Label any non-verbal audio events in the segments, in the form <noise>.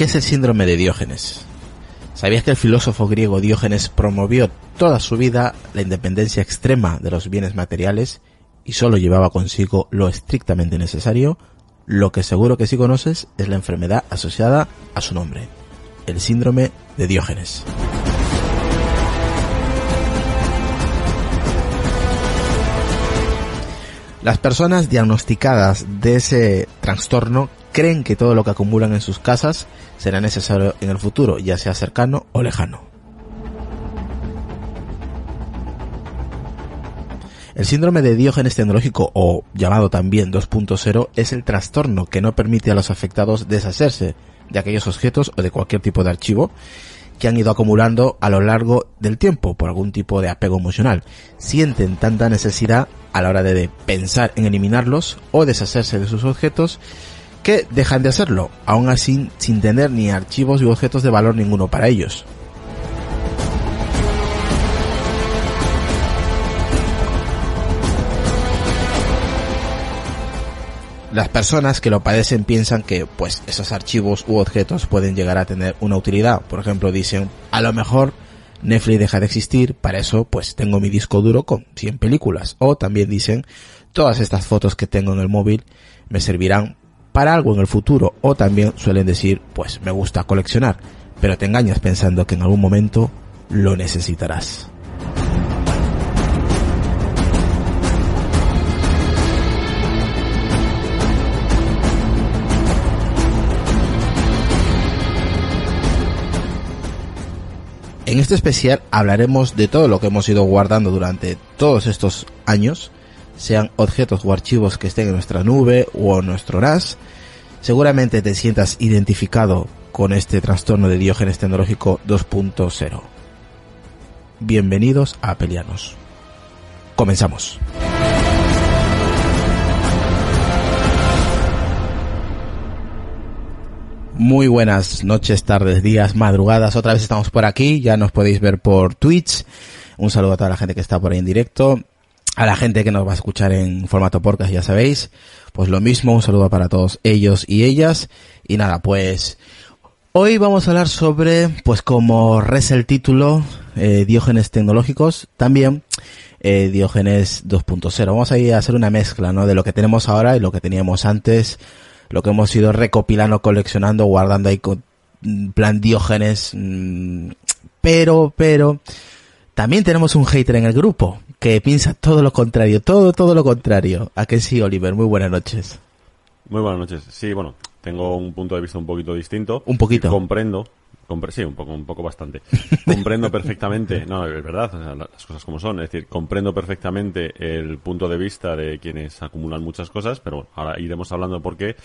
¿Qué es el síndrome de Diógenes? ¿Sabías que el filósofo griego Diógenes promovió toda su vida la independencia extrema de los bienes materiales y solo llevaba consigo lo estrictamente necesario? Lo que seguro que sí conoces es la enfermedad asociada a su nombre, el síndrome de Diógenes. Las personas diagnosticadas de ese trastorno creen que todo lo que acumulan en sus casas será necesario en el futuro, ya sea cercano o lejano. El síndrome de Diógenes tecnológico o llamado también 2.0 es el trastorno que no permite a los afectados deshacerse de aquellos objetos o de cualquier tipo de archivo que han ido acumulando a lo largo del tiempo por algún tipo de apego emocional. Sienten tanta necesidad a la hora de pensar en eliminarlos o deshacerse de sus objetos que dejan de hacerlo, aún así sin tener ni archivos y objetos de valor ninguno para ellos. Las personas que lo padecen piensan que pues esos archivos u objetos pueden llegar a tener una utilidad. Por ejemplo, dicen, a lo mejor Netflix deja de existir, para eso pues tengo mi disco duro con 100 películas. O también dicen, todas estas fotos que tengo en el móvil me servirán para algo en el futuro. O también suelen decir, pues me gusta coleccionar, pero te engañas pensando que en algún momento lo necesitarás. En este especial hablaremos de todo lo que hemos ido guardando durante todos estos años, sean objetos o archivos que estén en nuestra nube o en nuestro NAS. Seguramente te sientas identificado con este trastorno de Diógenes tecnológico 2.0. Bienvenidos a Pelianos. Comenzamos. Muy buenas noches, tardes, días, madrugadas. Otra vez estamos por aquí. Ya nos podéis ver por Twitch. Un saludo a toda la gente que está por ahí en directo. A la gente que nos va a escuchar en formato podcast, ya sabéis. Pues lo mismo, un saludo para todos ellos y ellas. Y nada, pues hoy vamos a hablar sobre, pues como reza el título, eh, Diógenes tecnológicos. También eh, Diógenes 2.0. Vamos a ir a hacer una mezcla, ¿no? De lo que tenemos ahora y lo que teníamos antes lo que hemos ido recopilando, coleccionando, guardando ahí con mm, plan Diógenes. Mm, pero, pero, también tenemos un hater en el grupo que piensa todo lo contrario, todo, todo lo contrario. ¿A que sí, Oliver? Muy buenas noches. Muy buenas noches. Sí, bueno, tengo un punto de vista un poquito distinto. Un poquito. Comprendo, sí, un poco, un poco bastante. <laughs> Comprendo perfectamente, no, es verdad, las cosas como son, es decir, comprendo perfectamente el punto de vista de quienes acumulan muchas cosas, pero bueno, ahora iremos hablando por qué.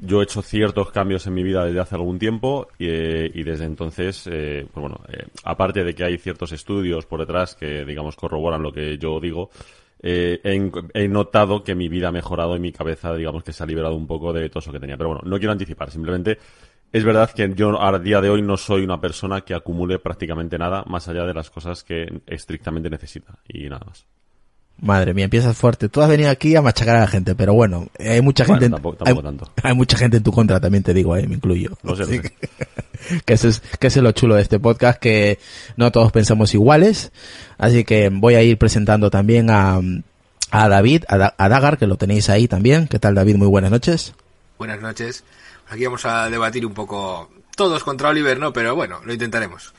Yo he hecho ciertos cambios en mi vida desde hace algún tiempo y, eh, desde entonces, eh, pues bueno, eh, aparte de que hay ciertos estudios por detrás que, digamos, corroboran lo que yo digo, he, he, notado que mi vida ha mejorado y mi cabeza, digamos, que se ha liberado un poco de todo eso que tenía. Pero bueno, no quiero anticipar, simplemente es verdad que yo a día de hoy no soy una persona que acumule prácticamente nada más allá de las cosas que estrictamente necesita y nada más. Madre mía, empiezas fuerte. Tú has venido aquí a machacar a la gente, pero bueno, hay mucha gente. En, tampoco, tanto. hay, mucha gente en tu contra, también te digo, eh, me incluyo. No sé, <laughs> Que, eso es, que es lo chulo de este podcast, que no todos pensamos iguales. Así que voy a ir presentando también a, a David, a, a Dagar, que lo tenéis ahí también. ¿Qué tal, David? Muy buenas noches. Buenas noches. Aquí vamos a debatir un poco todos contra Oliver, ¿no? Pero bueno, lo intentaremos.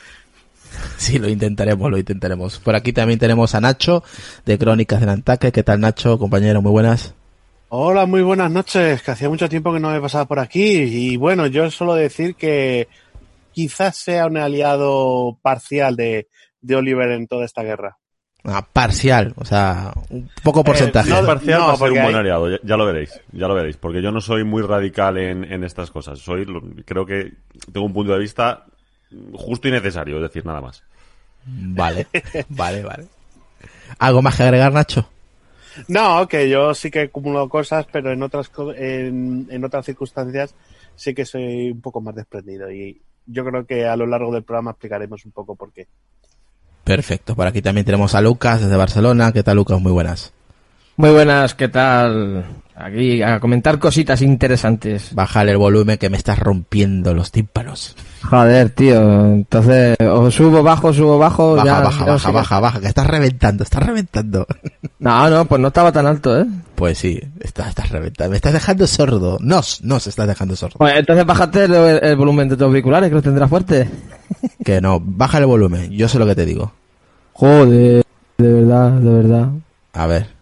<laughs> Sí, lo intentaremos, lo intentaremos. Por aquí también tenemos a Nacho de Crónicas del Antaque. ¿Qué tal, Nacho, compañero? Muy buenas. Hola, muy buenas noches. Que hacía mucho tiempo que no me pasaba por aquí. Y bueno, yo suelo decir que quizás sea un aliado parcial de, de Oliver en toda esta guerra. Ah, parcial, o sea, un poco porcentaje. no, parcial no, ser un buen aliado, ya, lo veréis, ya lo veréis, porque yo no soy muy radical en, en estas cosas. Soy, creo que tengo un punto de vista justo y necesario, es decir, nada más. Vale, vale, vale. ¿Algo más que agregar, Nacho? No, que yo sí que acumulo cosas, pero en otras en, en otras circunstancias sí que soy un poco más desprendido y yo creo que a lo largo del programa explicaremos un poco por qué. Perfecto. Por aquí también tenemos a Lucas desde Barcelona. ¿Qué tal, Lucas? Muy buenas. Muy buenas, ¿qué tal? Aquí a comentar cositas interesantes. Bájale el volumen que me estás rompiendo los tímpanos. Joder, tío. Entonces, o subo, bajo, subo, bajo. Baja, ya, baja, ya baja, baja, baja, que estás reventando, estás reventando. <laughs> No, no, pues no estaba tan alto, ¿eh? Pues sí, estás, estás reventando. Me estás dejando sordo. Nos, nos estás dejando sordo. Pues entonces bájate el, el volumen de tus auriculares, que lo tendrás fuerte. <laughs> Que no, baja el volumen. Yo sé lo que te digo. Joder, de verdad, de verdad. A ver.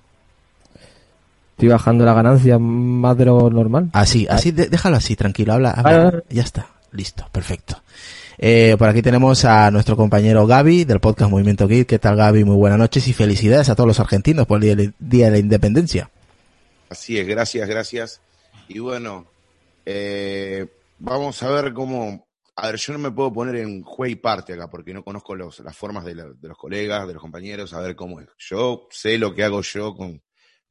Estoy bajando la ganancia más de lo normal. Así, así, de- déjalo así, tranquilo, habla, habla. Vale, vale. Ya está, listo, perfecto. Eh, por aquí tenemos a nuestro compañero Gaby del podcast Movimiento Geek. ¿Qué tal Gaby? Muy buenas noches y felicidades a todos los argentinos por el Día- Día de la Independencia. Así es, gracias, gracias. Y bueno, eh, vamos a ver cómo... A ver, yo no me puedo poner en juez y parte acá porque no conozco los, las formas de, la- de los colegas, de los compañeros, a ver cómo es. Yo sé lo que hago yo con,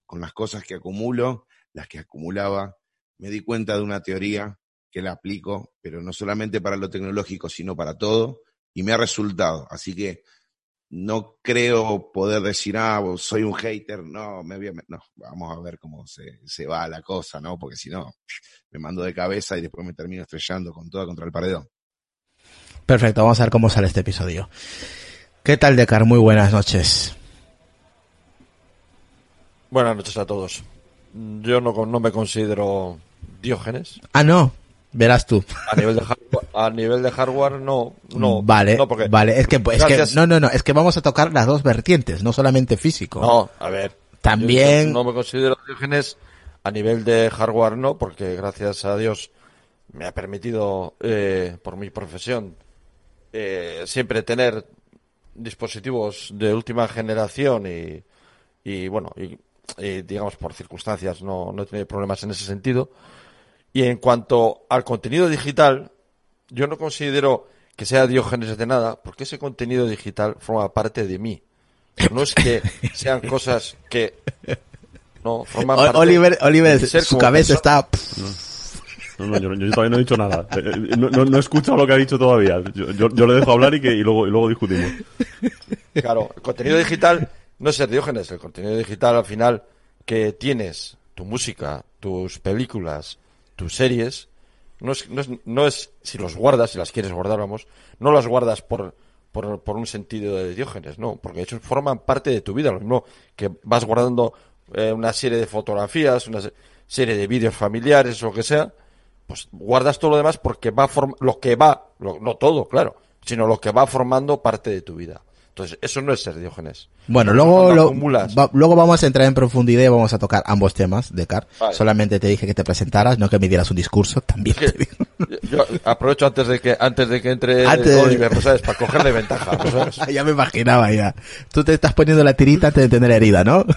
con las cosas que acumulo, las que acumulaba. Me di cuenta de una teoría que la aplico, pero no solamente para lo tecnológico, sino para todo, y me ha resultado. Así que no creo poder decir, ah, soy un hater, no, me voy a... me-". No, vamos a ver cómo se, se va la cosa, ¿no? Porque si no, <laughs> me mando de cabeza y después me termino estrellando con toda contra el paredón. Perfecto, vamos a ver cómo sale este episodio. ¿Qué tal, Decar? Muy buenas noches. Buenas noches a todos. Yo no, no me considero Diógenes. Ah, no, verás tú. A nivel de hardware, a nivel de hardware no, no. vale, no porque, vale, es que, es que, no, no, no, es que vamos a tocar las dos vertientes, no solamente físico. No, a ver. También- no me considero Diógenes a nivel de hardware no, porque gracias a Dios me ha permitido, eh, por mi profesión, eh, siempre tener dispositivos de última generación y, y bueno, y, y, digamos por circunstancias no, no he tenido problemas en ese sentido. Y en cuanto al contenido digital, yo no considero que sea Diógenes de nada, porque ese contenido digital forma parte de mí. No es que <laughs> sean cosas que no forman O- parte Oliver, Oliver, de ser su cabeza persona. está... No, no, yo, yo todavía no he dicho nada. Eh, eh, No, no- no he escuchado lo que ha dicho todavía. Yo, yo, yo le dejo hablar y que y luego, y luego discutimos. Claro, el contenido digital no ser Diógenes, el contenido digital al final que tienes tu música, tus películas, tus series, no es, no es, no es si los guardas, si las quieres guardar, vamos, no las guardas por, por, por un sentido de Diógenes, no, porque de hecho forman parte de tu vida, lo mismo que vas guardando eh, una serie de fotografías, una se- serie de vídeos familiares lo que sea, pues guardas todo lo demás porque va lo que va, lo- no todo, claro, sino lo que va formando parte de tu vida. Entonces, eso no es ser Diógenes. Bueno, luego, lo- va- luego vamos a entrar en profundidad y vamos a tocar ambos temas, Decar. Vale. Solamente te dije que te presentaras, no que me dieras un discurso, también te digo. Yo aprovecho antes de que antes de que entre Antes Oliver, ¿no sabes? Para cogerle ventaja, ¿no sabes? <laughs> ya me imaginaba ya. Tú te estás poniendo la tirita antes de tener herida, ¿no? <laughs>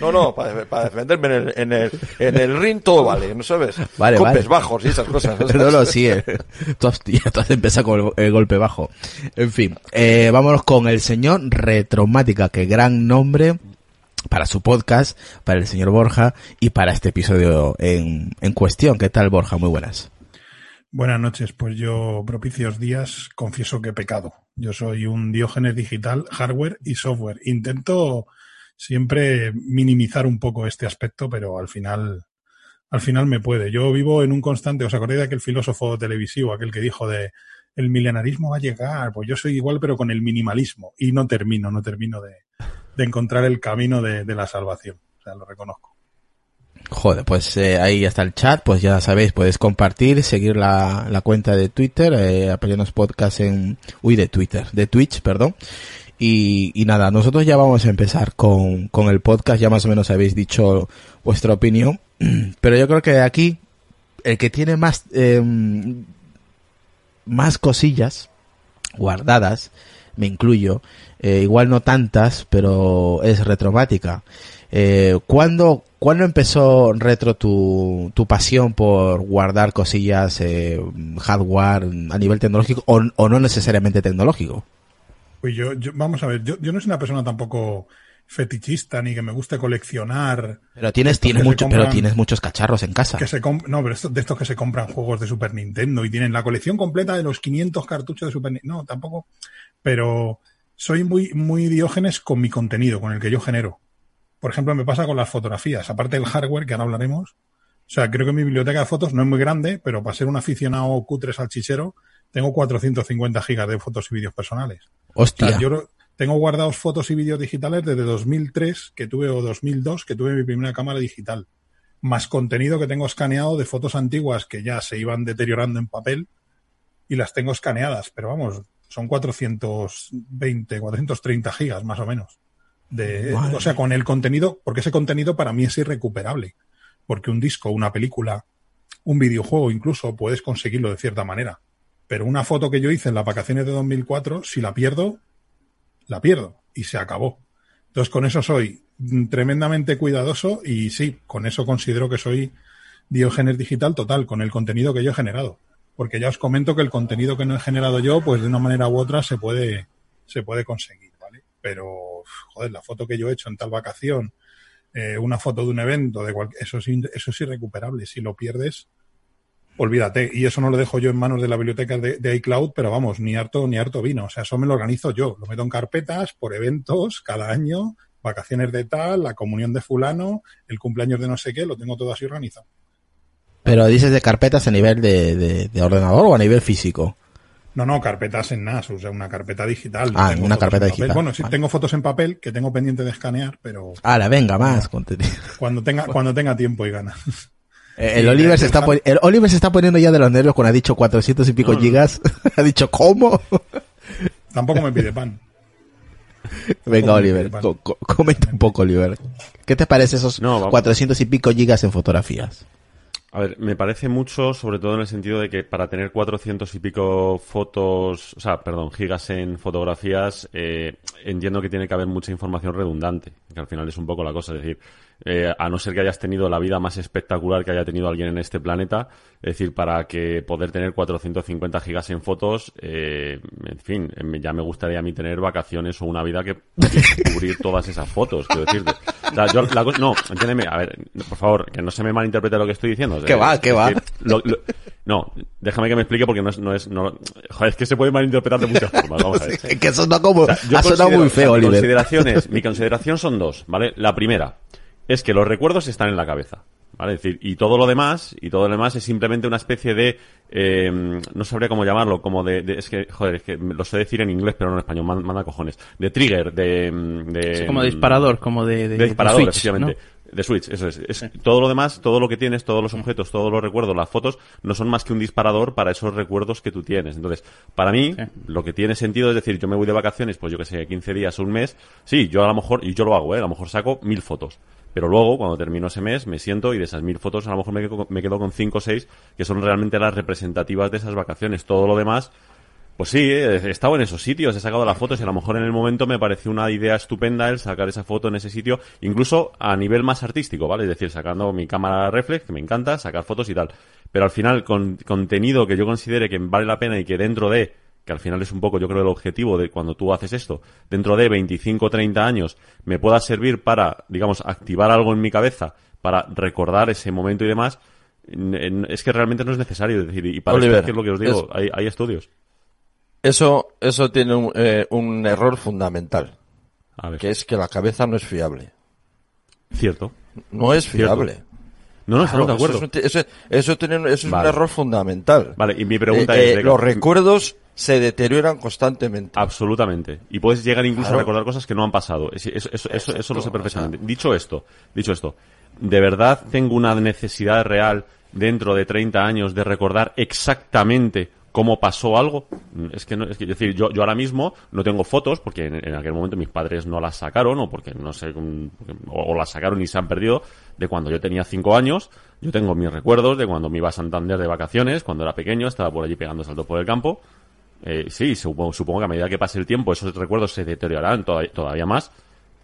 No, no, para, para defenderme en el, en el en el ring todo vale, ¿no sabes? Vale, Golpes vale. bajos y esas cosas. ¿no <laughs> no, no, sí. eh. Tú has, ya tú has empezado con el, el golpe bajo. En fin, eh, vámonos con el señor Retromática, que gran nombre para su podcast, para el señor Borja y para este episodio en, en cuestión. ¿Qué tal, Borja? Muy buenas. Buenas noches, pues yo propicios días confieso que pecado. Yo soy un diógenes digital, hardware y software. Intento siempre minimizar un poco este aspecto, pero al final, al final me puede. Yo vivo en un constante, ¿os acordáis de aquel filósofo televisivo, aquel que dijo de el milenarismo va a llegar? Pues yo soy igual, pero con el minimalismo. Y no termino, no termino de, de encontrar el camino de, de la salvación. O sea, lo reconozco. Joder, pues eh, ahí está el chat, pues ya sabéis, puedes compartir, seguir la, la cuenta de Twitter, eh, Apelianos Podcast en, uy, de Twitter, de Twitch, perdón. Y, y nada, nosotros ya vamos a empezar con, con el podcast, ya más o menos habéis dicho vuestra opinión, <clears throat> pero yo creo que aquí, el que tiene más, eh, más cosillas guardadas, me incluyo, eh, igual no tantas, pero es retromática. Eh, ¿cuándo, ¿Cuándo empezó Retro tu, tu pasión por guardar cosillas, eh, hardware a nivel tecnológico o, o no necesariamente tecnológico? Pues yo, yo vamos a ver, yo, yo no soy una persona tampoco fetichista ni que me guste coleccionar. Pero tienes, tienes mucho, pero compran- tienes muchos cacharros en casa. Que se no, pero de estos que se compran juegos de Super Nintendo y tienen la colección completa de los 500 cartuchos de Super Nintendo. No, tampoco. Pero soy muy, muy diógenes con mi contenido, con el que yo genero. por ejemplo, me pasa con las fotografías, aparte del hardware, que ahora hablaremos. O sea, creo que mi biblioteca de fotos no es muy grande, pero para ser un aficionado cutre salchichero, tengo 450 gigas de fotos y vídeos personales. O Hostia. sea, yo tengo guardados fotos y vídeos digitales desde 2003, que tuve, o 2002, que tuve mi primera cámara digital. Más contenido que tengo escaneado de fotos antiguas que ya se iban deteriorando en papel y las tengo escaneadas, pero vamos, son 420, 430 gigas más o menos. De, Madre o sea, con el contenido, porque ese contenido para mí es irrecuperable. Porque un disco, una película, un videojuego incluso puedes conseguirlo de cierta manera. Pero una foto que yo hice en las vacaciones de 2004, si la pierdo, la pierdo y se acabó. Entonces con eso soy tremendamente cuidadoso y sí, con eso considero que soy Diógenes digital total, con el contenido que yo he generado. Porque ya os comento que el contenido que no he generado yo, pues de una manera u otra se puede, se puede conseguir, ¿vale? Pero, joder, la foto que yo he hecho en tal vacación, eh, una foto de un evento, de cual, eso, es, eso es irrecuperable. Si lo pierdes, olvídate. Y eso no lo dejo yo en manos de la biblioteca de, de iCloud, pero vamos, ni harto, ni harto vino. O sea, eso me lo organizo yo. Lo meto en carpetas por eventos cada año, vacaciones de tal, la comunión de fulano, el cumpleaños de no sé qué, lo tengo todo así organizado. Pero dices de carpetas a nivel de, de- de ordenador o a nivel físico. No, no, carpetas en NAS, o sea, una carpeta digital. Ah, tengo una carpeta digital. Bueno, sí, Vale. tengo fotos en papel que tengo pendiente de escanear, pero Ahora, venga, más contenido. cuando tenga, cuando tenga tiempo y ganas. Eh, El Sí, Oliver, se está el- Oliver se está poniendo ya de los nervios cuando ha dicho 400 y pico No, no. gigas. <laughs> ha dicho, ¿cómo? Tampoco me pide pan. <laughs> Venga, ¿Cómo Oliver, que- co- co- comenta un poco, Oliver. ¿Qué te parece esos No, vamos. 400 y pico gigas en fotografías? A ver, me parece mucho, sobre todo en el sentido de que para tener 400 y pico fotos, o sea, perdón, gigas en fotografías, eh, entiendo que tiene que haber mucha información redundante, que al final es un poco la cosa. Es decir, eh, a no ser que hayas tenido la vida más espectacular que haya tenido alguien en este planeta, es decir, para que poder tener 450 gigas en fotos, eh, en fin, eh, ya me gustaría a mí tener vacaciones o una vida que <laughs> cubrir todas esas fotos, quiero decirte. O sea, yo la no, entiéndeme, a ver, por favor, que no se me malinterprete lo que estoy diciendo. Que va, que va. lo- lo- no, déjame que me explique porque no es, no es, no, joder, es que se puede malinterpretar de muchas formas, vamos a ver. <laughs> Es que eso no como, O sea, yo ha sonado muy o sea, feo, mi Oliver. consideraciones- mi consideración son dos, ¿vale? La primera es que los recuerdos están en la cabeza, ¿vale? Es decir, y todo lo demás, y todo lo demás es simplemente una especie de, eh, no sabría cómo llamarlo, como de, de- es que, joder, es que lo sé decir en inglés, pero no en español, man- manda cojones. De trigger, de, de Es como disparador, como de, de, de disparador, de Switch, efectivamente. ¿no? De Switch, eso es. es Todo lo demás, todo lo que tienes, todos los objetos, todos los recuerdos, las fotos, no son más que un disparador para esos recuerdos que tú tienes. Entonces, para mí, Sí. lo que tiene sentido es decir, yo me voy de vacaciones, pues yo que sé, 15 días un mes. Sí, yo a lo mejor, y yo lo hago, ¿eh? A lo mejor saco mil fotos. Pero luego, cuando termino ese mes, me siento y de esas mil fotos a lo mejor me quedo, me quedo con cinco o seis que son realmente las representativas de esas vacaciones. Todo lo demás, pues sí, eh, he estado en esos sitios, he sacado las fotos y a lo mejor en el momento me pareció una idea estupenda el sacar esa foto en ese sitio, incluso a nivel más artístico, ¿vale? Es decir, sacando mi cámara reflex, que me encanta, sacar fotos y tal. Pero al final, con contenido que yo considere que vale la pena y que dentro de, que al final es un poco yo creo el objetivo de cuando tú haces esto, dentro de 25 o 30 años me pueda servir para, digamos, activar algo en mi cabeza, para recordar ese momento y demás, es que realmente no es necesario. Es decir, y para Oliver, esto, es lo que os digo, es- hay, hay estudios. Eso, eso tiene un, eh, un error fundamental, A ver, que es que la cabeza no es fiable. cierto. No es Cierto. No, no, estamos de acuerdo. Eso, es, un- eso, eso tiene un- es error fundamental. Vale, y mi pregunta Eh, es... eh, de- los recuerdos se deterioran constantemente. Absolutamente. Y puedes llegar incluso Claro. a recordar cosas que no han pasado. Es- Eso, eso, eso, eso lo sé perfectamente. Dicho esto, dicho esto, ¿de verdad tengo una necesidad real dentro de 30 años de recordar exactamente cómo pasó algo? Es que no, es que es decir, yo, yo ahora mismo no tengo fotos porque en, en aquel momento mis padres no las sacaron o porque no sé, o, las sacaron y se han perdido de cuando yo tenía 5 años. Yo tengo mis recuerdos de cuando me iba a Santander de vacaciones, cuando era pequeño, estaba por allí pegando saltos por el campo. Eh, sí, supongo, supongo que a medida que pase el tiempo esos recuerdos se deteriorarán toda- todavía más,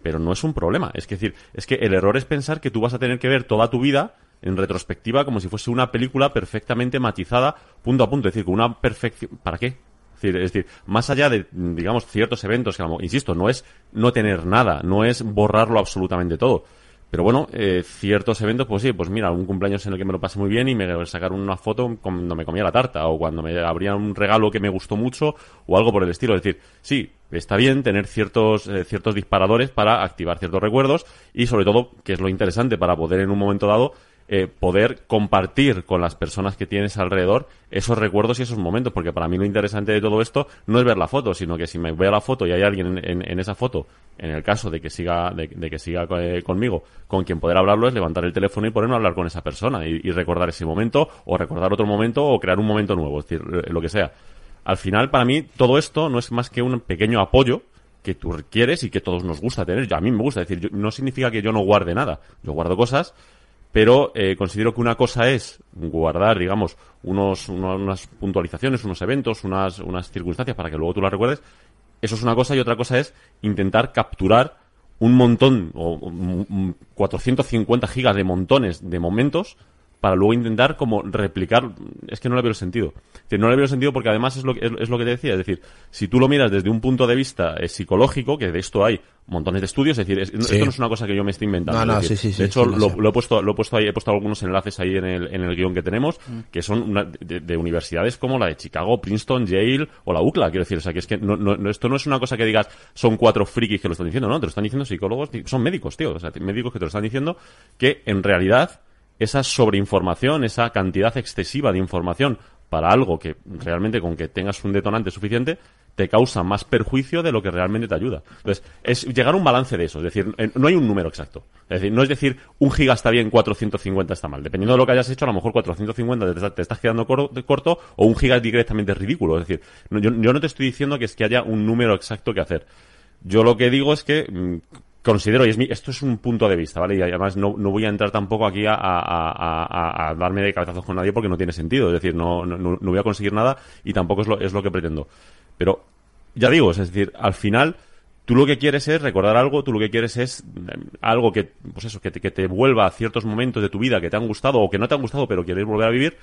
pero no es un problema. Es que, decir, es que el error es pensar que tú vas a tener que ver toda tu vida en retrospectiva como si fuese una película perfectamente matizada punto a punto. Es decir, con una perfección... ¿Para qué? Es decir, más allá de, digamos, ciertos eventos que, insisto, no es no tener nada, no es borrarlo absolutamente todo. Pero bueno, eh, ciertos eventos, pues sí, pues mira, un cumpleaños en el que me lo pasé muy bien y me sacaron una foto cuando me comía la tarta o cuando me abrían un regalo que me gustó mucho o algo por el estilo. Es decir, sí, está bien tener ciertos, eh, ciertos disparadores para activar ciertos recuerdos y sobre todo, que es lo interesante, para poder en un momento dado eh, poder compartir con las personas que tienes alrededor esos recuerdos y esos momentos, porque para mí lo interesante de todo esto no es ver la foto, sino que si me veo la foto y hay alguien en, esa foto, en el caso de que siga, de, que siga eh, conmigo, con quien poder hablarlo es levantar el teléfono y ponerme a hablar con esa persona y, recordar ese momento, o recordar otro momento, o crear un momento nuevo, es decir, eh, lo que sea. Al final, para mí, todo esto no es más que un pequeño apoyo que tú quieres y que todos nos gusta tener. a mí me gusta decir, no significa que yo no guarde nada. Yo guardo cosas, pero eh, considero que una cosa es guardar, digamos, unos, unas puntualizaciones, unos eventos, unas, unas circunstancias para que luego tú las recuerdes. Eso es una cosa y otra cosa es intentar capturar un montón o 450 gigas de montones de momentos para luego intentar como replicar. Es que no le veo el sentido. no le veo el sentido porque además es lo, es, lo que te decía. Es decir, si tú lo miras desde un punto de vista eh, psicológico, que de esto hay montones de estudios, es decir, esto no es una cosa que yo me estoy inventando. de hecho, lo, he puesto, lo he puesto ahí, he puesto algunos enlaces ahí en el, en el guion que tenemos, mm. que son de, universidades como la de Chicago, Princeton, Yale o la UCLA, quiero decir, o sea, que es que no, esto no es una cosa que digas, son cuatro frikis que lo están diciendo, no, te lo están diciendo psicólogos, son médicos, tío, o sea, médicos que te lo están diciendo que en realidad esa sobreinformación, esa cantidad excesiva de información para algo que realmente con que tengas un detonante suficiente te causa más perjuicio de lo que realmente te ayuda. Entonces, es llegar a un balance de eso. Es decir, no hay un número exacto. Es decir, no es decir, un giga está bien, 450 está mal. Dependiendo de lo que hayas hecho, a lo mejor 450 te, estás quedando corto o un giga es directamente ridículo. Es decir, yo, yo, no te estoy diciendo que es que haya un número exacto que hacer. Yo lo que digo es que mm, considero, y es esto es un punto de vista, ¿vale? Y además no, no voy a entrar tampoco aquí a, a, a, darme de cabezazos con nadie porque no tiene sentido. Es decir, no, no, no voy a conseguir nada y tampoco es lo, es lo que pretendo. Pero, ya digo, es decir, al final, tú lo que quieres es recordar algo, tú lo que quieres es eh, algo que, pues eso, que te, que te vuelva a ciertos momentos de tu vida que te han gustado o que no te han gustado pero quieres volver a vivir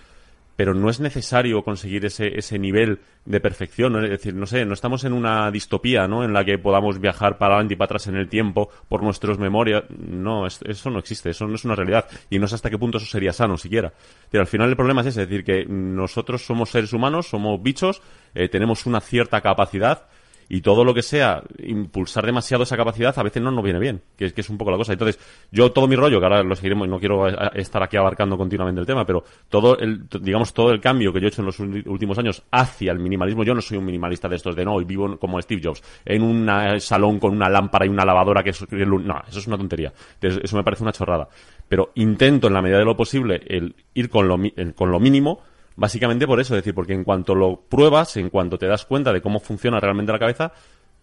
pero no es necesario conseguir ese, ese nivel de perfección. Es decir, no sé, no estamos en una distopía, ¿no? En la que podamos viajar para adelante y para atrás en el tiempo por nuestras memorias. No, eso no existe, eso no es una realidad. Y no sé hasta qué punto eso sería sano siquiera. Pero al final el problema es ese, es decir, que nosotros somos seres humanos, somos bichos, eh, tenemos una cierta capacidad y todo lo que sea impulsar demasiado esa capacidad a veces no nos viene bien, que es, que es un poco la cosa. Entonces, yo todo mi rollo, que ahora lo seguiremos, no quiero estar aquí abarcando continuamente el tema, pero todo el, digamos, todo el cambio que yo he hecho en los últimos años hacia el minimalismo, yo no soy un minimalista de estos de no, y vivo como Steve Jobs, en un salón con una lámpara y una lavadora que es, no, eso es una tontería. eso me parece una chorrada. Pero intento en la medida de lo posible el ir con lo, con lo mínimo, Básicamente por eso, es decir, porque en cuanto lo pruebas, en cuanto te das cuenta de cómo funciona realmente la cabeza,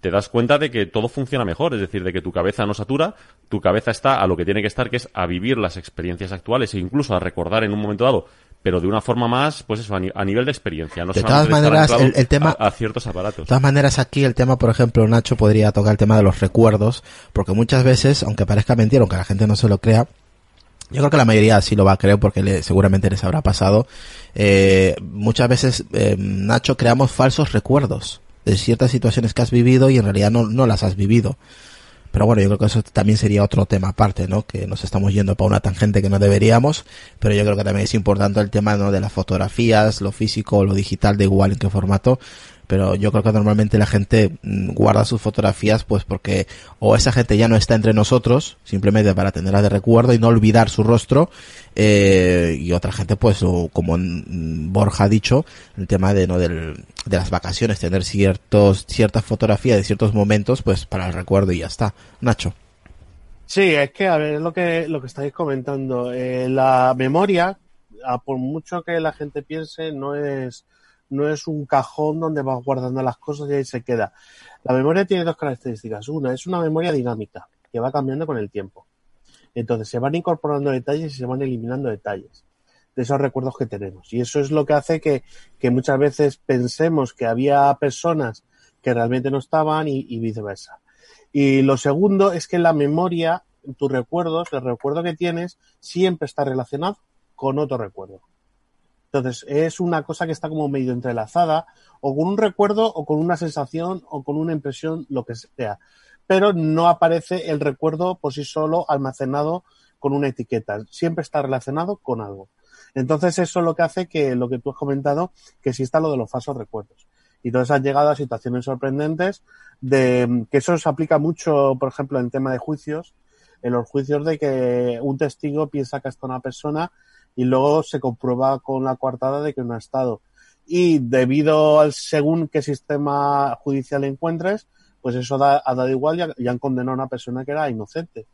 te das cuenta de que todo funciona mejor, es decir, de que tu cabeza no satura, tu cabeza está a lo que tiene que estar, que es a vivir las experiencias actuales e incluso a recordar en un momento dado, pero de una forma más, pues eso, a, nivel de experiencia. No de todas maneras, el, tema, a, ciertos aparatos. De todas maneras, aquí el tema, por ejemplo, Nacho podría tocar el tema de los recuerdos, porque muchas veces, aunque parezca mentira, aunque la gente no se lo crea, yo creo que la mayoría sí lo va a creer porque le, seguramente les habrá pasado. Eh, muchas veces, eh, Nacho, creamos falsos recuerdos de ciertas situaciones que has vivido y en realidad no, no las has vivido. Pero bueno, yo creo que eso también sería otro tema aparte, ¿no? Que nos estamos yendo para una tangente que no deberíamos, pero yo creo que también es importante el tema, ¿no? De las fotografías, lo físico lo digital, de igual en qué formato, pero yo creo que normalmente la gente mm, guarda sus fotografías pues porque o esa gente ya no está entre nosotros, simplemente para tenerla de recuerdo y no olvidar su rostro, eh, y otra gente pues como Borja ha dicho, el tema de no del, de las vacaciones, tener ciertos ciertas fotografías de ciertos momentos pues para el recuerdo y ya está. Nacho. Sí, es que a ver, lo que lo que estáis comentando, eh, la memoria, por mucho que la gente piense, no es no es un cajón donde vas guardando las cosas y ahí se queda. La memoria tiene dos características. Una, es una memoria dinámica, que va cambiando con el tiempo. Entonces se van incorporando detalles y se van eliminando detalles de esos recuerdos que tenemos. Y eso es lo que hace que, muchas veces pensemos que había personas que realmente no estaban y, y viceversa. Y lo segundo es que la memoria, tus recuerdos, el recuerdo que tienes, siempre está relacionado con otro recuerdo. Entonces, es una cosa que está como medio entrelazada, o con un recuerdo, o con una sensación, o con una impresión, lo que sea. pero no aparece el recuerdo por sí solo almacenado con una etiqueta. Siempre está relacionado con algo. Entonces eso es lo que hace que lo que tú has comentado, que exista lo de los falsos recuerdos. Y entonces has llegado a situaciones sorprendentes de que eso se aplica mucho, por ejemplo, en tema de juicios, en los juicios de que un testigo piensa que está una persona y luego se comprueba con la coartada de que no ha estado. Y debido al según qué sistema judicial encuentres, pues eso da, ha dado igual y, han condenado a una persona que era inocente.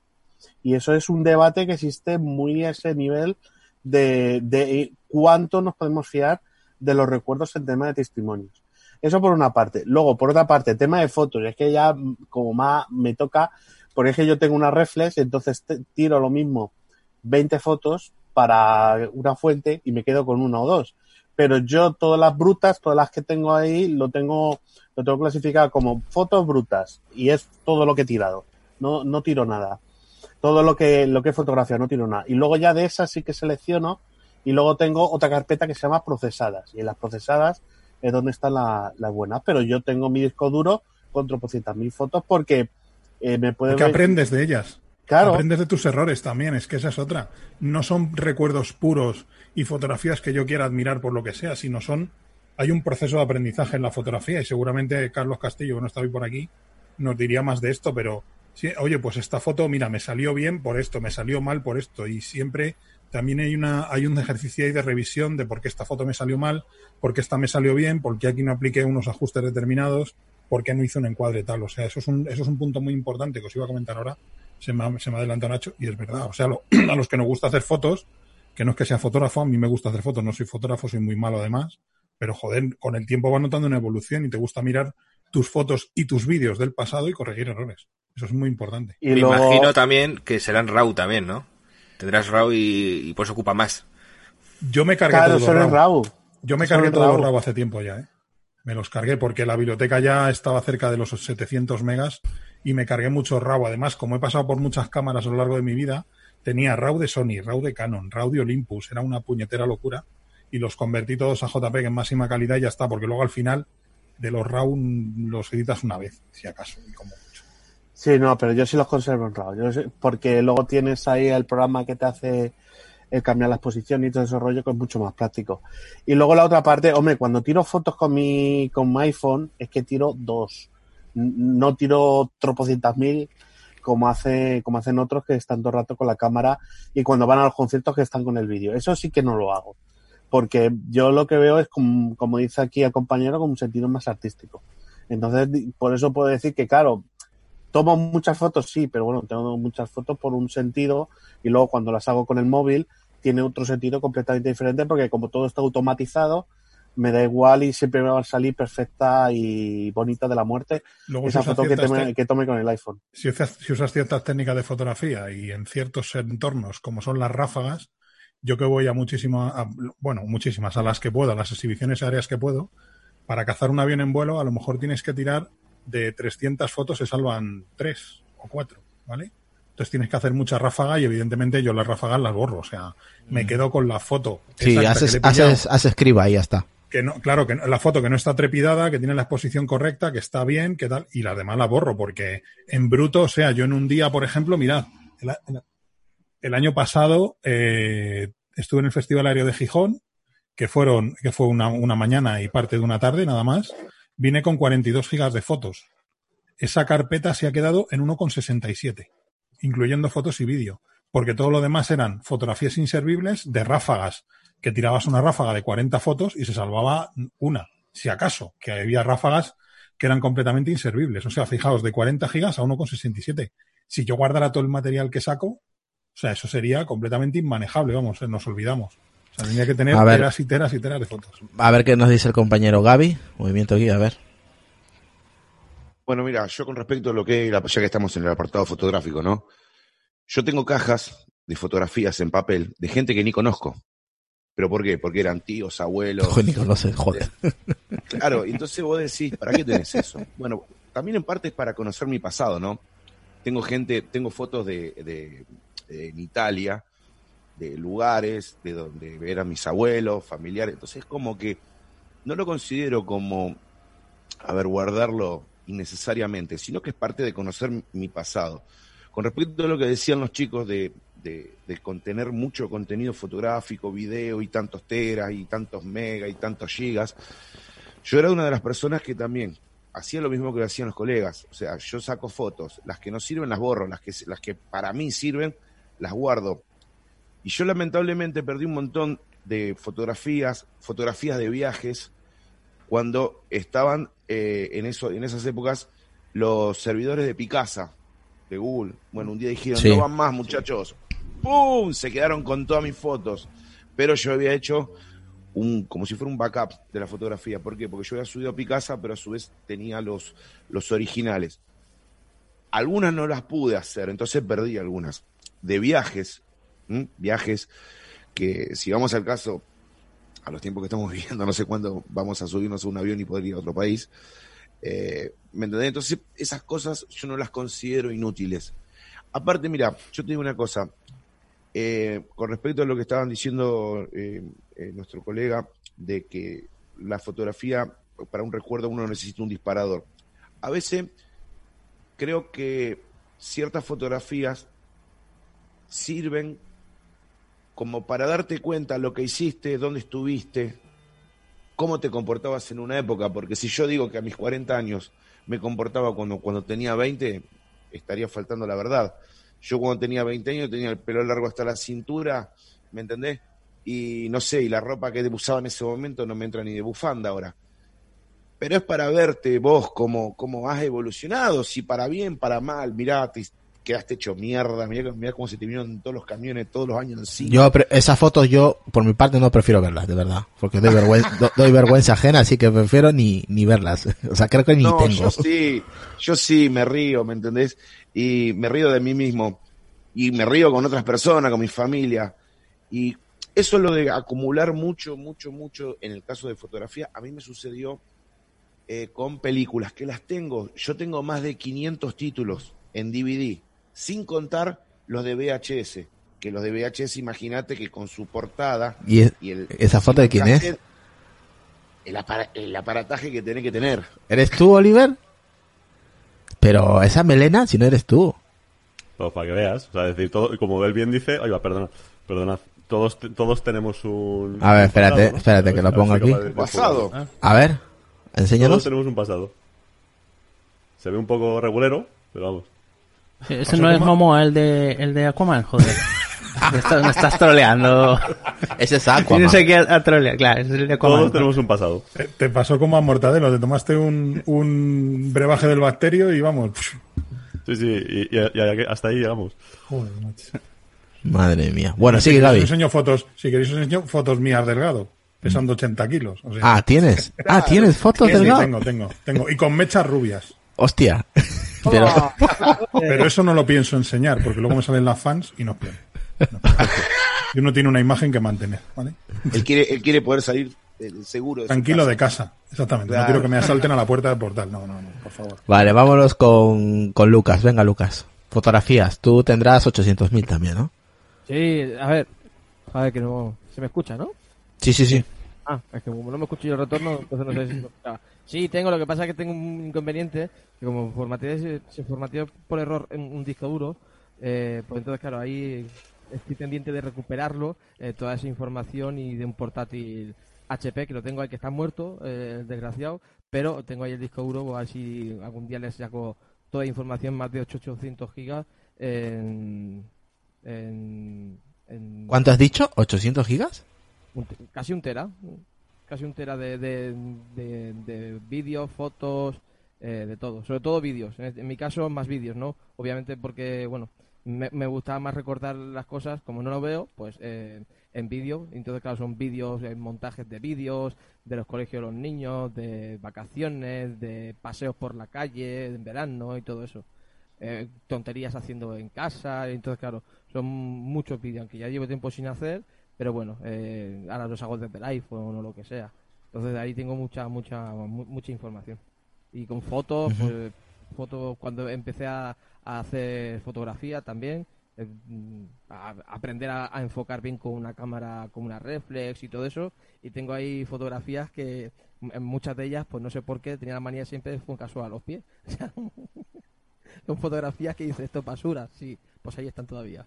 Y eso es un debate que existe muy a ese nivel de, de cuánto nos podemos fiar de los recuerdos en tema de testimonios. Eso por una parte. Luego, por otra parte, tema de fotos. Es que ya como más me toca, por ejemplo, yo tengo una reflex, entonces tiro lo mismo 20 fotos para una fuente y me quedo con una o dos. Pero yo todas las brutas, todas las que tengo ahí, lo tengo, lo tengo clasificado como fotos brutas y es todo lo que he tirado. No, no tiro nada. Todo lo que, lo que he fotografiado, no tiro nada. Y luego ya de esas sí que selecciono y luego tengo otra carpeta que se llama procesadas. Y en las procesadas es donde están las la buenas. Pero yo tengo mi disco duro con tropocientas mil fotos porque eh, me puede. Porque aprendes de ellas. Claro. Aprendes de tus errores también, es que esa es otra. No son recuerdos puros y fotografías que yo quiera admirar por lo que sea, sino son. Hay un proceso de aprendizaje en la fotografía y seguramente Carlos Castillo, que no está hoy por aquí, nos diría más de esto, pero sí, oye, pues esta foto, mira, me salió bien por esto, me salió mal por esto y siempre también hay, una, hay un ejercicio ahí de revisión de por qué esta foto me salió mal, por qué esta me salió bien, por qué aquí no apliqué unos ajustes determinados, por qué no hice un encuadre tal. O sea, eso es un, eso es un punto muy importante que os iba a comentar ahora. Se me, se me adelantó Nacho y es verdad. O sea, <clears throat> a los que nos gusta hacer fotos, que no es que sea fotógrafo, a mí me gusta hacer fotos, no soy fotógrafo, soy muy malo además, pero joder, con el tiempo va notando una evolución y te gusta mirar tus fotos y tus vídeos del pasado y corregir errores. Eso es muy importante. Y me imagino también que serán RAW también, ¿no? Tendrás RAW y, pues ocupa más. Yo me cargué todo RAW. Yo me cargué todo RAW hace tiempo ya, ¿eh? Me los cargué porque la biblioteca ya estaba cerca de los 700 megas y me cargué mucho RAW. Además, como he pasado por muchas cámaras a lo largo de mi vida, tenía RAW de Sony, RAW de Canon, RAW de Olympus, era una puñetera locura y los convertí todos a JPEG en máxima calidad y ya está, porque luego al final de los RAW los editas una vez, si acaso, y como Sí, no, pero yo sí los conservo en RAW. porque luego tienes ahí el programa que te hace el cambiar la exposición y todo ese rollo que es mucho más práctico. Y luego la otra parte, hombre, cuando tiro fotos con mi, con mi iPhone es que tiro dos. No tiro tropocientas mil como hace, como hacen otros que están todo el rato con la cámara y cuando van a los conciertos que están con el vídeo. Eso sí que no lo hago. Porque yo lo que veo es como, como dice aquí el compañero, con un sentido más artístico. Entonces, por eso puedo decir que, claro, tomo muchas fotos, sí, pero bueno, tengo muchas fotos por un sentido y luego cuando las hago con el móvil tiene otro sentido completamente diferente porque como todo está automatizado, me da igual y siempre me va a salir perfecta y bonita de la muerte esa foto que, que, tome con el iPhone. Si usas, si usas ciertas técnicas de fotografía y en ciertos entornos como son las ráfagas, yo que voy a muchísimas, bueno, muchísimas, a las que puedo, a las exhibiciones aéreas que puedo, para cazar un avión en vuelo a lo mejor tienes que tirar de 300 fotos se salvan 3 o 4, ¿vale? Entonces tienes que hacer mucha ráfaga y evidentemente yo las ráfagas las borro, o sea, me mm. quedo con la foto. Sí, haces, haces, haces escriba y ya está. Que no, claro, que la foto que no está trepidada, que tiene la exposición correcta, que está bien, que tal, y la demás la borro, porque en bruto, o sea, yo en un día, por ejemplo, mirad, el, año pasado eh, estuve en el Festival Aéreo de Gijón, que fueron, que fue una, una mañana y parte de una tarde nada más, Vine con 42 gigas de fotos. Esa carpeta se ha quedado en 1,67, incluyendo fotos y vídeo, porque todo lo demás eran fotografías inservibles de ráfagas, que tirabas una ráfaga de 40 fotos y se salvaba una, si acaso, que había ráfagas que eran completamente inservibles. O sea, fijaos, de 40 gigas a 1,67. Si yo guardara todo el material que saco, o sea, eso sería completamente inmanejable, vamos, nos olvidamos. O sea, tenía que tener teras y teras y teras de fotos. A ver qué nos dice el compañero Gaby. Movimiento aquí, a ver. Bueno, mira, yo con respecto a lo que, ya que estamos en el apartado fotográfico, ¿no? Yo tengo cajas de fotografías en papel de gente que ni conozco. ¿Pero por qué? Porque eran tíos, abuelos. ni conoces, joder. <laughs> Claro, entonces vos decís, ¿para qué tenés eso? Bueno, también en parte es para conocer mi pasado, ¿no? Tengo gente, tengo fotos de, de en Italia, de lugares, de donde eran mis abuelos, familiares. Entonces, como que no lo considero como, a ver, guardarlo innecesariamente, sino que es parte de conocer mi pasado. Con respecto a lo que decían los chicos de, contener mucho contenido fotográfico, video y tantos teras y tantos megas y tantos gigas, yo era una de las personas que también hacía lo mismo que lo hacían los colegas. O sea, yo saco fotos, las que no sirven las borro, las que, las que para mí sirven las guardo. Y yo lamentablemente perdí un montón de fotografías, fotografías de viajes, cuando estaban eh, en, eso, en esas épocas los servidores de Picasa, de Google. Bueno, un día dijeron, Sí. no van más muchachos. ¡Pum! Se quedaron con todas mis fotos. Pero yo había hecho un, como si fuera un backup de la fotografía. ¿Por qué? Porque yo había subido a Picasa, pero a su vez tenía los, los originales. Algunas no las pude hacer, entonces perdí algunas. De viajes, ¿m? viajes que, si vamos al caso, a los tiempos que estamos <laughs> viviendo, no sé cuándo vamos a subirnos a un avión y poder ir a otro país. Eh, ¿Me entendés? Entonces, esas cosas yo no las considero inútiles. Aparte, mira, yo te digo una cosa. Eh, con respecto a lo que estaban diciendo eh, eh, nuestro colega, de que la fotografía, para un recuerdo, uno necesita un disparador. A veces creo que ciertas fotografías sirven como para darte cuenta lo que hiciste, dónde estuviste, cómo te comportabas en una época, porque si yo digo que a mis 40 años me comportaba cuando, cuando tenía 20, estaría faltando la verdad. Yo cuando tenía 20 años tenía el pelo largo hasta la cintura, ¿me entendés? Y no sé, y la ropa que usaba en ese momento no me entra ni de bufanda ahora. Pero es para verte vos cómo, cómo has evolucionado, si para bien, para mal, mirá, te quedaste hecho mierda, mirá, mirá cómo se te vinieron todos los camiones todos los años encima. Yo, esas fotos yo, por mi parte, no prefiero verlas, de verdad. Porque doy vergüenza, <laughs> do- doy vergüenza ajena, así que prefiero ni, ni verlas. <laughs> O sea, creo que ni no, tengo. yo sí, yo sí me río, ¿me entendés? Y me río de mí mismo. Y me río con otras personas, con mi familia. Y eso es lo de acumular mucho, mucho, mucho, en el caso de fotografía, a mí me sucedió eh, con películas, que las tengo. Yo tengo más de 500 títulos en DVD, sin contar los de VHS. Que los de VHS, imagínate que con su portada ¿Y es- y el... esa foto de quién es? El, apara- el aparataje que tenés que tener. ¿Eres tú, Oliver? Pero esa melena, si no eres tú. Pues para que veas. O sea, es decir, todo, como él bien dice, oiga, perdona, perdona. Todos, todos tenemos un. A ver, espérate, pasado, ¿no? espérate, que lo pongo aquí. capaz de- de- Pasado. A ver, Todos enséñanos. tenemos un pasado. Se ve un poco regulero, pero vamos. Ese no es Momoa, el de, el de Aquaman, joder. <laughs> me, estás, me estás troleando. Ese es Aquaman. Tienes aquí a, a trolear, claro, ese es el de Aquaman. Todos tenemos un pasado. Te, te pasó como a Mortadelo, te tomaste un, un brebaje del bacterio y vamos. Sí, sí, y, y- y hasta ahí llegamos. Joder, macho. Madre mía. Bueno, si sigue Gaby. enseño fotos, si queréis os enseño fotos mías delgado, pesando 80 kilos. o sea. Ah, ¿tienes? Ah, ¿tienes fotos Sí, del sí, Gao? tengo, tengo, tengo. Y con mechas rubias. Hostia. Pero, <laughs> Pero eso no lo pienso enseñar, porque luego me salen las fans y nos pierden. Y uno tiene una imagen que mantener, ¿vale? Él quiere, él quiere poder salir seguro de Tranquilo casa. de casa, exactamente. No Claro. quiero que me asalten a la puerta del portal. No, no, no, por favor. vale, vámonos con, con Lucas. Venga, Lucas. Fotografías. Tú tendrás 800.000 también, ¿no? Sí, a ver. A ver, que no. Se me escucha, ¿no? Sí, sí, sí. Ah, es que como no me escucho yo el retorno, entonces no sé si me escuchaba. Sí, tengo, lo que pasa es que tengo un inconveniente, que como formateé, se, formateó por error en un disco duro, eh, pues entonces, claro, ahí estoy pendiente de recuperarlo, eh, toda esa información y de un portátil HP, que lo tengo ahí, que está muerto, eh, el desgraciado, pero tengo ahí el disco duro, a ver si algún día les saco toda la información, más de 800 gigas, en... en, en ¿Cuánto has dicho? ¿800 gigas? un casi un tera, casi un tera de, de, de, de vídeos, fotos, eh, de todo, sobre todo vídeos. En, mi caso, más vídeos, ¿no? Obviamente porque, bueno, me, me gusta más recordar las cosas, como no lo veo, pues eh, en vídeo. Entonces, claro, son vídeos, eh, montajes de vídeos, de los colegios de los niños, de vacaciones, de paseos por la calle, en verano y todo eso. Eh, tonterías haciendo en casa, entonces, claro, son muchos vídeos, aunque ya llevo tiempo sin hacer, pero bueno, eh, ahora los hago desde el iPhone o lo que sea. Entonces de ahí tengo mucha, mucha, mu- mucha información. Y con fotos, pues, fotos cuando empecé a, a hacer fotografía también, eh, a- aprender a, a enfocar bien con una cámara, con una reflex y todo eso. Y tengo ahí fotografías que en muchas de ellas, pues no sé por qué, tenía la manía siempre de un casual a los pies. <laughs> O sea, <laughs> son fotografías que dice esto es basura. Sí, pues ahí están todavía.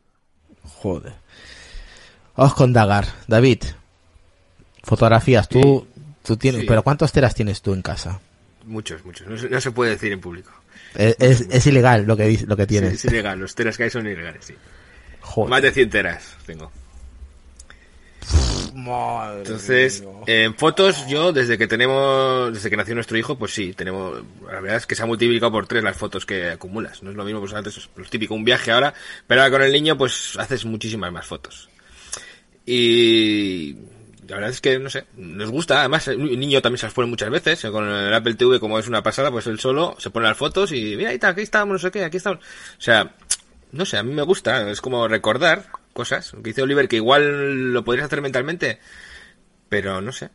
Joder. Vamos con Dagar. David, fotografías, tú, tú tienes, Sí. pero ¿cuántos teras tienes tú en casa? Muchos, muchos. No se, no se puede decir en público. Es, es, es ilegal lo que, lo que Sí, tienes. es ilegal. Los teras que hay son ilegales, sí. Joder. Más de 100 teras tengo. Entonces, en fotos, yo desde que tenemos, desde que nació nuestro hijo, pues sí, tenemos, la verdad es que se ha multiplicado por tres las fotos que acumulas. No es lo mismo, pues antes, pues típico, un viaje ahora, pero ahora con el niño, pues haces muchísimas más fotos. Y la verdad es que, no sé, nos gusta, además, el niño también se las pone muchas veces, con el Apple TV, como es una pasada, pues él solo se pone las fotos y mira, ahí está, aquí estamos, no sé qué, aquí estamos. O sea, no sé, a mí me gusta, es como recordar cosas. Que dice Oliver, que igual lo podrías hacer mentalmente, pero no sé.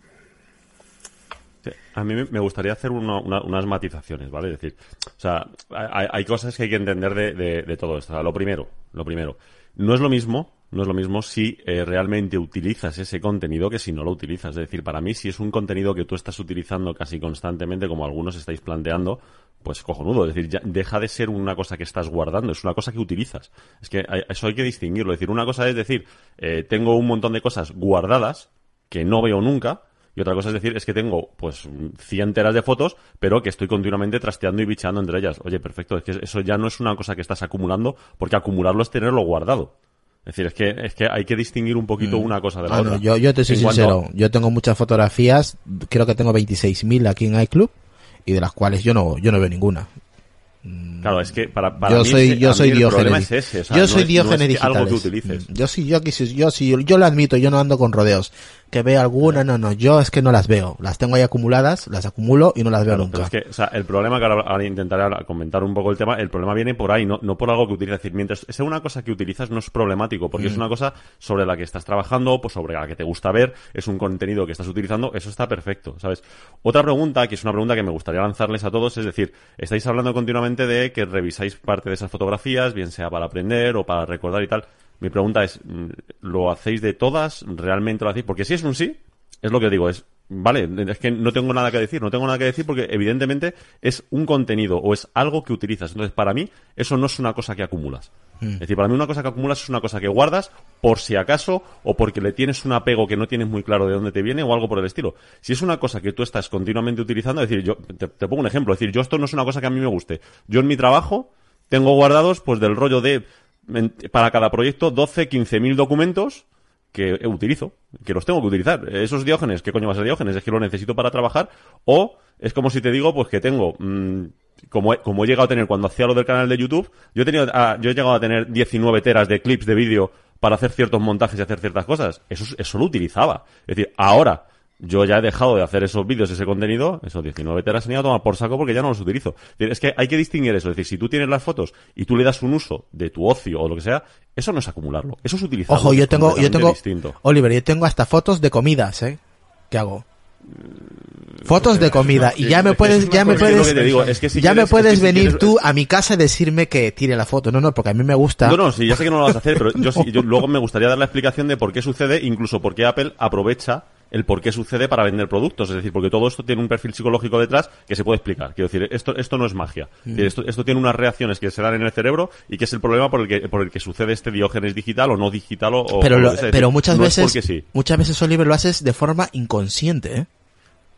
A mí me- gustaría hacer una- unas matizaciones, ¿vale? Es decir, o sea, hay, hay cosas que hay que entender de, de- todo esto. Lo primero, lo primero, no es lo mismo, no es lo mismo si eh, realmente utilizas ese contenido que si no lo utilizas. Es decir, para mí, si es un contenido que tú estás utilizando casi constantemente, como algunos estáis planteando, pues cojonudo. Es decir, ya deja de ser una cosa que estás guardando, es una cosa que utilizas. Es que hay- eso hay que distinguirlo. Es decir, una cosa es decir, eh, tengo un montón de cosas guardadas que no veo nunca, y otra cosa es decir, es que tengo pues 100 teras de fotos, pero que estoy continuamente trasteando y bicheando entre ellas. Oye, perfecto, es que eso ya no es una cosa que estás acumulando, porque acumularlo es tenerlo guardado. Es decir, es que, es que hay que distinguir un poquito una cosa de la Ah, no, otra. yo, yo te soy cuanto- sincero, yo tengo muchas fotografías, creo que tengo 26.000 aquí en iClub y de las cuales yo no, yo no veo ninguna. Claro, es que para, para yo mí soy, yo soy mí el Diógenes. problema es ese, o sea, yo no soy es- no Diógenes es que algo que utilices. Mm, Yo sí, yo, yo sí, yo lo admito, yo no ando con rodeos. Que veo alguna, no, no, yo es que no las veo. Las tengo ahí acumuladas, las acumulo y no las veo Claro, nunca. pero es que, o sea, el problema que ahora, ahora intentaré hablar- comentar un poco el tema, el problema viene por ahí, no, no por algo que utilizas. Es decir, mientras sea una cosa que utilizas no es problemático, porque Mm. es una cosa sobre la que estás trabajando, pues sobre la que te gusta ver, es un contenido que estás utilizando, eso está perfecto, ¿sabes? Otra pregunta, que es una pregunta que me gustaría lanzarles a todos, es decir, estáis hablando continuamente de que revisáis parte de esas fotografías, bien sea para aprender o para recordar y tal. Mi pregunta es, mm, ¿lo hacéis de todas? ¿Realmente lo hacéis? Porque si es un sí, es lo que digo, es, vale, es que no tengo nada que decir, no tengo nada que decir porque evidentemente es un contenido o es algo que utilizas. Entonces, para mí, eso no es una cosa que acumulas. Es decir, para mí una cosa que acumulas es una cosa que guardas por si acaso o porque le tienes un apego que no tienes muy claro de dónde te viene o algo por el estilo. Si es una cosa que tú estás continuamente utilizando, es decir, yo te, te pongo un ejemplo, es decir, yo esto no es una cosa que a mí me guste. Yo en mi trabajo tengo guardados pues del rollo de para cada proyecto 12, 15 mil documentos que utilizo, que los tengo que utilizar. Esos diógenes, ¿qué coño va a ser diógenes? Es que lo necesito para trabajar. O es como si te digo, pues que tengo, mm, como, he, como he llegado a tener cuando hacía lo del canal de YouTube, yo he, tenido, ah, yo he llegado a tener 19 teras de clips de vídeo para hacer ciertos montajes y hacer ciertas cosas. Eso, es- eso lo utilizaba. Es decir, ahora, yo ya he dejado de hacer esos vídeos, ese contenido, esos 19 teras han ido a tomar por saco porque ya no los utilizo. Es que hay que distinguir eso. Es decir, si tú tienes las fotos y tú le das un uso de tu ocio o lo que sea, eso no es acumularlo. Eso es utilizarlo. Ojo, yo tengo, yo tengo, distinto. Oliver, yo tengo hasta fotos de comidas, ¿eh? ¿Qué hago? Fotos de comida y ya me puedes, ya me puedes, ya me puedes venir tú a mi casa a decirme que tire la foto. No, no, porque a mí me gusta. No, no, sí, ya sé que no lo vas a hacer, pero yo, <laughs> sí- yo luego me gustaría dar la explicación de por qué sucede, incluso por qué Apple aprovecha el por qué sucede para vender productos. Es decir, porque todo esto tiene un perfil psicológico detrás que se puede explicar. Quiero decir, esto, esto no es magia. Es decir, Esto, esto tiene unas reacciones que se dan en el cerebro y que es el problema por el que, por el que sucede este diógenes digital o no digital o, pero o lo- pero decir, muchas no veces, sí. muchas veces Oliver lo haces de forma inconsciente, ¿eh?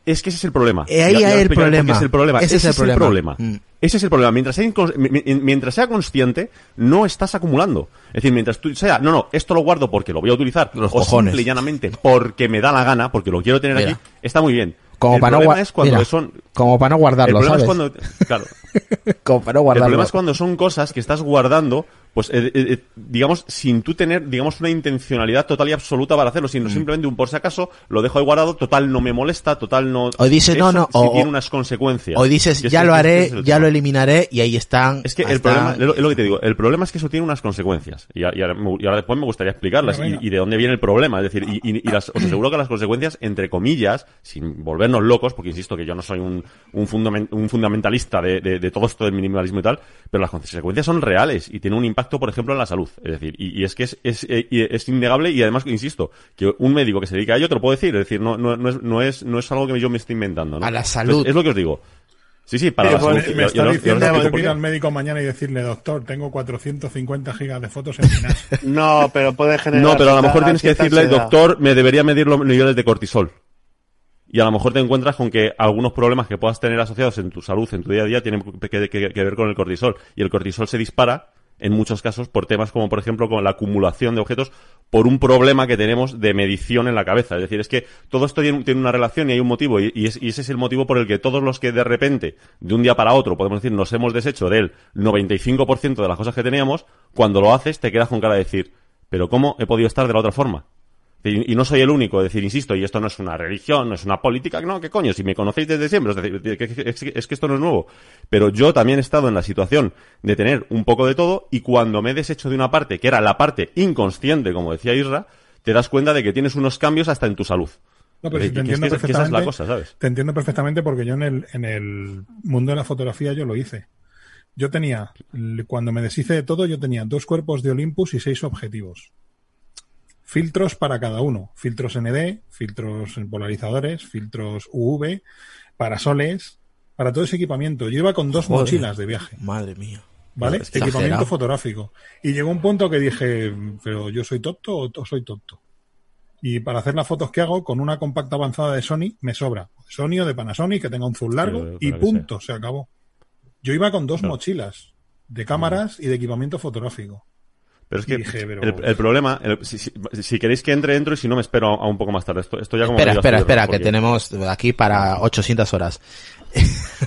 Es que ese es el problema. Eh, ahí Ya- ya hay el problema. Es el problema. Ese es el problema. problema. Mm. Ese es el problema. Mientras sea, mientras sea consciente, no estás acumulando. Es decir, mientras tú sea, no, no, esto lo guardo porque lo voy a utilizar, Los o cojones. simple y llanamente porque me da la gana, porque lo quiero tener Mira. aquí, está muy bien. Como el para no es cuando mira, son... como para no guardarlo, problema ¿sabes? es cuando... Claro. Como para no El problema es cuando son cosas que estás guardando, pues, eh, eh, eh, digamos, sin tú tener, digamos, una intencionalidad total y absoluta para hacerlo, Mm. sino simplemente un por si acaso, lo dejo ahí guardado, total no me molesta, total no... O dices, no, Eso no, sí o- tiene unas consecuencias. O dices, ya que lo haré, ya lo eliminaré y ahí están. Es que el problema, están. es lo, es lo que te digo, el problema es que eso tiene unas consecuencias. Y, ahora, y ahora después me gustaría explicarlas y, de dónde viene el problema. Es decir, y, y- y las- os aseguro que las consecuencias, entre comillas, sin volvernos locos, porque insisto que yo no soy un, un, fundamen- un fundamentalista de, de- de todo esto del minimalismo y tal, pero las consecuencias son reales y tienen un impacto, por ejemplo, en la salud. Es decir, y, es que es, es, eh, es, innegable y además, insisto, que un médico que se dedica a ello te lo puedo decir. Es decir, no, no, no, es, no, es, no es algo que yo me estoy inventando. ¿no? A la salud. es lo que os digo. Sí, sí, para la pues, salud. Me Yo- está yo no- yo diciendo no ir al médico mañana y decirle, doctor, tengo 450 gigas de fotos en mi NAS. <laughs> No, pero puede generar. No, pero a lo mejor tienes que decirle, ansiedad. doctor, me debería medir los niveles de cortisol. Y a lo mejor te encuentras con que algunos problemas que puedas tener asociados en tu salud, en tu día a día, tienen que, ver con el cortisol. Y el cortisol se dispara, en muchos casos, por temas como, por ejemplo, con la acumulación de objetos, por un problema que tenemos de medición en la cabeza. Es decir, es que todo esto tiene, una relación y hay un motivo. Y, y ese es el motivo por el que todos los que de repente, de un día para otro, podemos decir, nos hemos deshecho del 95% de las cosas que teníamos, cuando lo haces te quedas con cara de decir, pero ¿cómo he podido estar de la otra forma? Y, y no soy el único, es decir, insisto, y esto no es una religión, no es una política, no, ¿qué coño? Si me conocéis desde siempre, es decir, es, que- es que esto no es nuevo. Pero yo también he estado en la situación de tener un poco de todo y cuando me he deshecho de una parte, que era la parte inconsciente, como decía Isra, te das cuenta de que tienes unos cambios hasta en tu salud. No, pero si te que entiendo que- que esa es la perfectamente. cosa, ¿sabes? Te entiendo perfectamente porque yo en el, en el mundo de la fotografía yo lo hice. Yo tenía, cuando me deshice de todo, yo tenía dos cuerpos de Olympus y seis objetivos. Filtros para cada uno. Filtros ND, filtros polarizadores, filtros UV, parasoles, para todo ese equipamiento. Yo iba con dos Joder. mochilas de viaje. Madre mía. ¿Vale? Equipamiento fotográfico. Y llegó un punto que dije, pero yo soy tonto o soy tonto. Y para hacer las fotos que hago, con una compacta avanzada de Sony, me sobra. Sony o de Panasonic, que tenga un zoom largo, y punto, se acabó. Yo iba con dos mochilas de cámaras y de equipamiento fotográfico. Pero es que dije, pero- el, el problema, el- si, si- si queréis que entre, entro y si no me espero a, a un poco más tarde. Esto, esto ya como Espera, me espera, espera, que porque- tenemos aquí para 800 horas. <laughs>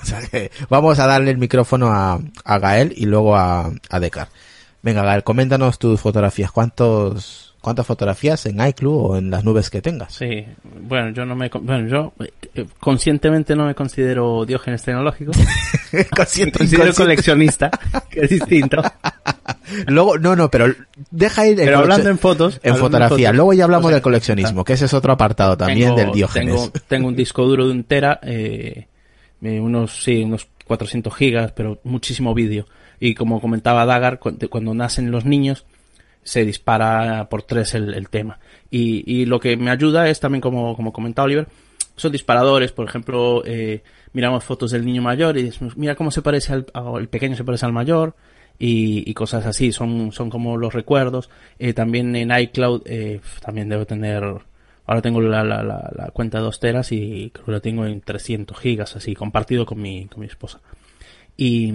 O sea que vamos a darle el micrófono a, a Gael y luego a, a Decar. Venga, Gael, coméntanos tus fotografías. ¿Cuántos, ¿Cuántas fotografías en iClub o en las nubes que tengas? Sí, bueno, yo no me, bueno, yo eh, conscientemente no me considero diógenes tecnológico. <laughs> me Consciente, considero inconsciente. coleccionista, <laughs> que es distinto. <laughs> Luego, no, no, pero deja ir Pero hablando en fotos, en fotografía. fotos, Luego ya hablamos o sea, del coleccionismo, que ese es otro apartado también tengo- del Diógenes. Tengo, tengo un disco duro de un tera, eh, eh, unos, sí, unos 400 gigas, pero muchísimo vídeo. Y como comentaba Dagar, cuando nacen los niños, se dispara por tres el, el tema. Y, y lo que me ayuda es también, como, como comentaba Oliver, son disparadores. Por ejemplo, eh, miramos fotos del niño mayor y decimos, mira cómo se parece al, al pequeño se parece al mayor. Y, cosas así, son, son como los recuerdos. Eh, también en iCloud, eh, también debo tener, ahora tengo la, la, la, cuenta de dos teras y creo que la tengo en 300 gigas, así, compartido con mi, con mi esposa. Y,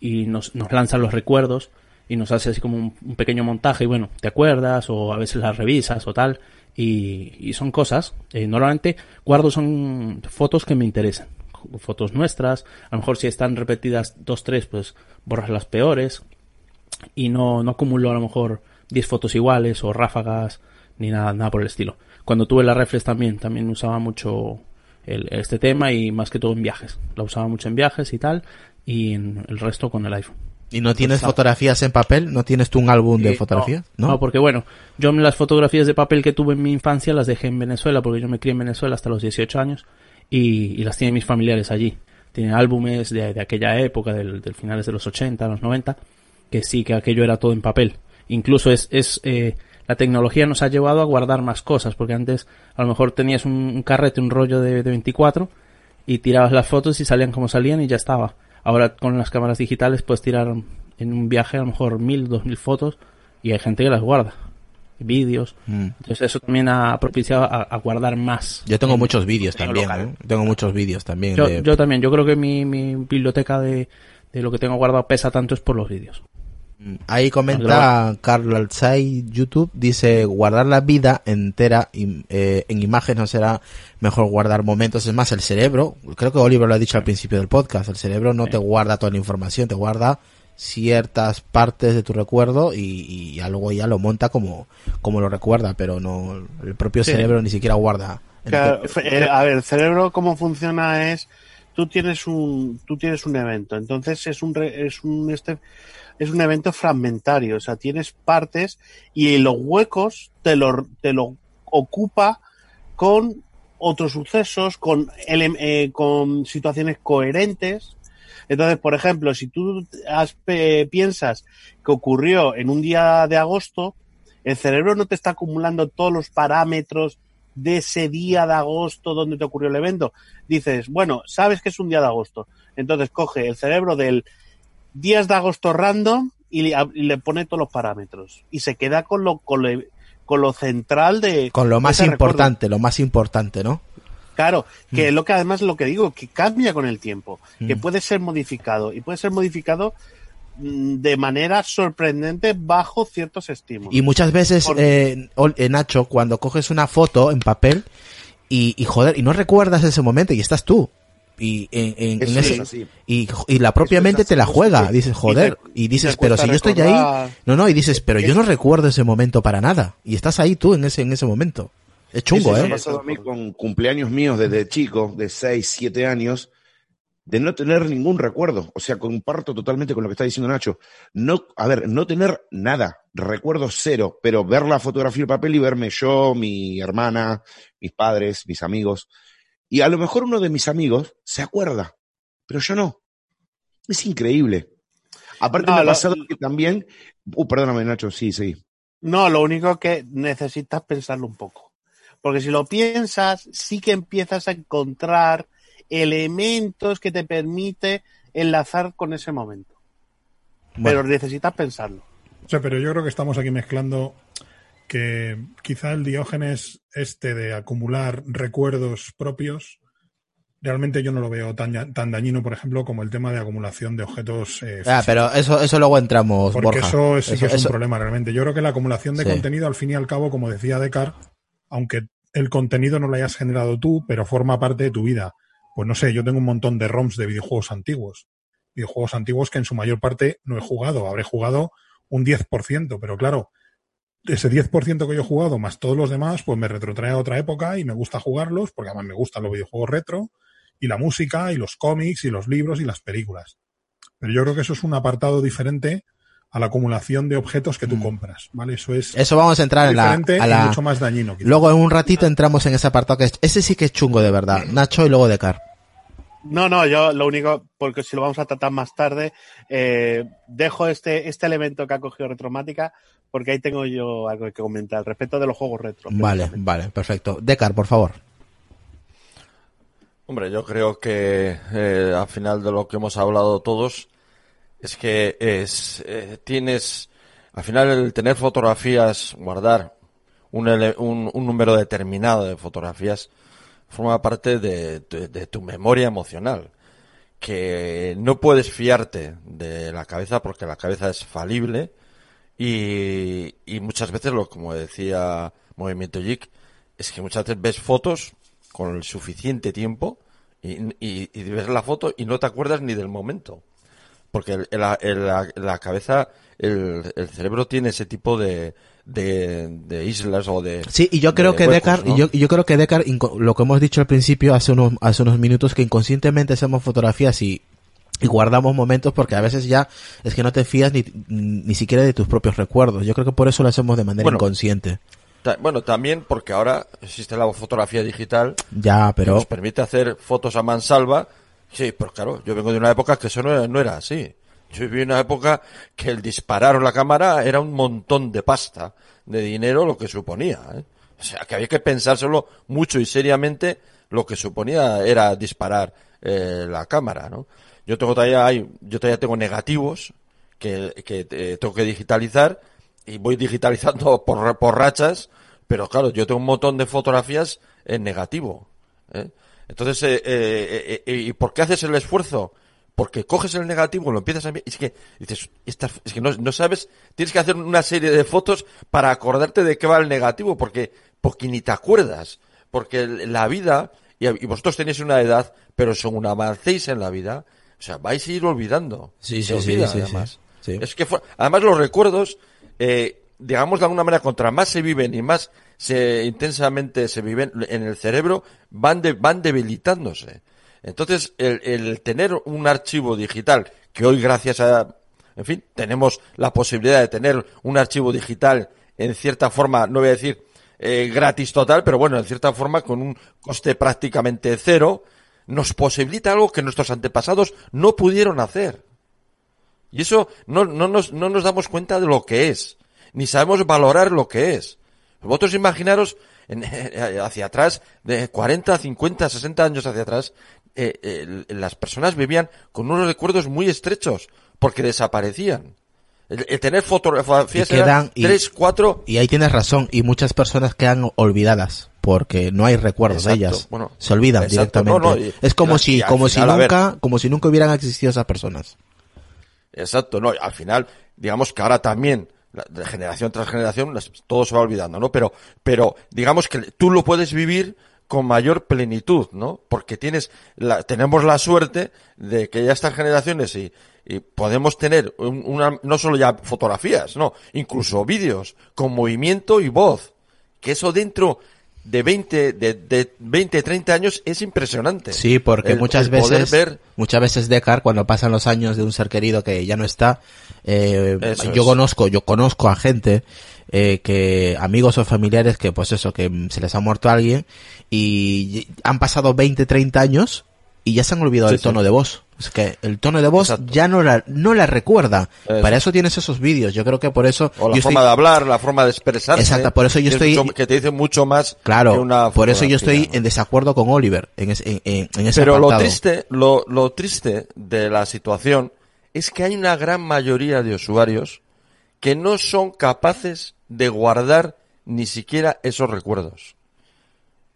y nos, nos lanzan los recuerdos y nos hace así como un, un pequeño montaje y bueno, te acuerdas o a veces las revisas o tal y, y son cosas, eh, normalmente guardo son fotos que me interesan, fotos nuestras, a lo mejor si están repetidas dos, tres, pues borras las peores y no, no acumulo a lo mejor 10 fotos iguales o ráfagas ni nada, nada por el estilo. Cuando tuve la reflex también, también usaba mucho el- este tema y más que todo en viajes. La usaba mucho en viajes y tal y en el resto con el iPhone. ¿Y no tienes fotografías en papel? ¿No tienes tú un álbum de Eh, fotografías? No, no, porque bueno, yo las fotografías de papel que tuve en mi infancia las dejé en Venezuela porque yo me crié en Venezuela hasta los 18 años y, y las tienen mis familiares allí. Tienen álbumes de, de aquella época, del, finales de los 80, los 90, que sí, que aquello era todo en papel. Incluso es, es eh, la tecnología nos ha llevado a guardar más cosas, porque antes a lo mejor tenías un, un carrete, un rollo de, de 24 y tirabas las fotos y salían como salían y ya estaba. Ahora con las cámaras digitales puedes tirar en un viaje a lo mejor mil, dos mil fotos y hay gente que las guarda. Vídeos. Mm. Entonces eso también ha propiciado a, a guardar más. Yo tengo en- muchos vídeos también, local. ¿eh? Tengo muchos vídeos también. Yo, de- yo también, yo creo que mi, mi biblioteca de, de lo que tengo guardado pesa tanto es por los vídeos. Mm. Ahí comenta Carlos Alzai YouTube, dice guardar la vida entera im- eh, en imágenes no será mejor guardar momentos, es más el cerebro, creo que Oliver lo ha dicho al principio del podcast, el cerebro no te guarda toda la información, te guarda ciertas partes de tu recuerdo y, y ya luego ya lo monta como, como lo recuerda, pero no el propio Sí. cerebro ni siquiera guarda. Claro, fe- eh, a ver, el cerebro cómo funciona es tú tienes un tú tienes un evento, entonces es un re- es un este es un evento fragmentario, o sea, tienes partes y los huecos te lo te lo ocupa con otros sucesos, con eh, con situaciones coherentes. Entonces, por ejemplo, si tú has, eh, piensas que ocurrió en un día de agosto, el cerebro no te está acumulando todos los parámetros de ese día de agosto donde te ocurrió el evento. Dices, bueno, sabes que es un día de agosto. Entonces coge el cerebro del días de agosto random y le, y le pone todos los parámetros. Y se queda con lo, con lo, con lo central de... Con lo más recuerdo. importante, lo más importante, ¿no? Claro, que Mm. es lo que además lo que digo, que cambia con el tiempo, que Mm. puede ser modificado y puede ser modificado mm, de manera sorprendente bajo ciertos estímulos. Y muchas veces, Por- eh, eh, Nacho, cuando coges una foto en papel y, y joder, y no recuerdas ese momento y estás tú. Y en, en- en Eso ese- es y, y la propia Eso mente así, te la juega. sí. Dices, joder, y dices, te pero si yo estoy recordar. ahí, no, no, y dices, pero yo no recuerdo ese momento para nada. Y estás ahí tú en ese, en ese momento. Es chungo, Eso me ¿eh? ha pasado a mí con cumpleaños míos desde chico, de 6, 7 años, de no tener ningún recuerdo. O sea, comparto totalmente con lo que está diciendo Nacho. No, a ver, no tener nada, recuerdo cero, pero ver la fotografía en papel y verme yo, mi hermana, mis padres, mis amigos. Y a lo mejor uno de mis amigos se acuerda, pero yo no. Es increíble. Aparte No, me ha lo- pasado que también, uh, perdóname Nacho, sí, sí. No, lo único que necesitas pensarlo un poco. Porque si lo piensas, sí que empiezas a encontrar elementos que te permite enlazar con ese momento. Bueno. Pero necesitas pensarlo. O sea, pero yo creo que estamos aquí mezclando que quizá el diógenes este de acumular recuerdos propios, realmente yo no lo veo tan, tan dañino, por ejemplo, como el tema de acumulación de objetos. eh, Ah, pero eso, eso luego entramos, Porque Borja. eso sí que es eso- un problema realmente. Yo creo que la acumulación de Sí. contenido, al fin y al cabo, como decía Descartes, aunque el contenido no lo hayas generado tú, pero forma parte de tu vida. Pues no sé, yo tengo un montón de ROMs de videojuegos antiguos. Videojuegos antiguos que en su mayor parte no he jugado. Habré jugado un 10%, pero claro, ese 10% que yo he jugado más todos los demás, pues me retrotrae a otra época y me gusta jugarlos, porque además me gustan los videojuegos retro, y la música, y los cómics, y los libros, y las películas. Pero yo creo que eso es un apartado diferente a la acumulación de objetos que tú compras, ¿vale? Eso es Mm. Eso vamos a entrar en la, a la- mucho más dañino. quizá. Luego en un ratito entramos en ese apartado que es, ese sí que es chungo de verdad. Nacho y luego Decar. No, no, yo lo único, porque si lo vamos a tratar más tarde, eh, dejo este, este elemento que ha cogido Retromática, porque ahí tengo yo algo que comentar respecto de los juegos retro. Vale, vale, perfecto. Decar, por favor. Hombre, yo creo que eh, al final de lo que hemos hablado todos es que es eh, tienes al final el tener fotografías, guardar un, un, un número determinado de fotografías forma parte de, de- tu memoria emocional que no puedes fiarte de la cabeza porque la cabeza es falible y, muchas veces lo como decía Movimiento Geek es que muchas veces ves fotos con el suficiente tiempo y- y ves la foto y no te acuerdas ni del momento porque el- la, la cabeza el, el cerebro tiene ese tipo de, de, de islas o de Sí, y yo creo de que huecos, y yo, creo que inco- lo que hemos dicho al principio hace unos, hace unos minutos, que inconscientemente hacemos fotografías y, y guardamos momentos porque a veces ya es que no te fías ni, ni siquiera de tus propios recuerdos. Yo creo que por eso lo hacemos de manera Bueno. inconsciente. Ta- bueno también porque ahora existe la fotografía digital Ya, que pero nos permite hacer fotos a mansalva. Sí, pero claro, yo vengo de una época que eso no era, no era así. Yo viví una época que el disparar la cámara era un montón de pasta, de dinero, lo que suponía. ¿eh? O sea, que había que pensárselo mucho y seriamente lo que suponía era disparar eh, la cámara, ¿no? Yo tengo todavía, hay, yo todavía tengo negativos que, que eh, tengo que digitalizar y voy digitalizando <laughs> por, por rachas, pero claro, yo tengo un montón de fotografías en negativo. ¿eh? Entonces, eh, eh, eh, ¿y por qué haces el esfuerzo? Porque coges el negativo, lo empiezas a y es que dices, esta- es que no, no sabes, tienes que hacer una serie de fotos para acordarte de qué va el negativo, porque, porque ni te acuerdas, porque la vida, y, y vosotros tenéis una edad, pero según avancéis en la vida, o sea, vais a ir olvidando. Sí, sí, sí, olvida, sí, sí. además. Sí. Es que fue- además los recuerdos, eh, digamos de alguna manera, contra más se viven y más se intensamente se viven en el cerebro, van de, van debilitándose. Entonces, el, tener un archivo digital, que hoy gracias a, en fin, tenemos la posibilidad de tener un archivo digital en cierta forma, no voy a decir eh, gratis total, pero bueno, en cierta forma con un coste prácticamente cero, nos posibilita algo que nuestros antepasados no pudieron hacer. Y eso no, no, nos, no nos damos cuenta de lo que es, ni sabemos valorar lo que es. Vosotros imaginaros en- <laughs> hacia atrás, de 40, 50, 60 años hacia atrás, eh, eh, las personas vivían con unos recuerdos muy estrechos, porque desaparecían. El, el tener fotografías Y quedan- y- tres, cuatro, Y ahí tienes razón, y muchas personas quedan olvidadas porque no hay recuerdos de ellas. bueno, Se olvidan exacto, directamente. no, no, y- es como y- si y como si final, nunca como si nunca hubieran existido esas personas. Exacto, no, al final, digamos que ahora también, de generación tras generación, todo se va olvidando, ¿no? Pero, pero, digamos que tú lo puedes vivir con mayor plenitud, ¿no? Porque tienes, la, tenemos la suerte de que ya estas generaciones y, y podemos tener un- una, no solo ya fotografías, no, incluso vídeos con movimiento y voz. Que eso dentro de 20, de, de 20, 30 años es impresionante. Sí, porque El- muchas el veces ver muchas veces Decar cuando pasan los años de un ser querido que ya no está, eh, yo es. conozco yo conozco a gente eh, que amigos o familiares que pues eso que se les ha muerto alguien y han pasado 20, 30 años y ya se han olvidado Sí, el tono sí. de voz. Es que el tono de voz Exacto. ya no la, no la recuerda. Eso. Para eso tienes esos vídeos. Yo creo que por eso O la yo forma estoy- de hablar, la forma de expresarse. Exacto, por eso yo que es estoy- mucho- que te dice mucho más Claro, que una por eso yo estoy ¿no? en desacuerdo con Oliver en, ese- en, en- en ese Pero lo triste, lo, lo triste de la situación es que hay una gran mayoría de usuarios que no son capaces de guardar ni siquiera esos recuerdos.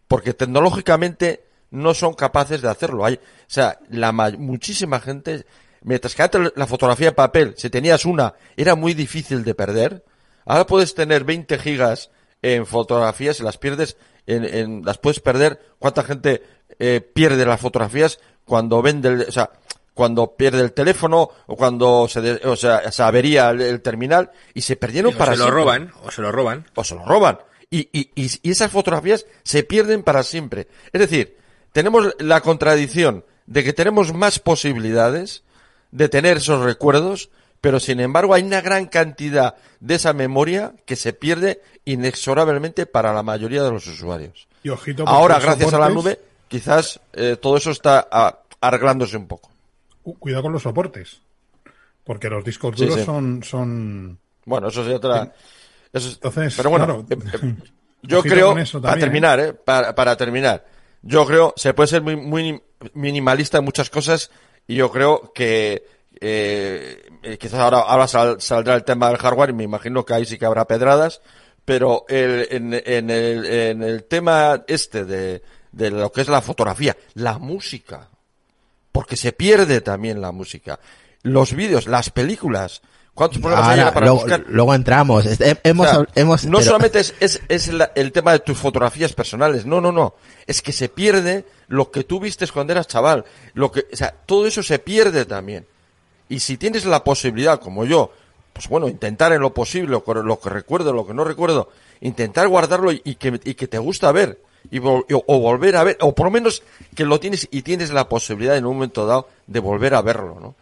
Porque tecnológicamente no son capaces de hacerlo. Hay, o sea, la ma- muchísima gente, mientras que antes la fotografía de papel, si tenías una, era muy difícil de perder. Ahora puedes tener 20 gigas en fotografías y las pierdes, en, en- las puedes perder. ¿Cuánta gente eh, pierde las fotografías cuando vende, el- o sea, cuando pierde el teléfono o cuando se, de- o sea, se avería el, el terminal y se perdieron O para se lo siempre roban, o se lo roban. o se lo roban. Y, y, y, y esas fotografías se pierden para siempre. Es decir, tenemos la contradicción de que tenemos más posibilidades de tener esos recuerdos, pero sin embargo hay una gran cantidad de esa memoria que se pierde inexorablemente para la mayoría de los usuarios. Y ojito, Ahora, gracias a la nube, quizás eh, todo eso está ah, arreglándose un poco. Cuidado con los soportes. Porque los discos duros sí. son, son Bueno, eso es otra. eso es- Entonces, pero bueno, claro, eh, eh, <laughs> yo creo, para terminar, ¿eh? para, para terminar, yo creo, se puede ser muy, muy minimalista en muchas cosas y yo creo que eh, quizás ahora, sal- saldrá el tema del hardware y me imagino que ahí sí que habrá pedradas, pero el, en, el, en el tema este de lo que es la fotografía, la música, porque se pierde también la música, los vídeos, las películas, ¿cuántos programas hay Ahora, para luego, buscar? luego entramos. Hemos, O sea, hemos, no pero- solamente es, es, es la- el tema de tus fotografías personales, no, no, no. Es que se pierde lo que tú vistes cuando eras chaval. Lo que, o sea, todo eso se pierde también. Y si tienes la posibilidad, como yo, pues bueno, intentar en lo posible, lo, que- lo que recuerdo, lo que no recuerdo, intentar guardarlo y, y que, y que te gusta ver. Y, vol- y- o volver a ver, o por lo menos que lo tienes y tienes la posibilidad en un momento dado de volver a verlo, ¿no?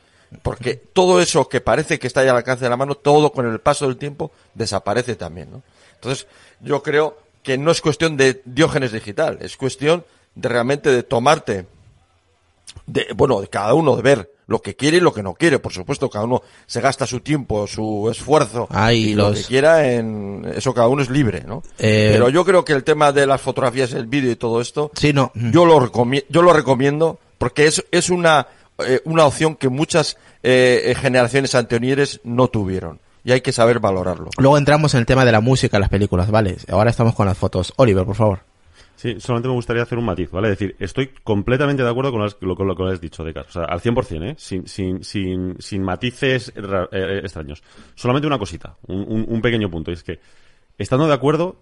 Porque todo eso que parece que está ahí al alcance de la mano, todo con el paso del tiempo desaparece también, ¿no? Entonces, yo creo que no es cuestión de diógenes digital, es cuestión de realmente de tomarte, de, bueno, de cada uno de ver lo que quiere y lo que no quiere. Por supuesto, cada uno se gasta su tiempo, su esfuerzo Ay, y lo que quiera en eso cada uno es libre, ¿no? Eh, Pero yo creo que el tema de las fotografías, el vídeo y todo esto, Sí, no. yo lo recomiendo, yo lo recomiendo porque es, es una, eh, una opción que muchas eh, generaciones anteriores no tuvieron y hay que saber valorarlo. Luego entramos en el tema de la música, las películas, ¿vale? Ahora estamos con las fotos. Oliver, por favor. Sí, solamente me gustaría hacer un matiz, ¿vale? Es decir, estoy completamente de acuerdo con lo, con lo que has dicho, Decar. O sea, al 100%, ¿eh? Sin, sin, sin, sin matices ra- eh, extraños. Solamente una cosita, un, un- un pequeño punto. Y es que, estando de acuerdo,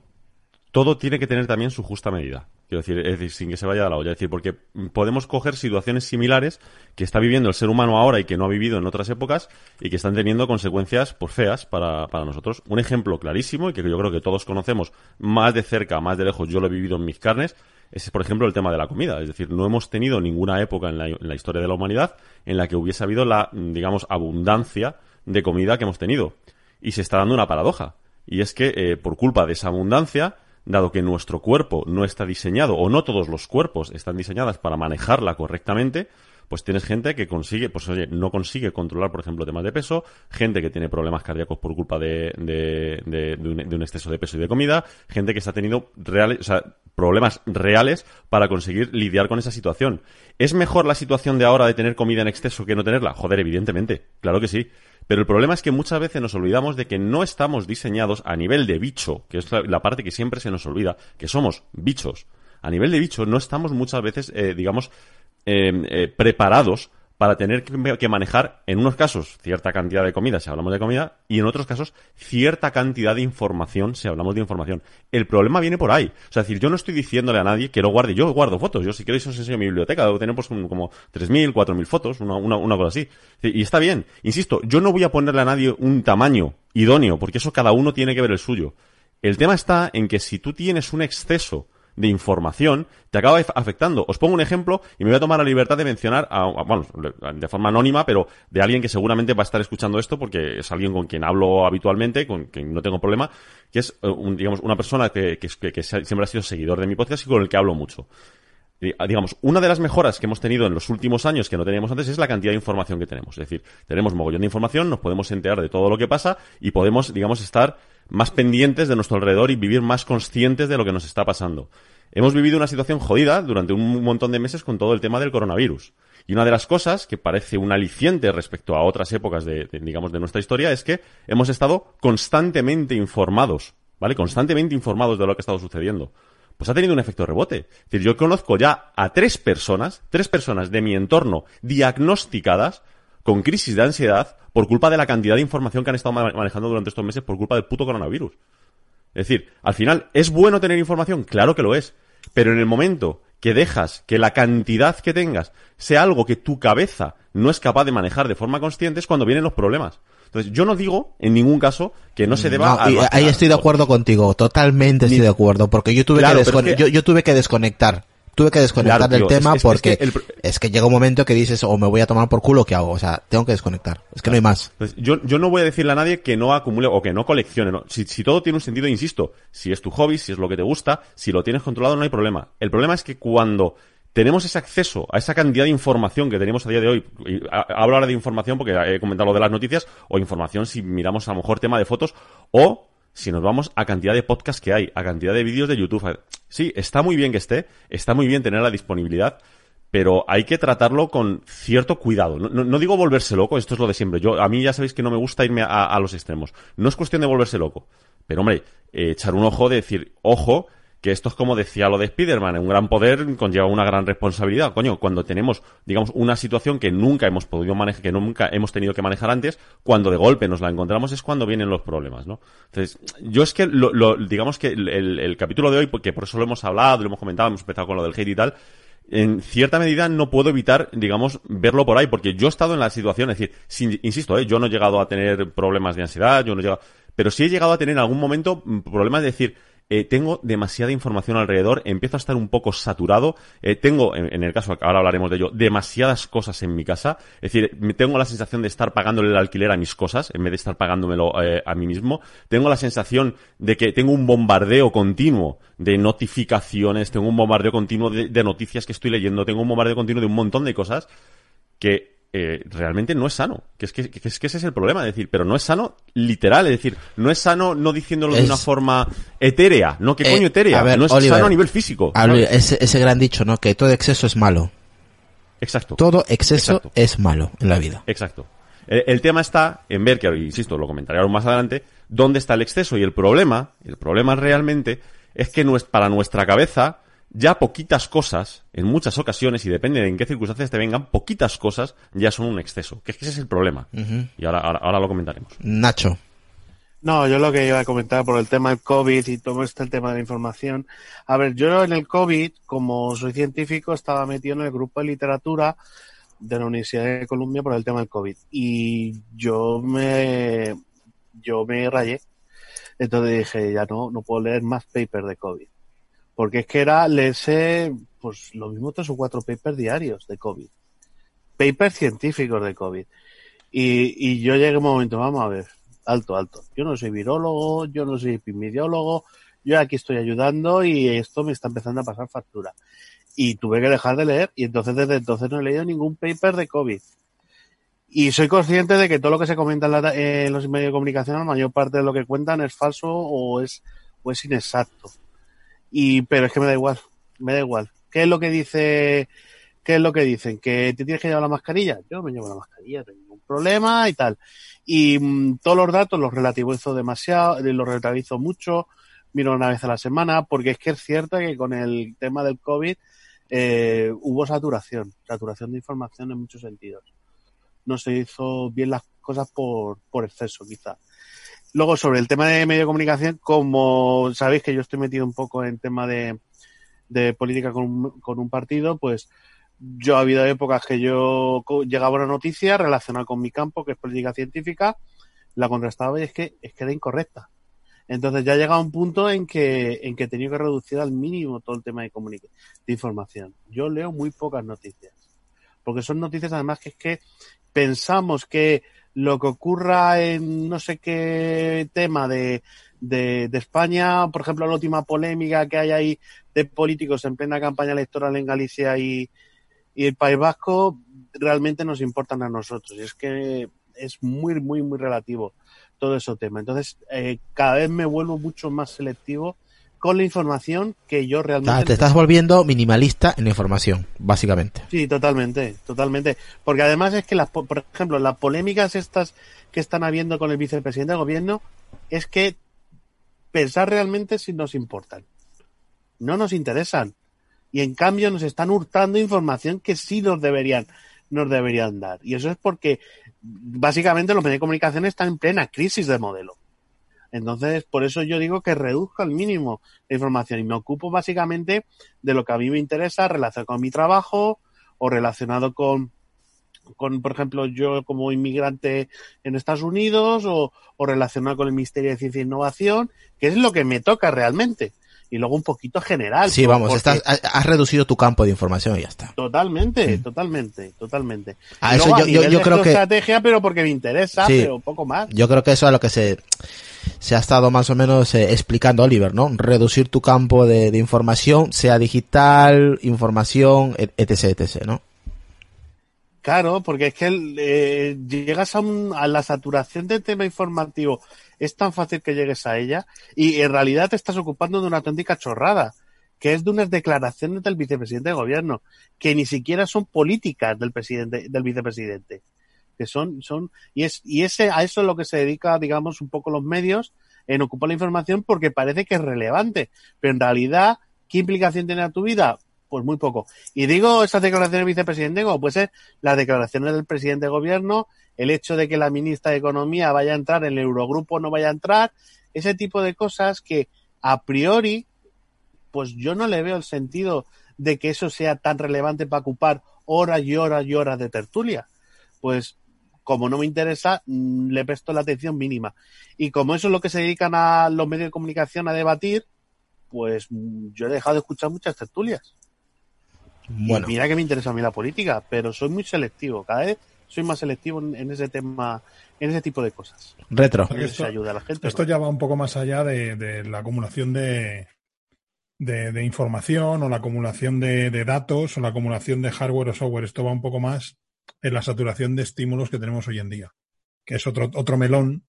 todo tiene que tener también su justa medida. Quiero decir, es decir, sin que se vaya a la olla. Es decir, porque podemos coger situaciones similares que está viviendo el ser humano ahora y que no ha vivido en otras épocas y que están teniendo consecuencias pues, feas para, para nosotros. Un ejemplo clarísimo y que yo creo que todos conocemos más de cerca, más de lejos, yo lo he vivido en mis carnes, es por ejemplo el tema de la comida. Es decir, no hemos tenido ninguna época en la, en la historia de la humanidad en la que hubiese habido la, digamos, abundancia de comida que hemos tenido. Y se está dando una paradoja. Y es que, eh, por culpa de esa abundancia, dado que nuestro cuerpo no está diseñado, o no todos los cuerpos están diseñados para manejarla correctamente, pues tienes gente que consigue, pues oye, no consigue controlar, por ejemplo, temas de peso, gente que tiene problemas cardíacos por culpa de, de, de, de, un, de un, exceso de peso y de comida, gente que está teniendo reales, problemas reales para conseguir lidiar con esa situación. ¿Es mejor la situación de ahora de tener comida en exceso que no tenerla? Joder, evidentemente, claro que sí. Pero el problema es que muchas veces nos olvidamos de que no estamos diseñados a nivel de bicho, que es la, parte que siempre se nos olvida, que somos bichos. A nivel de bicho no estamos muchas veces, eh, digamos, eh, eh, preparados para tener que manejar, en unos casos, cierta cantidad de comida, si hablamos de comida, y en otros casos, cierta cantidad de información, si hablamos de información. El problema viene por ahí. O sea, es decir, yo no estoy diciéndole a nadie que lo guarde. Yo guardo fotos. Yo, si queréis, os enseño mi biblioteca. Debo tener, pues, como 3.000, 4.000 fotos, una, una, una cosa así. Y está bien. Insisto, yo no voy a ponerle a nadie un tamaño idóneo, porque eso cada uno tiene que ver el suyo. El tema está en que si tú tienes un exceso de información te acaba afectando. Os pongo un ejemplo y me voy a tomar la libertad de mencionar, a, bueno, de forma anónima, pero de alguien que seguramente va a estar escuchando esto porque es alguien con quien hablo habitualmente, con quien no tengo problema, que es, un, digamos, una persona que, que, que siempre ha sido seguidor de mi podcast y con el que hablo mucho digamos, una de las mejoras que hemos tenido en los últimos años que no teníamos antes es la cantidad de información que tenemos. Es decir, tenemos mogollón de información, nos podemos enterar de todo lo que pasa y podemos, digamos, estar más pendientes de nuestro alrededor y vivir más conscientes de lo que nos está pasando. Hemos vivido una situación jodida durante un montón de meses con todo el tema del coronavirus. Y una de las cosas que parece un aliciente respecto a otras épocas de, de, digamos, de nuestra historia es que hemos estado constantemente informados, ¿vale? Constantemente informados de lo que ha estado sucediendo pues ha tenido un efecto rebote. Es decir, yo conozco ya a tres personas, tres personas de mi entorno diagnosticadas con crisis de ansiedad por culpa de la cantidad de información que han estado manejando durante estos meses por culpa del puto coronavirus. Es decir, al final, ¿es bueno tener información? Claro que lo es. Pero en el momento que dejas que la cantidad que tengas sea algo que tu cabeza no es capaz de manejar de forma consciente es cuando vienen los problemas. Entonces, yo no digo en ningún caso que no se deba no, a ahí estoy de acuerdo contigo, totalmente estoy de acuerdo, porque yo tuve claro, que, descone- es que... Yo, yo, tuve que desconectar. Tuve que desconectar claro, del tío, tema es, porque es que, el... es que, llega un momento que dices o me voy a tomar por culo qué hago, o sea, tengo que desconectar. Es que claro. no hay más. Entonces, yo, yo no voy a decirle a nadie que no acumule o que no coleccione. ¿no? Si, si todo tiene un sentido, insisto, si es tu hobby, si es lo que te gusta, si lo tienes controlado, no hay problema. El problema es que cuando tenemos ese acceso a esa cantidad de información que tenemos a día de hoy. Y hablo ahora de información porque he comentado lo de las noticias, o información si miramos a lo mejor tema de fotos, o si nos vamos a cantidad de podcasts que hay, a cantidad de vídeos de YouTube. Sí, está muy bien que esté, está muy bien tener la disponibilidad, pero hay que tratarlo con cierto cuidado. No, no, digo volverse loco, esto es lo de siempre. Yo, a mí ya sabéis que no me gusta irme a, a los extremos. No es cuestión de volverse loco. Pero hombre, eh, echar un ojo de decir, ojo, que esto es como decía lo de Spider-Man, un gran poder conlleva una gran responsabilidad. Coño, cuando tenemos, digamos, una situación que nunca hemos podido manejar, que nunca hemos tenido que manejar antes, cuando de golpe nos la encontramos es cuando vienen los problemas, ¿no? Entonces, yo es que, lo, lo, digamos que el, capítulo de hoy, porque por eso lo hemos hablado, lo hemos comentado, hemos empezado con lo del hate y tal, en cierta medida no puedo evitar, digamos, verlo por ahí, porque yo he estado en la situación, es decir, sin, insisto, ¿eh? yo no he llegado a tener problemas de ansiedad, yo no he llegado, pero sí he llegado a tener en algún momento problemas de decir, eh, tengo demasiada información alrededor, empiezo a estar un poco saturado, eh, tengo, en, el caso, ahora hablaremos de ello, demasiadas cosas en mi casa, es decir, tengo la sensación de estar pagándole el alquiler a mis cosas, en vez de estar pagándomelo eh, a mí mismo, tengo la sensación de que tengo un bombardeo continuo de notificaciones, tengo un bombardeo continuo de noticias que estoy leyendo, tengo un bombardeo continuo de un montón de cosas que eh, realmente no es sano. Que es que, que, es que ese es el problema, es decir, pero no es sano literal, es decir, no es sano no diciéndolo es... de una forma etérea, ¿no? ¿Qué eh, coño etérea? Ver, no es Oliver, sano a nivel físico. ese, ese, gran dicho, ¿no? Que todo exceso es malo. Exacto. Todo exceso Exacto. es malo en la vida. Exacto. El, el, tema está en ver, que insisto, lo comentaré ahora más adelante, dónde está el exceso y el problema, el problema realmente es que no es para nuestra cabeza ya poquitas cosas, en muchas ocasiones, y depende de en qué circunstancias te vengan, poquitas cosas ya son un exceso. Que es que ese es el problema. Uh -huh. Y ahora, ahora, ahora, lo comentaremos. Nacho. No, yo lo que iba a comentar por el tema del COVID y todo este tema de la información. A ver, yo en el COVID, como soy científico, estaba metido en el grupo de literatura de la Universidad de Columbia por el tema del COVID. Y yo me, yo me rayé. Entonces dije, ya no, no puedo leer más papers de COVID porque es que era leerse pues lo mismo tres o cuatro papers diarios de COVID. Papers científicos de COVID. Y, y yo llegué un momento, vamos a ver, alto, alto. Yo no soy virólogo, yo no soy epidemiólogo, yo aquí estoy ayudando y esto me está empezando a pasar factura. Y tuve que dejar de leer y entonces desde entonces no he leído ningún paper de COVID. Y soy consciente de que todo lo que se comenta en, la- en los medios de comunicación, la mayor parte de lo que cuentan es falso o es, o es inexacto. Y, pero es que me da igual, me da igual. ¿Qué es lo que dice, qué es lo que dicen? ¿Que te tienes que llevar la mascarilla? Yo me llevo la mascarilla, tengo ningún problema y tal. Y mm, todos los datos los relativizo demasiado, eh, los relativizo mucho, miro una vez a la semana, porque es que es cierto que con el tema del COVID eh, hubo saturación, saturación de información en muchos sentidos. No se hizo bien las cosas por, por exceso, quizá. Luego, sobre el tema de medio de comunicación, como sabéis que yo estoy metido un poco en tema de, política con un, con un partido, pues yo ha habido épocas que yo llegaba una noticia relacionada con mi campo, que es política científica, la contrastaba y es que, es que era incorrecta. Entonces ya llega un punto en que, en que he tenido que reducir al mínimo todo el tema de comunica de información. Yo leo muy pocas noticias. Porque son noticias además que es que pensamos que lo que ocurra en no sé qué tema de, de, España, por ejemplo, la última polémica que hay ahí de políticos en plena campaña electoral en Galicia y, y el País Vasco, realmente nos importan a nosotros. Y es que es muy, muy, muy relativo todo ese tema. Entonces, eh, cada vez me vuelvo mucho más selectivo con la información que yo realmente... sea, te estás volviendo minimalista en la información, básicamente. Sí, totalmente, totalmente. Porque además es que, las, po- por ejemplo, las polémicas estas que están habiendo con el vicepresidente del gobierno es que pensar realmente si nos importan. No nos interesan. Y en cambio nos están hurtando información que sí nos deberían, nos deberían dar. Y eso es porque básicamente los medios de comunicación están en plena crisis de modelo. Entonces, por eso yo digo que reduzco al mínimo la información y me ocupo básicamente de lo que a mí me interesa relacionado con mi trabajo o relacionado con, con por ejemplo, yo como inmigrante en Estados Unidos o, o relacionado con el Ministerio de Ciencia e Innovación, que es lo que me toca realmente. Y luego un poquito general. Sí, vamos, estás, ha- has reducido tu campo de información y ya está. Totalmente, totalmente, totalmente. A Y eso luego, yo- a yo- yo de creo que- estrategia, pero porque me interesa, Sí. pero poco más. Yo creo que eso es a lo que se, se ha estado más o menos eh, explicando Oliver, ¿no? Reducir tu campo de, de información, sea digital, información, et- etc, etc, ¿no? Claro, porque es que eh, llegas a, un- a la saturación del tema informativo, es tan fácil que llegues a ella y en realidad te estás ocupando de una auténtica chorrada, que es de unas declaraciones del vicepresidente de gobierno, que ni siquiera son políticas del presidente, del vicepresidente, que son, son, y es, y ese, a eso es lo que se dedica, digamos, un poco los medios, en ocupar la información porque parece que es relevante, pero en realidad, ¿qué implicación tiene a tu vida? Pues muy poco. Y digo esas declaraciones del vicepresidente, como puede ser las declaraciones del presidente de gobierno, el hecho de que la ministra de Economía vaya a entrar, el Eurogrupo no vaya a entrar, ese tipo de cosas que a priori, pues yo no le veo el sentido de que eso sea tan relevante para ocupar horas y horas y horas de tertulia. Pues como no me interesa, mm, le presto la atención mínima. Y como eso es lo que se dedican a los medios de comunicación a debatir, pues mm, yo he dejado de escuchar muchas tertulias. Bueno, Y mira que me interesa a mí la política, pero soy muy selectivo. Cada vez soy más selectivo en, en ese tema, en ese tipo de cosas. retro. Esto- ayuda a la gente. Esto ¿no? ya va un poco más allá de, de la acumulación de, de, de información o la acumulación de, de datos o la acumulación de hardware o software. Esto va un poco más en la saturación de estímulos que tenemos hoy en día, que es otro, otro melón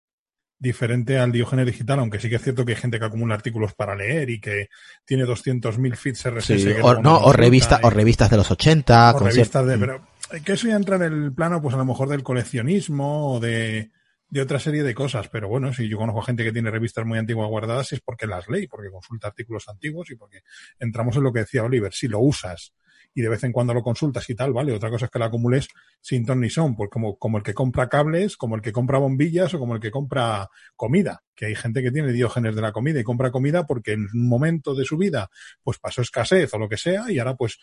diferente al Diógenes digital, aunque sí que es cierto que hay gente que acumula artículos para leer y que tiene 200.000 feeds RSS. Sí, o, no, o, revista, y- o revistas de los 80. o revistas de. Pero eh, que eso ya entra en el plano, pues a lo mejor del coleccionismo o de, de otra serie de cosas. Pero bueno, si yo conozco gente que tiene revistas muy antiguas guardadas, es porque las lee, porque consulta artículos antiguos y porque entramos en lo que decía Oliver. Si lo usas y de vez en cuando lo consultas y tal, vale. Otra cosa es que la acumules sin ton ni son, pues como, como el que compra cables, como el que compra bombillas o como el que compra comida. Que hay gente que tiene diógenes de la comida y compra comida porque en un momento de su vida pues pasó escasez o lo que sea y ahora pues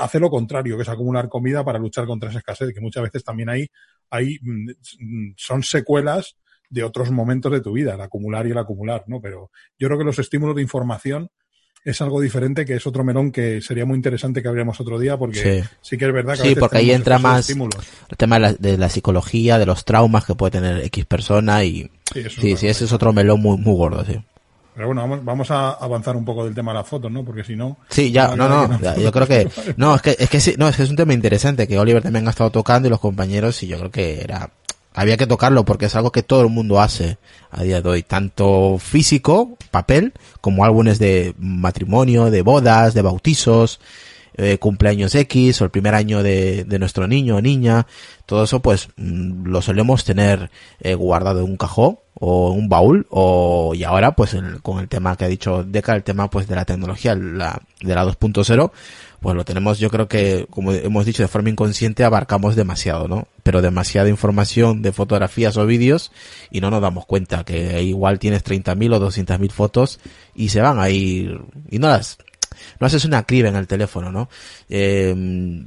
hace lo contrario, que es acumular comida para luchar contra esa escasez, que muchas veces también hay, hay mm, son secuelas de otros momentos de tu vida, el acumular y el acumular, ¿no? Pero yo creo que los estímulos de información es algo diferente, que es otro melón que sería muy interesante que abriéramos otro día, porque sí, Sí. que es verdad que a Sí, veces porque ahí entra más el tema de la, de la psicología, de los traumas que puede tener X persona y Sí, eso sí, es sí, verdad. ese es otro melón muy, muy gordo, sí. Pero bueno, vamos, vamos a avanzar un poco del tema de las fotos, ¿no? Porque si no... Sí, ya, no, no, ya, yo creo que, <laughs> no, es que, es que sí, no, es que es un tema interesante que Oliver también ha estado tocando y los compañeros y yo creo que era, había que tocarlo porque es algo que todo el mundo hace a día de hoy, tanto físico, papel, como álbumes de matrimonio, de bodas, de bautizos, eh, cumpleaños X o el primer año de, de nuestro niño o niña, todo eso pues mm, lo solemos tener eh, guardado en un cajón o en un baúl o y ahora pues con el tema que ha dicho Deca, el tema pues de la tecnología, la, de la 2.0, pues lo tenemos yo creo que como hemos dicho de forma inconsciente abarcamos demasiado, ¿no? Pero demasiada información de fotografías o vídeos y no nos damos cuenta que igual tienes 30.000 o 200.000 fotos y se van a ir y no las no haces una criba en el teléfono, ¿no? Eh,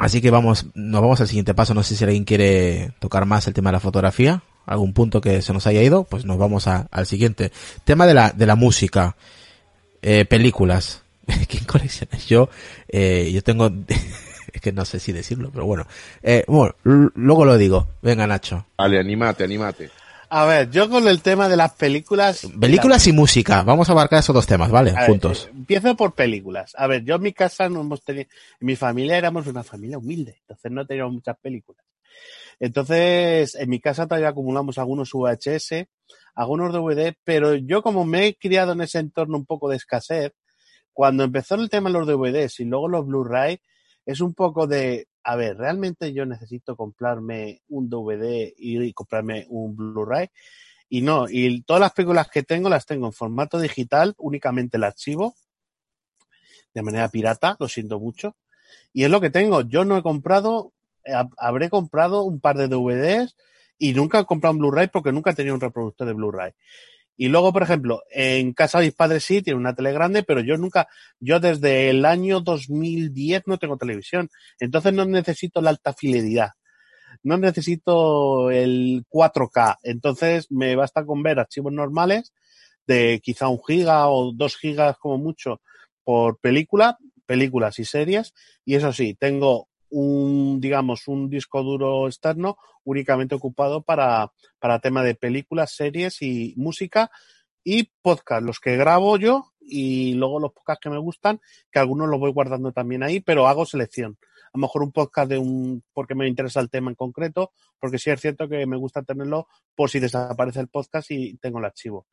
así que vamos, nos vamos al siguiente paso. No sé si alguien quiere tocar más el tema de la fotografía, algún punto que se nos haya ido, pues nos vamos al siguiente. Tema de la, de la música, eh, películas. <laughs> ¿Quién colecciona? Yo, eh, yo tengo, <laughs> es que no sé si decirlo, pero bueno. Eh, bueno, luego lo digo. Venga, Nacho. Dale, animate, animate. A ver, yo con el tema de las películas. Películas y música. Vamos a abarcar esos dos temas, ¿vale? A ver, Juntos. eh, empiezo por películas. A ver, yo en mi casa no hemos tenido, en mi familia éramos una familia humilde, entonces no teníamos muchas películas. Entonces, en mi casa todavía acumulamos algunos VHS, algunos DVD, pero yo como me he criado en ese entorno un poco de escasez, cuando empezó el tema de los DVDs y luego los Blu-ray, es un poco de, a ver, ¿realmente yo necesito comprarme un DVD y comprarme un Blu-ray? Y no, y todas las películas que tengo las tengo en formato digital, únicamente el archivo, de manera pirata, lo siento mucho. Y es lo que tengo. Yo no he comprado, eh, hab- habré comprado un par de DVDs y nunca he comprado un Blu-ray porque nunca he tenido un reproductor de Blu-ray. Y luego, por ejemplo, en casa de mis padres sí tiene una tele grande, pero yo nunca, yo desde el año 2010 no tengo televisión. Entonces no necesito la alta fidelidad. No necesito el 4K. Entonces me basta con ver archivos normales de quizá un giga o dos gigas como mucho por película, películas y series. Y eso sí, tengo un, digamos, un disco duro externo únicamente ocupado para, para tema de películas, series y música y podcast, los que grabo yo y luego los podcasts que me gustan, que algunos los voy guardando también ahí, pero hago selección. A lo mejor un podcast de un, porque me interesa el tema en concreto, porque sí es cierto que me gusta tenerlo por si desaparece el podcast y tengo el archivo.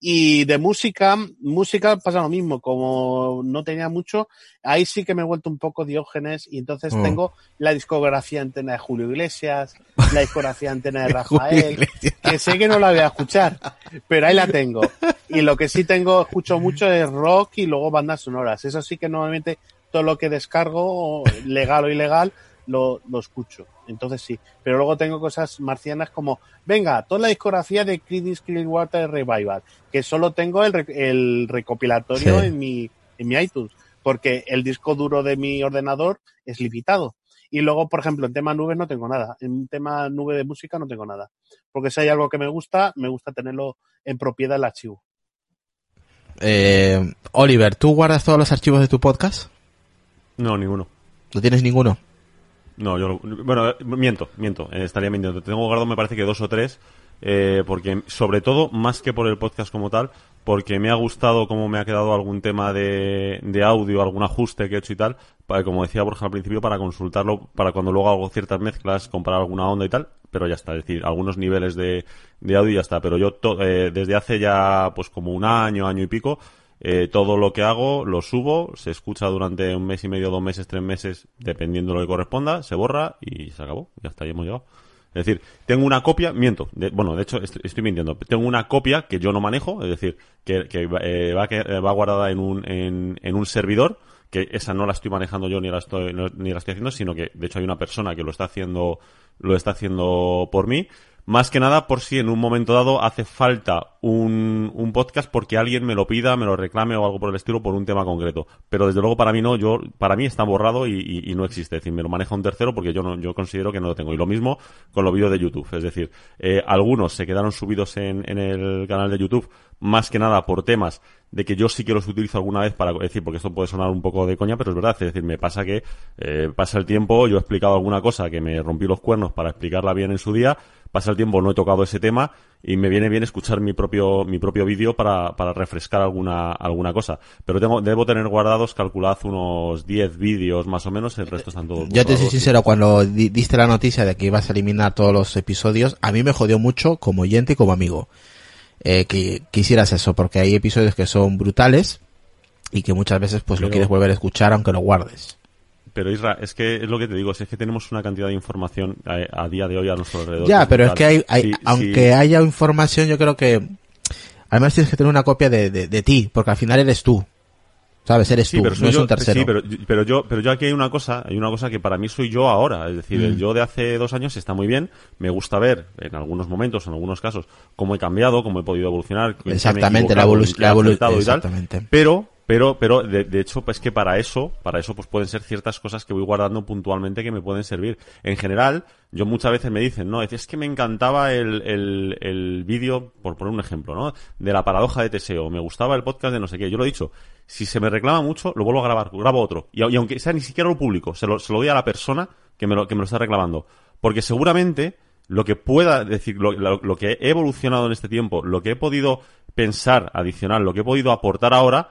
Y de música, música pasa lo mismo, como no tenía mucho, ahí sí que me he vuelto un poco diógenes y entonces Oh. tengo la discografía entera de Julio Iglesias, <laughs> la discografía entera de Rafael, que sé que no la voy a escuchar, pero ahí la tengo. Y lo que sí tengo, escucho mucho es rock y luego bandas sonoras. Eso sí que normalmente todo lo que descargo, legal o ilegal, lo, lo escucho. Entonces sí. Pero luego tengo cosas marcianas como, venga, toda la discografía de Creedence Clearwater Revival, que solo tengo el, el recopilatorio Sí. en mi, en mi iTunes, porque el disco duro de mi ordenador es limitado. Y luego, por ejemplo, en tema nubes no tengo nada. En tema nube de música no tengo nada. Porque si hay algo que me gusta, me gusta tenerlo en propiedad el archivo. Eh, Oliver, ¿tú guardas todos los archivos de tu podcast? No, ninguno. ¿No tienes ninguno? No, yo bueno, eh, miento, miento, eh, estaría mintiendo. Tengo guardado me parece que dos o tres, eh, porque sobre todo, más que por el podcast como tal, porque me ha gustado cómo me ha quedado algún tema de, de audio, algún ajuste que he hecho y tal, para, como decía Borja al principio, para consultarlo, para cuando luego hago ciertas mezclas, comparar alguna onda y tal, pero ya está, es decir, algunos niveles de, de audio y ya está. Pero yo to- eh, desde hace ya pues como un año, año y pico, eh, todo lo que hago lo subo, se escucha durante un mes y medio, dos meses, tres meses, dependiendo de lo que corresponda, se borra y se acabó. Ya está, ya hemos llegado. Es decir, tengo una copia, miento, de- bueno, de hecho est- estoy mintiendo, tengo una copia que yo no manejo, es decir, que, eh, va, eh, va guardada en un, en, en un servidor, que esa no la estoy manejando yo ni la estoy, ni la estoy haciendo, sino que de hecho hay una persona que lo está haciendo, lo está haciendo por mí. Más que nada por si en un momento dado hace falta un, un podcast porque alguien me lo pida, me lo reclame o algo por el estilo por un tema concreto. Pero desde luego para mí no, yo, para mí está borrado y, y- no existe. Es decir, me lo maneja un tercero porque yo no, yo considero que no lo tengo. Y lo mismo con los vídeos de YouTube. Es decir, eh, algunos se quedaron subidos en, en el canal de YouTube más que nada por temas de que yo sí que los utilizo alguna vez para decir, porque esto puede sonar un poco de coña, pero es verdad, es decir, me pasa que eh, pasa el tiempo, yo he explicado alguna cosa que me rompí los cuernos para explicarla bien en su día, pasa el tiempo, no he tocado ese tema y me viene bien escuchar mi propio, mi propio vídeo para, para refrescar alguna, alguna cosa. Pero tengo, debo tener guardados, calculad, unos 10 vídeos más o menos, el resto están todos Yo te soy sincero, cuando di- diste la noticia de que ibas a eliminar todos los episodios, a mí me jodió mucho como oyente y como amigo eh, que, hicieras eso, porque hay episodios que son brutales y que muchas veces pues lo quieres volver a escuchar aunque lo guardes. Pero Isra, es que es lo que te digo, es que tenemos una cantidad de información a, a día de hoy a nuestro alrededor. Ya, pero es que hay, hay- Sí, aunque sí. haya información, yo creo que además tienes que tener una copia de, de, de ti, porque al final eres tú. ¿Sabes? Eres Sí, tú, pero no soy es yo, un tercero. sí, pero, pero yo, pero yo aquí hay una cosa, hay una cosa que para mí soy yo ahora, es decir, el Mm. yo de hace dos años está muy bien, me gusta ver en algunos momentos, en algunos casos, cómo he cambiado, cómo he podido evolucionar, Exactamente, la equivocado, evolu- en qué he la evolu- acertado y tal. exactamente. Pero, pero, pero, de, de hecho, pues que para eso, para eso, pues pueden ser ciertas cosas que voy guardando puntualmente que me pueden servir. En general, yo muchas veces me dicen, no, es que me encantaba el, el, el vídeo, por poner un ejemplo, ¿no? De la paradoja de Teseo, me gustaba el podcast de no sé qué. Yo lo he dicho, si se me reclama mucho, lo vuelvo a grabar, grabo otro. Y, aunque sea ni siquiera lo público, se lo, se lo doy a la persona que me lo, que me lo está reclamando. Porque seguramente, lo que pueda decir, lo, lo- lo que he evolucionado en este tiempo, lo que he podido pensar adicional, lo que he podido aportar ahora,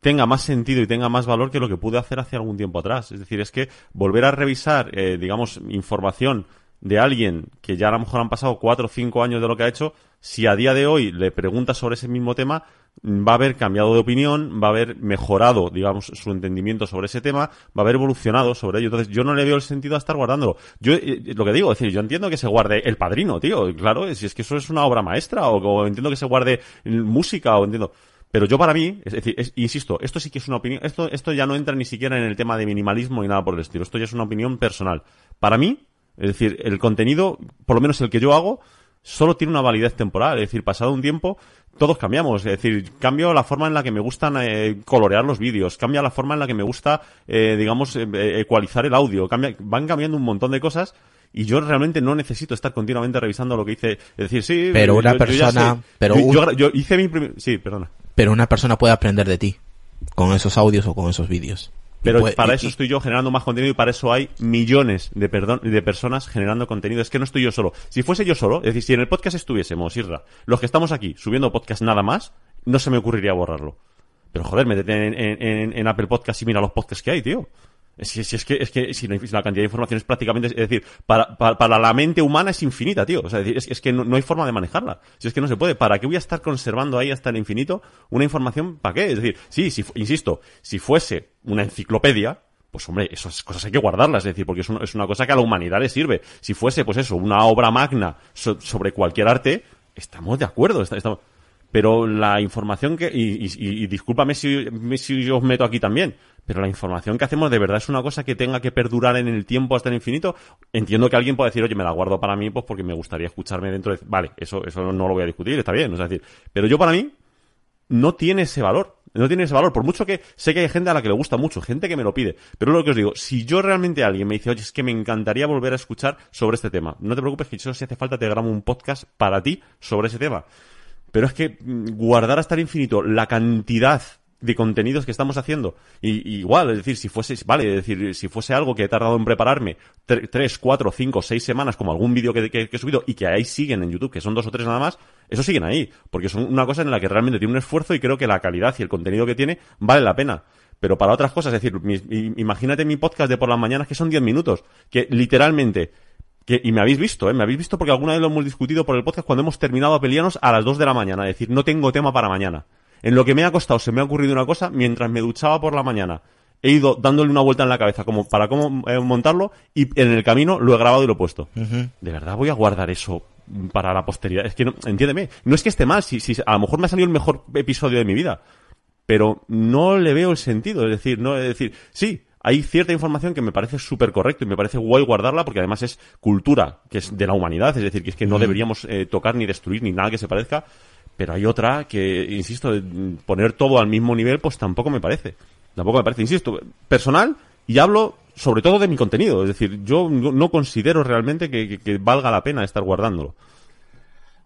tenga más sentido y tenga más valor que lo que pude hacer hace algún tiempo atrás. Es decir, es que volver a revisar, eh, digamos, información de alguien que ya a lo mejor han pasado cuatro o cinco años de lo que ha hecho, si a día de hoy le preguntas sobre ese mismo tema, mm, va a haber cambiado de opinión, va a haber mejorado, digamos, su entendimiento sobre ese tema, va a haber evolucionado sobre ello. Entonces, yo no le veo el sentido a estar guardándolo. Yo, eh, lo que digo, es decir, yo entiendo que se guarde El Padrino, tío, claro, si es que eso es una obra maestra, o, entiendo que se guarde música, o entiendo... Pero yo para mí, es decir, insisto, esto sí que es una opinión, esto, esto ya no entra ni siquiera en el tema de minimalismo ni nada por el estilo, esto ya es una opinión personal. Para mí, es decir, el contenido, por lo menos el que yo hago, solo tiene una validez temporal, es decir, pasado un tiempo, todos cambiamos, es decir, cambio la forma en la que me gustan eh, colorear los vídeos, cambia la forma en la que me gusta, eh, digamos, eh, eh, ecualizar el audio, cambia, van cambiando un montón de cosas y yo realmente no necesito estar continuamente revisando lo que hice, es decir, sí, Pero una yo- persona- sé. pero yo, un- yo gra- yo hice mi primer, sí, perdona. Pero una persona puede aprender de ti con esos audios o con esos vídeos. Pero para y- eso estoy yo generando más contenido y para eso hay millones de, perdón, de personas generando contenido. Es que no estoy yo solo. Si fuese yo solo, es decir, si en el podcast estuviésemos, Isra, los que estamos aquí subiendo podcast nada más, no se me ocurriría borrarlo. Pero joder, métete en, en- en- en Apple Podcast y mira los podcasts que hay, tío. Si, es que, es que si la, cantidad de información es prácticamente, es decir, para, para, la mente humana es infinita, tío. O sea, es, es, que no, no hay forma de manejarla. Si es que no se puede. ¿Para qué voy a estar conservando ahí hasta el infinito una información? ¿Para qué? Es decir, sí, si, insisto, si fuese una enciclopedia, pues hombre, esas cosas hay que guardarlas, es decir, porque es una, es una cosa que a la humanidad le sirve. Si fuese, pues eso, una obra magna so- sobre cualquier arte, estamos de acuerdo, estamos... Pero la información que, y, y- y discúlpame si, si yo os meto aquí también, pero la información que hacemos de verdad es una cosa que tenga que perdurar en el tiempo hasta el infinito. Entiendo que alguien pueda decir, oye, me la guardo para mí, pues porque me gustaría escucharme dentro de... Vale, eso, eso no lo voy a discutir, está bien, es decir, pero yo para mí, no tiene ese valor. No tiene ese valor. Por mucho que sé que hay gente a la que le gusta mucho, gente que me lo pide. Pero lo que os digo, si yo realmente alguien me dice, oye, es que me encantaría volver a escuchar sobre este tema, no te preocupes que yo si hace falta te grabo un podcast para ti sobre ese tema. Pero es que mm, guardar hasta el infinito la cantidad de contenidos que estamos haciendo. Y, igual, es decir, si fuese, vale, es decir, si fuese algo que he tardado en prepararme tre- tres, cuatro, cinco, seis semanas, como algún vídeo que, he subido y que ahí siguen en YouTube, que son dos o tres nada más, eso siguen ahí. Porque son una cosa en la que realmente tiene un esfuerzo y creo que la calidad y el contenido que tiene vale la pena. Pero para otras cosas, es decir, mi- imagínate mi podcast de por las mañanas que son 10 minutos, que literalmente que, y me habéis visto, ¿eh? Me habéis visto porque alguna vez lo hemos discutido por el podcast cuando hemos terminado a pelearnos a las 2 de la mañana. Es decir, no tengo tema para mañana. En lo que me ha costado se me ha ocurrido una cosa mientras me duchaba por la mañana. He ido dándole una vuelta en la cabeza como para cómo eh, montarlo y en el camino lo he grabado y lo he puesto. De verdad voy a guardar eso para la posteridad. Es que no, entiéndeme, no es que esté mal, si, si a lo mejor me ha salido el mejor episodio de mi vida, pero no le veo el sentido. Es decir, no, es decir, sí, hay cierta información que me parece súper correcto y me parece guay guardarla porque además es cultura, que es de la humanidad, es decir, que es que no deberíamos eh, tocar ni destruir ni nada que se parezca, pero hay otra que, insisto, mm, poner todo al mismo nivel, pues tampoco me parece. Tampoco me parece, insisto, personal y hablo sobre todo de mi contenido, es decir, yo no, no considero realmente que, que- que valga la pena estar guardándolo.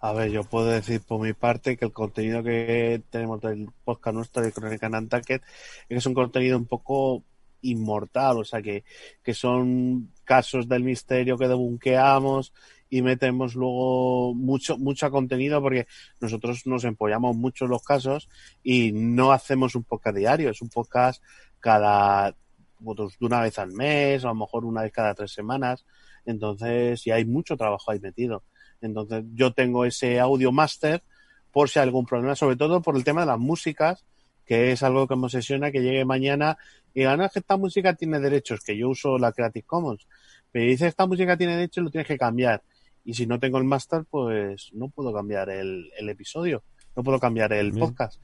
A ver, yo puedo decir por mi parte que el contenido que tenemos del podcast nuestro de Crónica Nantucket es un contenido un poco inmortal, o sea que, que son casos del misterio que debunqueamos y metemos luego mucho, mucho contenido porque nosotros nos empollamos mucho los casos y no hacemos un podcast diario, es un podcast cada, pues, una vez al mes, a lo mejor una vez cada tres semanas. Entonces, y hay mucho trabajo ahí metido. Entonces, yo tengo ese audio master por si hay algún problema, sobre todo por el tema de las músicas, que es algo que me obsesiona que llegue mañana y diga, no, es que esta música tiene derechos, que yo uso la Creative Commons, pero dice, esta música tiene derechos, lo tienes que cambiar. Y si no tengo el master, pues no puedo cambiar el, el episodio, no puedo cambiar el podcast,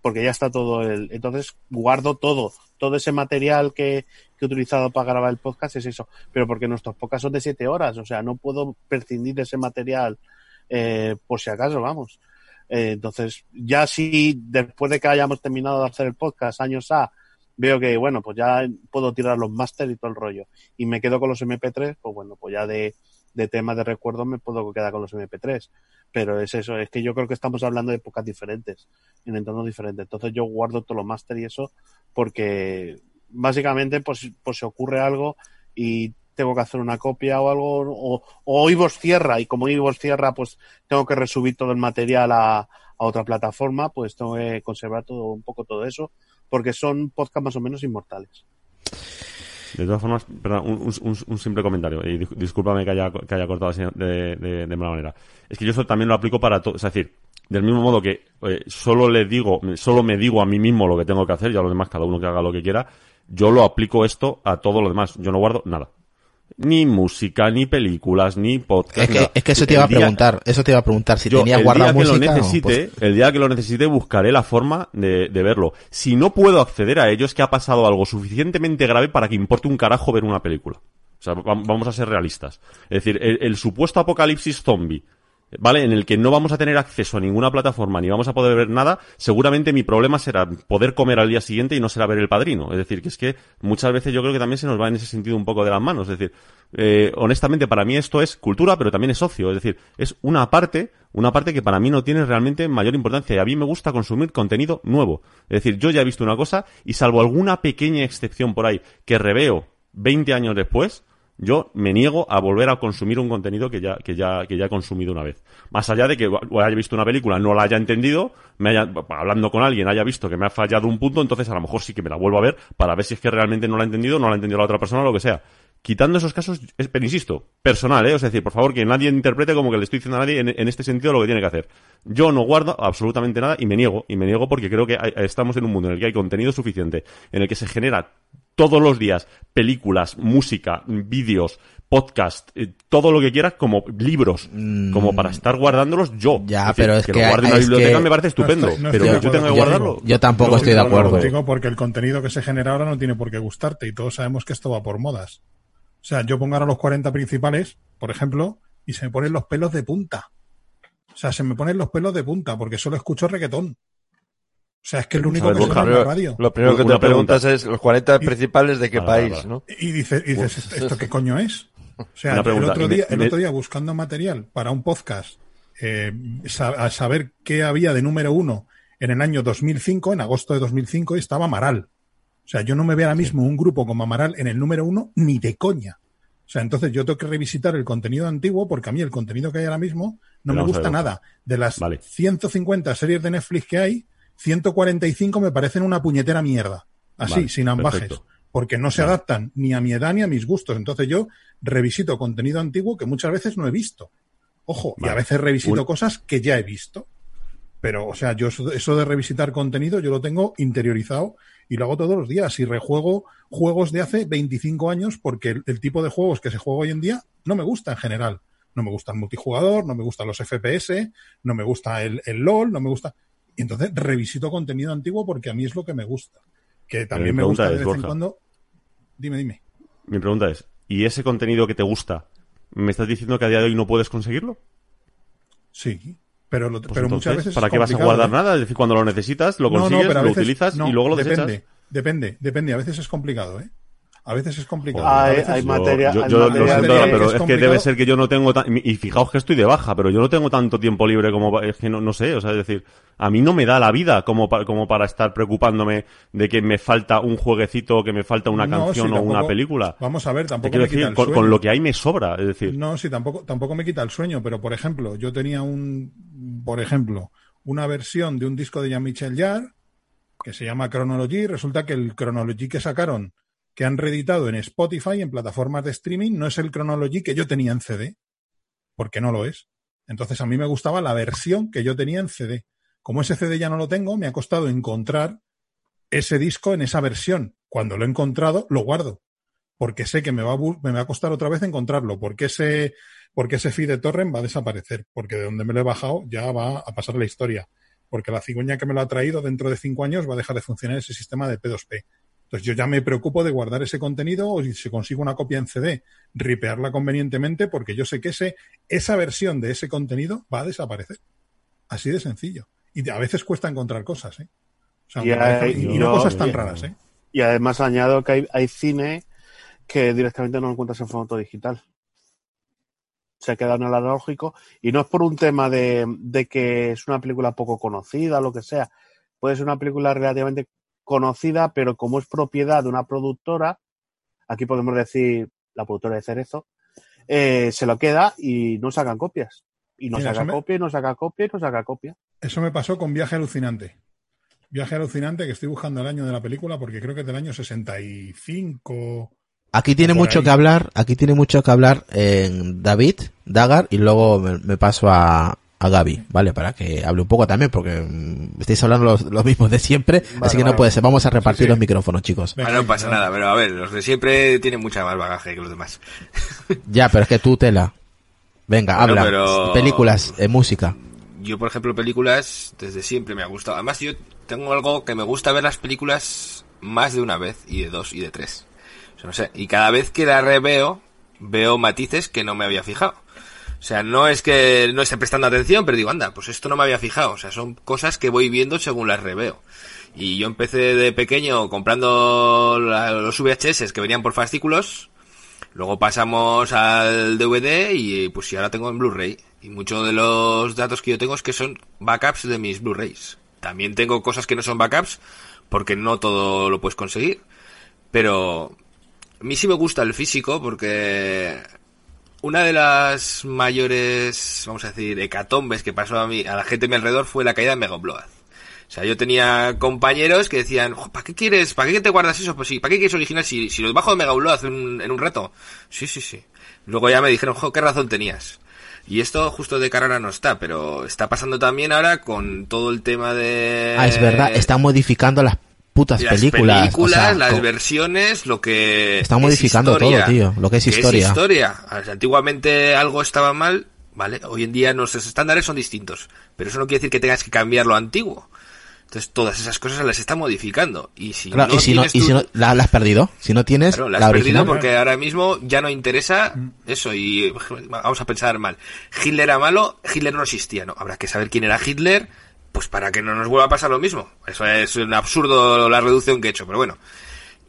porque ya está todo el... Entonces guardo todo, todo ese material que, que he utilizado para grabar el podcast es eso, pero porque nuestros podcasts son de siete horas, o sea, no puedo prescindir de ese material eh, por si acaso, vamos. Eh, entonces, ya si después de que hayamos terminado de hacer el podcast, años A, veo que, bueno, pues ya puedo tirar los máster y todo el rollo, y me quedo con los MP3, pues bueno, pues ya de, de temas de recuerdos me puedo quedar con los MP3. Pero es eso, es que yo creo que estamos hablando de épocas diferentes, en entornos diferentes. Entonces yo guardo todos los máster y eso, porque básicamente, pues, pues se ocurre algo y tengo que hacer una copia o algo, o, o Ivos cierra, y como Ivos cierra, pues tengo que resubir todo el material a otra plataforma, pues tengo que conservar todo, un poco todo eso, porque son podcasts más o menos inmortales. De todas formas, perdón, un, simple comentario, y dis- discúlpame que haya, que haya cortado de mala manera. Es que yo eso también lo aplico para todo, es decir, del mismo modo que eh, solo le digo, solo me digo a mí mismo lo que tengo que hacer y a los demás cada uno que haga lo que quiera, yo lo aplico esto a todo lo demás. Yo no guardo nada. Ni música, ni películas, ni podcast. Es que, es que eso te iba a preguntar, eso te iba a preguntar, si yo, tenías el guardado día que música lo o, necesite, pues, el día que lo necesite buscaré la forma de, de verlo. Si no puedo acceder a ello es que ha pasado algo suficientemente grave para que importe un carajo ver una película. O sea, va- vamos a ser realistas. Es decir, el, el supuesto apocalipsis zombie, ¿vale? En el que no vamos a tener acceso a ninguna plataforma ni vamos a poder ver nada, seguramente mi problema será poder comer al día siguiente y no será ver el padrino. Es decir, que es que muchas veces yo creo que también se nos va en ese sentido un poco de las manos. Es decir, eh, honestamente para mí esto es cultura, pero también es ocio. Es decir, es una parte, una parte que para mí no tiene realmente mayor importancia. Y a mí me gusta consumir contenido nuevo. Es decir, yo ya he visto una cosa y salvo alguna pequeña excepción por ahí que reveo 20 años después, yo me niego a volver a consumir un contenido que ya, que ya, que ya he consumido una vez. Más allá de que haya visto una película, no la haya entendido, me haya, hablando con alguien, haya visto que me ha fallado un punto, entonces a lo mejor sí que me la vuelvo a ver para ver si es que realmente no la ha entendido, no la ha entendido la otra persona o lo que sea. Quitando esos casos, es- pero insisto, personal, ¿eh? Es decir, por favor, que nadie interprete como que le estoy diciendo a nadie en, en este sentido lo que tiene que hacer. Yo no guardo absolutamente nada y me niego, y me niego porque creo que hay- estamos en un mundo en el que hay contenido suficiente, en el que se genera todos los días películas, música, vídeos, podcast, eh, todo lo que quieras como libros, como para estar guardándolos yo. Mm. Ya, pero es que que lo guarde en una biblioteca que- me parece estupendo, No estoy- no pero que yo tenga que guardarlo. yo tampoco No estoy de acuerdo porque el contenido que se genera ahora no tiene por qué gustarte y todos sabemos que esto va por modas. O sea, yo pongo ahora los 40 principales, por ejemplo, y se me ponen los pelos de punta. O sea, se me ponen los pelos de punta porque solo escucho reggaetón. O sea, es que es lo único ver, que suena en la radio. Lo primero que te pregunta. preguntas es los 40 principales de qué país. ¿no? Y dices, y dices ¿esto, esto qué coño es? O sea, el otro, día, el otro día buscando material para un podcast, eh, a saber qué había de número uno en el año 2005, en agosto de 2005, y estaba Amaral. O sea, yo no me veo ahora mismo un grupo como Amaral en el número uno ni de coña. O sea, entonces yo tengo que revisitar el contenido antiguo porque a mí el contenido que hay ahora mismo no Pero me gusta nada. De las Vale. 150 series de Netflix que hay, 145 me parecen una puñetera mierda. Así, Vale, sin ambajes perfecto. porque no se Vale. adaptan ni a mi edad ni a mis gustos. Entonces yo revisito contenido antiguo que muchas veces no he visto. Ojo, y a veces revisito Un- cosas que ya he visto. Pero, o sea, yo eso de revisitar contenido yo lo tengo interiorizado y lo hago todos los días. Y rejuego juegos de hace 25 años porque el, el tipo de juegos que se juega hoy en día no me gusta en general. No me gusta el multijugador, no me gustan los FPS, no me gusta el, el LOL, no me gusta. Y entonces revisito contenido antiguo porque a mí es lo que me gusta. Que también me gusta de vez en cuando. Dime, dime. Mi pregunta es, ¿y ese contenido que te gusta, me estás diciendo que a día de hoy no puedes conseguirlo? Sí, pero, lo- Pues pero entonces, muchas veces. ¿para qué vas a guardar ¿eh? nada? Es decir, cuando lo necesitas, lo No, no, consigues, pero a lo utilizas no, y luego lo depende, desechas. Depende, depende. A veces es complicado, ¿eh? A veces es complicado. Joder, A Hay- veces- hay materia- yo, hay yo lo siento, de- pero es es, que debe ser que yo no tengo tan- y fijaos que estoy de baja, pero yo no tengo tanto tiempo libre como es que no, no sé, o sea, es decir, a mí no me da la vida como pa- como para estar preocupándome de que me falta un jueguecito, que me falta una No, canción o una película. Vamos a ver, Te tampoco quiero me quita decir, el con, sueño. con lo que hay me sobra, es decir, No, sí, tampoco, tampoco me quita el sueño, pero por ejemplo, yo tenía un, por ejemplo, una versión de un disco de Jean-Michel Jarre que se llama Chronology. y Resulta que el Chronology que sacaron, que han reeditado en Spotify, en plataformas de streaming, no es el Chronology que yo tenía en CD, porque no lo es. Entonces a mí me gustaba la versión que yo tenía en CD. Como ese CD ya no lo tengo, me ha costado encontrar ese disco en esa versión. Cuando lo he encontrado, lo guardo porque sé que me va, a, costar otra vez encontrarlo, porque ese, porque ese feed de torrent va a desaparecer, porque de donde me lo he bajado ya va a pasar la historia, porque la cigüeña que me lo ha traído dentro de cinco años va a dejar de funcionar ese sistema de P2P. Entonces yo ya me preocupo de guardar ese contenido o si se consigo una copia en CD, ripearla convenientemente, porque yo sé que ese, esa versión de ese contenido va a desaparecer. Así de sencillo. Y a veces cuesta encontrar cosas, ¿eh? O sea, Y me parece- hay- y, y no cosas tan y- raras, ¿eh? Y además añado que hay, hay cine que directamente no lo encuentras en formato digital. Se queda en el analógico y no es por un tema de, de que es una película poco conocida o lo que sea. Puede ser una película relativamente conocida, pero como es propiedad de una productora, aquí podemos decir la productora de Cerezo, eh, se lo queda y no sacan copias. Y no Mira, saca me- copia, y no saca copia, y no saca copia. Eso me pasó con Viaje Alucinante. Viaje Alucinante, que estoy buscando el año de la película porque creo que es del año 65. Aquí tiene mucho ahí. que hablar, aquí tiene mucho que hablar en David, Dagar, y luego me, me paso a, a Gaby, ¿vale? Para que hable un poco también, porque mm, estáis hablando los, los mismos de siempre, así que no puede ser. Vamos a repartir Sí, sí. los micrófonos, chicos. Ah, no pasa nada, pero a ver, los de siempre tienen mucha más bagaje que los demás. <laughs> Ya, pero es que tú, Tela. Venga, Bueno, habla. pero- Películas, eh, música. Yo, por ejemplo, películas desde siempre me ha gustado. Además, yo tengo algo que me gusta ver las películas más de una vez, y de dos, y de tres. O sea, no sé, y cada vez que la reveo, veo matices que no me había fijado. O sea, no es que no esté prestando atención, pero digo, anda, pues esto no me había fijado. O sea, son cosas que voy viendo según las reveo. Y yo empecé de pequeño comprando los VHS que venían por fascículos. Luego pasamos al DVD y pues y ahora tengo en Blu-ray. Y muchos de los datos que yo tengo es que son backups de mis Blu-rays. También tengo cosas que no son backups porque no todo lo puedes conseguir. Pero a mí sí me gusta el físico porque una de las mayores, vamos a decir, hecatombes que pasó a mí, a la gente a mi alrededor fue la caída de Mega Upload. O sea, yo tenía compañeros que decían, "Jo, ¿para qué quieres? ¿Para qué te guardas eso? Pues sí, ¿para qué quieres original si, si los bajo de Mega Upload en en un reto? Sí, sí, sí. Luego ya me dijeron, qué razón tenías. Y esto justo de cara no está, pero está pasando también ahora con todo el tema de... Ah, es verdad, están modificando las putas las películas. películas, o sea, las versiones, lo que Están es modificando historia, todo, tío, lo que es historia. historia. O sea, antiguamente algo estaba mal, ¿vale? Hoy en día nuestros estándares son distintos, pero eso no quiere decir que tengas que cambiar lo antiguo. Entonces todas esas cosas las está modificando y si Claro, no y si no, tienes y tú- si no la, la has perdido, si no tienes Claro, la la has perdido original. porque ahora mismo ya no interesa eso y vamos a pensar mal. Hitler era malo, Hitler no existía, ¿no? Habrá que saber quién era Hitler, pues para que no nos vuelva a pasar lo mismo. Eso es un absurdo la reducción que he hecho, pero bueno.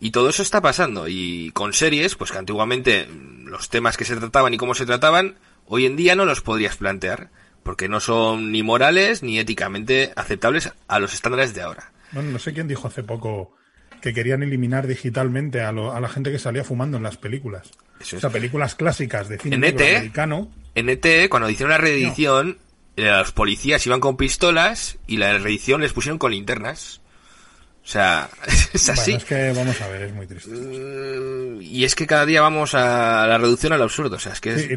Y todo eso está pasando y con series, pues que antiguamente los temas que se trataban y cómo se trataban, hoy en día no los podrías plantear porque no son ni morales ni éticamente aceptables a los estándares de ahora. Bueno, no sé quién dijo hace poco que querían eliminar digitalmente a, lo- a la gente que salía fumando en las películas. Eso O es. sea, películas clásicas de cine En ET, americano. En ET, cuando hicieron la reedición, los policías iban con pistolas y la reedición les pusieron con linternas. O sea, <laughs> es así. Bueno, es que vamos a ver, es muy triste. Mm, Y es que cada día vamos a la reducción al absurdo. O sea, es que es... Sí,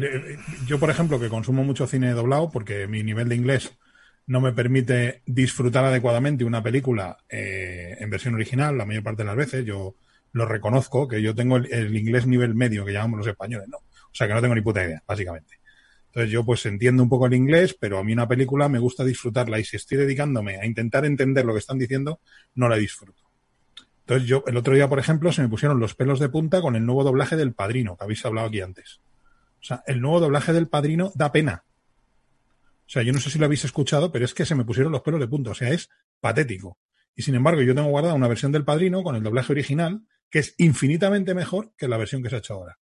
yo, por ejemplo, que consumo mucho cine doblado porque mi nivel de inglés no me permite disfrutar adecuadamente una película eh, en versión original la mayor parte de las veces. Yo lo reconozco, que yo tengo el, el inglés nivel medio, que llamamos los españoles, ¿no? O sea, que no tengo ni puta idea, básicamente. Entonces yo pues entiendo un poco el inglés, pero a mí una película me gusta disfrutarla y si estoy dedicándome a intentar entender lo que están diciendo, no la disfruto. Entonces yo, el otro día, por ejemplo, se me pusieron los pelos de punta con el nuevo doblaje del Padrino, que habéis hablado aquí antes. O sea, el nuevo doblaje del Padrino da pena. O sea, yo no sé si lo habéis escuchado, pero es que se me pusieron los pelos de punta. O sea, es patético. Y sin embargo, yo tengo guardada una versión del Padrino con el doblaje original, que es infinitamente mejor que la versión que se ha hecho ahora.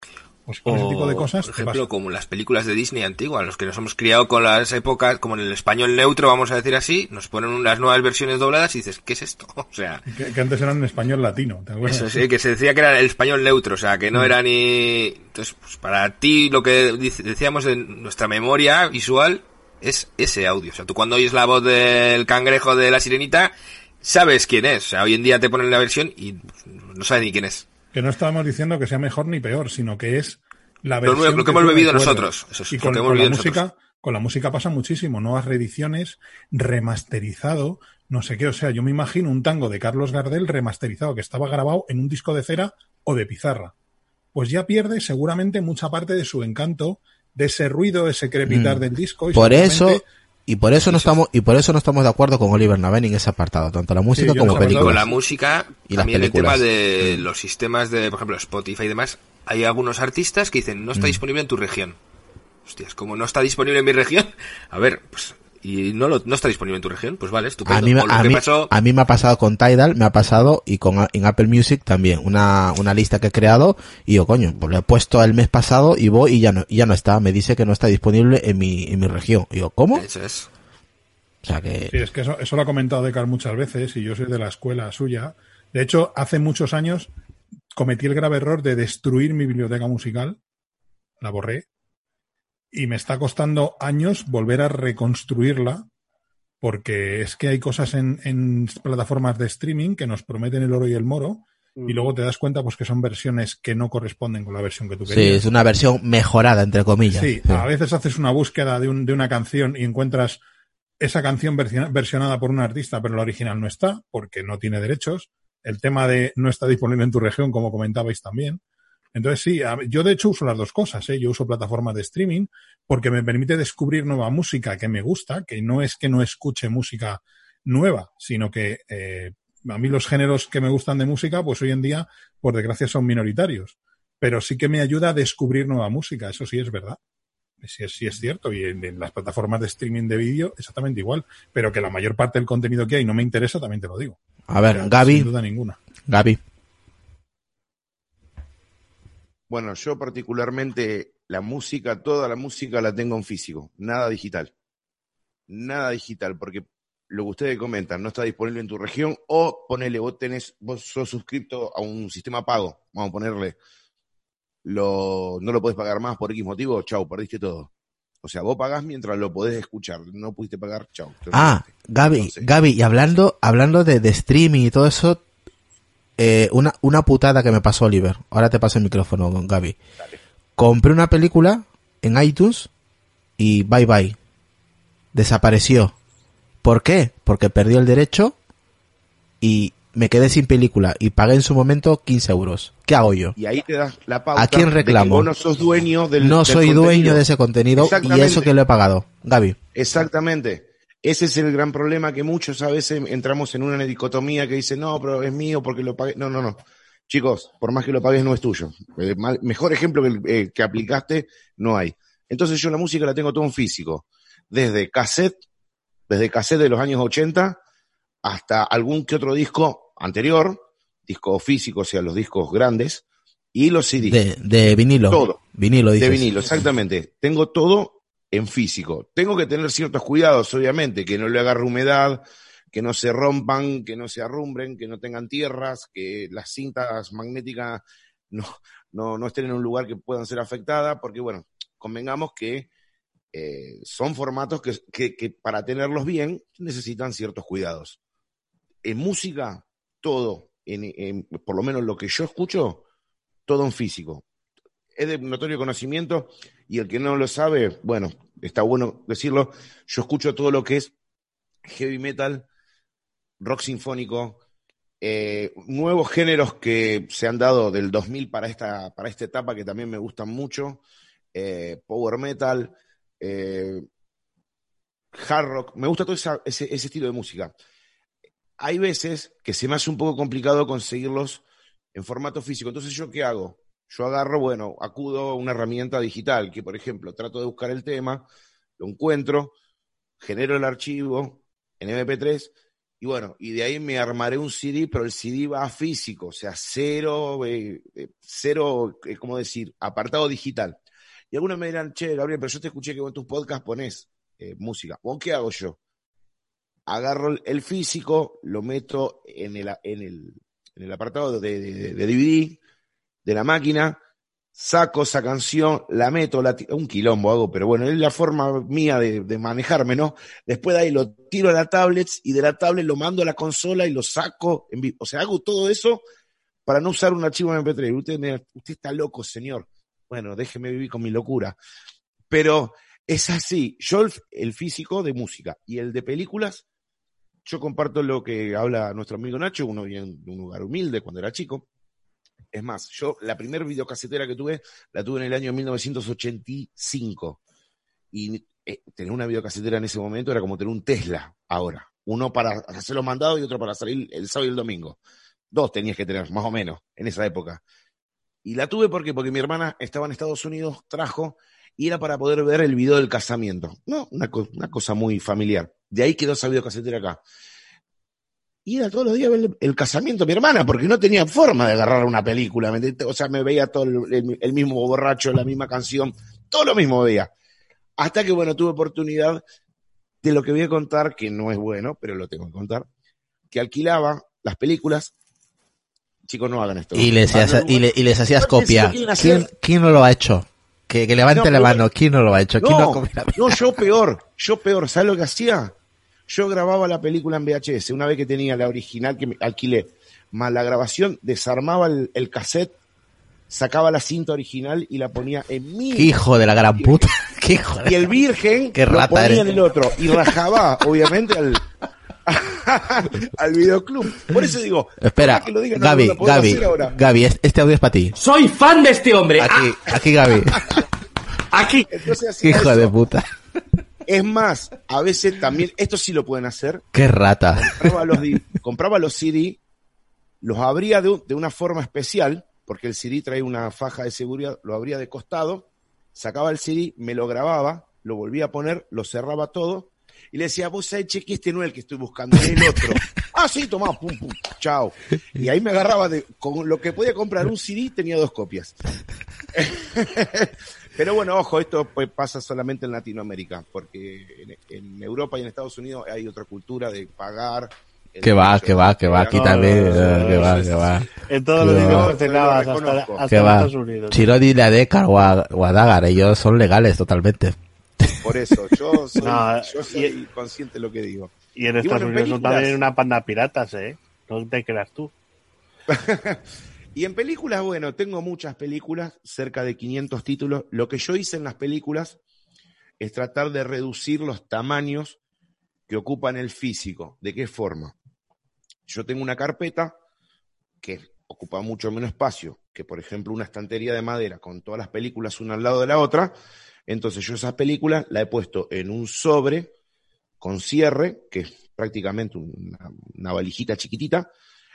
Pues con ese tipo de cosas. Por ejemplo, como las películas de Disney antiguas, los que nos hemos criado con las épocas, como en el español neutro, vamos a decir así, nos ponen unas nuevas versiones dobladas y dices, ¿qué es esto? <laughs> O sea. Que, antes eran en español latino, ¿te acuerdas? Eso sí, que se decía que era el español neutro, o sea, que no mm. era ni. Entonces, pues para ti, lo que decíamos de nuestra memoria visual es ese audio. O sea, tú cuando oyes la voz del cangrejo de la sirenita, sabes quién es. O sea, hoy en día te ponen la versión y no sabes ni quién es. Que no estábamos diciendo que sea mejor ni peor, sino que es la versión. Lo, que, hemos bebido nosotros. y con, la música, con la música pasa muchísimo. Nuevas reediciones, remasterizado, no sé qué. O sea, yo me imagino un tango de Carlos Gardel remasterizado que estaba grabado en un disco de cera o de pizarra. Pues ya pierde seguramente mucha parte de su encanto, de ese ruido, ese crepitar mm. del disco. Y Por eso y por eso no estamos y por eso no estamos de acuerdo con Oliver Naven en ese apartado, tanto la música como películas. Con la música y también el tema de los sistemas de, por ejemplo, Spotify y demás, hay algunos artistas que dicen no está mm. disponible en tu región. Hostias, como no está disponible en mi región, <laughs> a ver, pues y no, lo, no está disponible en tu región, pues vale, estupendo. A mí, a mí, me ha pasado con Tidal, me ha pasado y con en Apple Music también, una, una lista que he creado y yo, coño, pues lo he puesto el mes pasado y voy y ya no, ya no está, me dice que no está disponible en mi, en mi región. Y yo, ¿cómo? Eso es. O sea que... Sí, es que eso, eso lo ha comentado Decar muchas veces y yo soy de la escuela suya. De hecho, hace muchos años cometí el grave error de destruir mi biblioteca musical. La borré y me está costando años volver a reconstruirla porque es que hay cosas en, plataformas de streaming que nos prometen el oro y el moro y luego te das cuenta pues que son versiones que no corresponden con la versión que tú querías. Sí, es una versión mejorada, entre comillas. Sí, a veces haces una búsqueda de, un, de una canción y encuentras esa canción versionada por un artista, pero la original no está, porque no tiene derechos. El tema de no está disponible en tu región, como comentabais también. Entonces sí, yo de hecho uso las dos cosas, ¿eh? yo uso plataformas de streaming porque me permite descubrir nueva música que me gusta, que no es que no escuche música nueva, sino que eh, a mí los géneros que me gustan de música, pues hoy en día, por desgracia, son minoritarios. Pero sí que me ayuda a descubrir nueva música, eso sí es verdad. Sí, sí es cierto, y en, las plataformas de streaming de vídeo exactamente igual, pero que la mayor parte del contenido que hay no me interesa, también te lo digo. A ver, Gaby. Sin duda ninguna. Gaby. Bueno, yo particularmente la música, toda la música la tengo en físico, nada digital. Nada digital, porque lo que ustedes comentan no está disponible en tu región o ponele, vos tenés, vos sos suscripto a un sistema pago, vamos a ponerle, lo, no lo podés pagar más por X motivo, chau, perdiste todo. O sea, vos pagás mientras lo podés escuchar, no pudiste pagar, chau. Ah, Gaby, Gaby, y hablando, hablando de, de streaming y todo eso, eh, una, una putada que me pasó Oliver. Ahora te paso el micrófono, Gaby. Compré una película en iTunes y bye bye. Desapareció. ¿Por qué? Porque perdió el derecho y me quedé sin película y pagué en su momento 15 euros. ¿Qué hago yo? Y ahí te das la pauta ¿A quién reclamo? no sos dueño del No soy dueño de ese contenido y eso que lo he pagado. Gaby. Exactamente. Ese es el gran problema que muchos a veces entramos en una dicotomía que dice, no, pero es mío porque lo pagué. No, no, no. Chicos, por más que lo pagues no es tuyo. El mejor ejemplo que, eh, que aplicaste no hay. Entonces yo la música la tengo todo en físico. Desde cassette, desde cassette de los años 80 hasta algún que otro disco anterior, disco físico, o sea, los discos grandes, y los CDs. De, de vinilo. Todo. Vinilo, dices. De vinilo, exactamente. Tengo todo en físico. Tengo que tener ciertos cuidados, obviamente, que no le agarre humedad, que no se rompan, que no se arrumbren, que no tengan tierras, que las cintas magnéticas no, no, no estén en un lugar que puedan ser afectadas, porque bueno, convengamos que eh, son formatos que, que, que, para tenerlos bien necesitan ciertos cuidados. En música, todo, en, en, por lo menos lo que yo escucho, todo en físico es de notorio conocimiento y el que no lo sabe, bueno, está bueno decirlo, yo escucho todo lo que es heavy metal, rock sinfónico, eh, nuevos géneros que se han dado del 2000 para esta, para esta etapa que también me gustan mucho, eh, power metal, eh, hard rock, me gusta todo ese, ese estilo de música. Hay veces que se me hace un poco complicado conseguirlos en formato físico, entonces yo qué hago? Yo agarro, bueno, acudo a una herramienta digital, que por ejemplo trato de buscar el tema, lo encuentro, genero el archivo en MP3 Y bueno, y de ahí me armaré un CD, pero el CD va físico, o sea, cero, eh, eh, cero, eh, ¿cómo decir? Apartado digital. Y algunos me dirán, che, Gabriel, pero yo te escuché que en tus podcasts pones eh, música. ¿O qué hago yo? Agarro el- físico, lo meto en el, en el, en el apartado de, de- de DVD de la máquina, saco esa canción, la meto, la un quilombo hago, pero bueno, es la forma mía de, de manejarme, ¿no? Después de ahí lo tiro a la tablet y de la tablet lo mando a la consola y lo saco, en vi- o sea, hago todo eso para no usar un archivo MP3. Usted, me- usted está loco, señor. Bueno, déjeme vivir con mi locura. Pero es así. Yo el, el físico de música y el de películas, yo comparto lo que habla nuestro amigo Nacho, uno viene de un lugar humilde cuando era chico. Es más, yo la primera videocasetera que tuve, la tuve en el año 1985. Y eh, tener una videocasetera en ese momento era como tener un Tesla ahora. Uno para hacer los mandados y otro para salir el sábado y el domingo. Dos tenías que tener, más o menos, en esa época. Y la tuve porque, porque mi hermana estaba en Estados Unidos, trajo, y era para poder ver el video del casamiento. No, una, una cosa muy familiar. De ahí quedó esa videocasetera acá. Y era todos los días ver el, el casamiento de mi hermana, porque no tenía forma de agarrar una película. O sea, me veía todo el, el- el mismo borracho, la misma canción, todo lo mismo veía. Hasta que, bueno, tuve oportunidad de lo que voy a contar, que no es bueno, pero lo tengo que contar, que alquilaba las películas. Chicos, no hagan esto. Y les, lugar- y le- y les hacías copia. ¿Quién, quién no lo ha hecho? Que, que levante No, la mano. ¿Quién no lo ha hecho? ¿Quién no, no, yo peor, yo peor. ¿Sabes lo que hacía? Yo grababa la película en VHS. Una vez que tenía la original que me alquilé, más la grabación, desarmaba el, el cassette, sacaba la cinta original y la ponía en mi. Qué hijo de la gran puta. <laughs> Qué hijo de- Y el virgen Qué lo ponía eres. en el otro y rajaba, <laughs> obviamente, al, <laughs> al videoclub. Por eso digo, Espera, que lo diga, no Gaby, lo Gaby, ahora. Gaby, es- este audio es para ti. Soy fan de este hombre. Aquí, aquí Gaby. Aquí. Entonces hijo eso. de puta. Es más, a veces también, esto sí lo pueden hacer, Qué rata. compraba los, compraba los CD, los abría de, un- de una forma especial, porque el CD trae una faja de seguridad, lo abría de costado, sacaba el CD, me lo grababa, lo volvía a poner, lo cerraba todo, y le decía, vos sabés, che, que este no es el que estoy buscando, es el otro. <laughs> ah, sí, tomá, pum, pum, chao. Y ahí me agarraba de, con lo que podía comprar un CD, tenía dos copias. <laughs> Pero bueno, ojo, esto pues, pasa solamente en Latinoamérica, porque en, en Europa y en Estados Unidos hay otra cultura de pagar. Que va, que va, que va. Aquí No, también. no, no, eh, Que va, que va. En todos los idiomas Yo lo tecladas, hasta, hasta Que en va. Estados Unidos. Chirodi, la Decar o a, o a Dagar, ellos son legales totalmente. Por eso, yo <laughs> soy, No, yo soy consciente de lo que digo. Y en Y Estados bueno, en Unidos son también una panda piratas, ¿eh? No te creas tú. <laughs> Y en películas, bueno, tengo muchas películas, cerca de 500 títulos. Lo que yo hice en las películas es tratar de reducir los tamaños que ocupan el físico. ¿De qué forma? Yo tengo una carpeta que ocupa mucho menos espacio que, por ejemplo, una estantería de madera con todas las películas una al lado de la otra. Entonces yo esas películas la he puesto en un sobre con cierre, que es prácticamente una, una valijita chiquitita,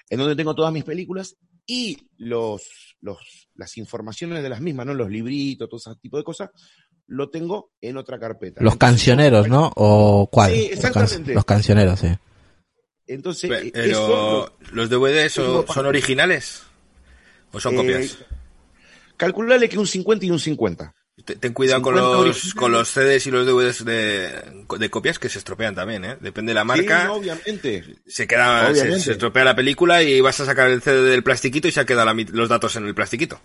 en donde tengo todas mis películas y los, los, las informaciones de las mismas, ¿no? Los libritos, todo ese tipo de cosas, lo tengo en otra carpeta. Los Entonces, cancioneros, ¿no? ¿O cuál? Sí, Los can- exactamente. Los cancioneros, sí. Entonces, eh, Pero, eso ¿los DVDs son, originales? ¿O son eh, copias? calcularle que un 50 y un 50. Te- Ten cuidado con 50 los, con los CDs y los DVDs de, de copias que se estropean también, ¿eh? Depende de la marca. Sí, obviamente. Se queda, se, Obviamente. se estropea la película y vas a sacar el CD del plastiquito y se ha quedado la los datos en el plastiquito.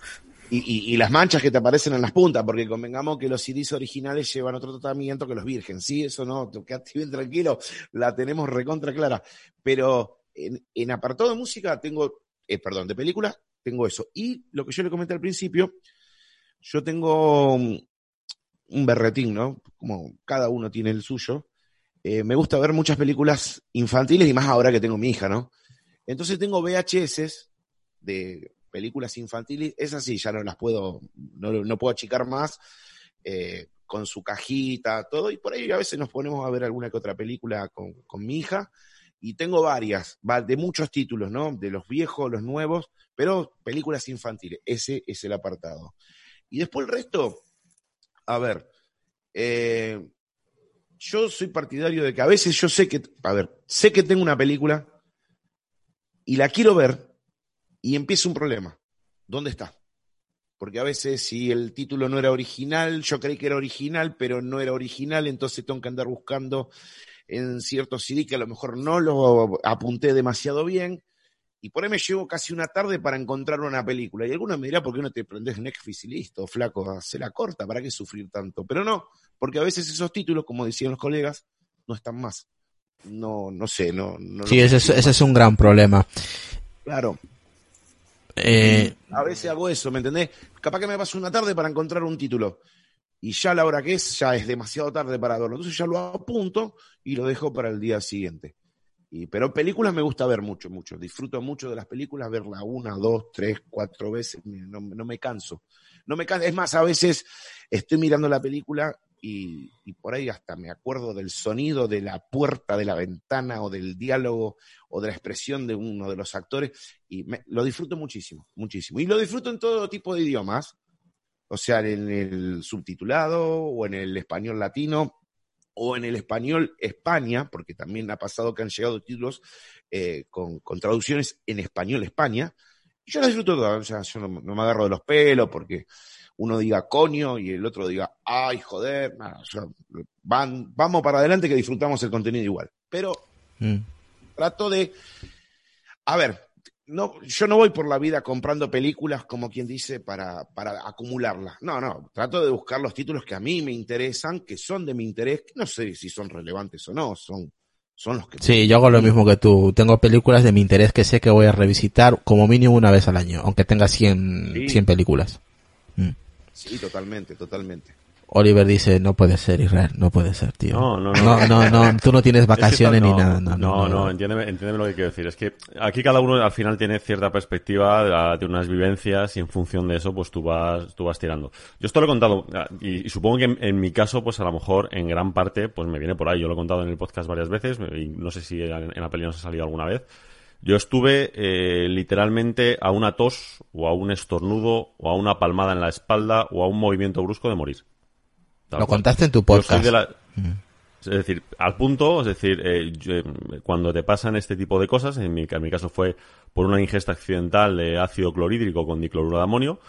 Y, y- y las manchas que te aparecen en las puntas, porque convengamos que los CDs originales llevan otro tratamiento que los virgen. Sí, eso no, tú quedaste bien tranquilo, la tenemos recontra clara. Pero en, en apartado de música tengo, eh, perdón, de películas, tengo eso. Y lo que yo le comenté al principio, yo tengo un berretín, ¿no? Como cada uno tiene el suyo. Eh, me gusta ver muchas películas infantiles y más ahora que tengo mi hija, ¿no? Entonces tengo VHS de películas infantiles, esas sí, ya no las puedo, no, no puedo achicar más, eh, con su cajita, todo, y por ahí a veces nos ponemos a ver alguna que otra película con, con mi hija, y tengo varias, va, de muchos títulos, ¿no? De los viejos, los nuevos, pero películas infantiles, ese es el apartado. Y después el resto, a ver, eh, yo soy partidario de que a veces yo sé que, a ver, sé que tengo una película y la quiero ver y empieza un problema. ¿Dónde está? Porque a veces si el título no era original, yo creí que era original, pero no era original, entonces tengo que andar buscando en ciertos CD que a lo mejor no lo apunté demasiado bien. Y por ahí me llevo casi una tarde para encontrar una película. Y alguno me dirá, ¿por qué no te prendes Netflix y listo, flaco? Se la corta, ¿para qué sufrir tanto? Pero no, porque a veces esos títulos, como decían los colegas, no están más. No, no sé, no. no Sí, ese es, ese un gran problema. Claro. Eh, A veces hago eso, ¿me entendés? Capaz que me paso una tarde para encontrar un título. Y ya a la hora que es, ya es demasiado tarde para verlo. Entonces ya lo apunto y lo dejo para el día siguiente. Y, pero películas me gusta ver mucho, mucho. Disfruto mucho de las películas, verla una, dos, tres, cuatro veces. No, no me canso. No me canso. Es más, a veces estoy mirando la película y, y por ahí hasta me acuerdo del sonido de la puerta de la ventana o del diálogo o de la expresión de uno de los actores y me- lo disfruto muchísimo, muchísimo. Y lo disfruto en todo tipo de idiomas, o sea, en el subtitulado o en el español latino o en el español España, porque también ha pasado que han llegado títulos eh, con, con traducciones en español España. Y yo la disfruto toda, o sea, yo no, no me agarro de los pelos porque uno diga coño y el otro diga, ay, joder, van, vamos para adelante que disfrutamos el contenido igual. Pero mm. trato de. A ver, no, yo no voy por la vida comprando películas, como quien dice, para, para acumularlas. No, no. Trato de buscar los títulos que a mí me interesan, que son de mi interés, que no sé si son relevantes o no, son, son los que. Sí, yo hago lo mismo que tú. Tengo películas de mi interés que sé que voy a revisitar como mínimo una vez al año, aunque tenga 100, Sí. 100 películas. Mm. Sí, totalmente, totalmente. Oliver dice, no puede ser, Israel, no puede ser, tío. No, no, no, no. no, no, <laughs> tú no tienes vacaciones ni no, nada. No, no, no, entiéndeme, entiéndeme lo que quiero decir. Es que aquí cada uno al final tiene cierta perspectiva de, unas vivencias y en función de eso, pues tú vas, tú vas tirando. Yo esto lo he contado y, y supongo que en, en mi caso, pues a lo mejor en gran parte, pues me viene por ahí. Yo lo he contado en el podcast varias veces y no sé si en, en la peli nos ha salido alguna vez. Yo estuve eh, literalmente a una tos o a un estornudo o a una palmada en la espalda o a un movimiento brusco de morir. Lo cual. contaste en tu podcast. la- Mm. es decir, al punto, es decir, eh, yo, eh, cuando te pasan este tipo de cosas, en mi, en mi caso fue por una ingesta accidental de ácido clorhídrico con dicloruro de amonio,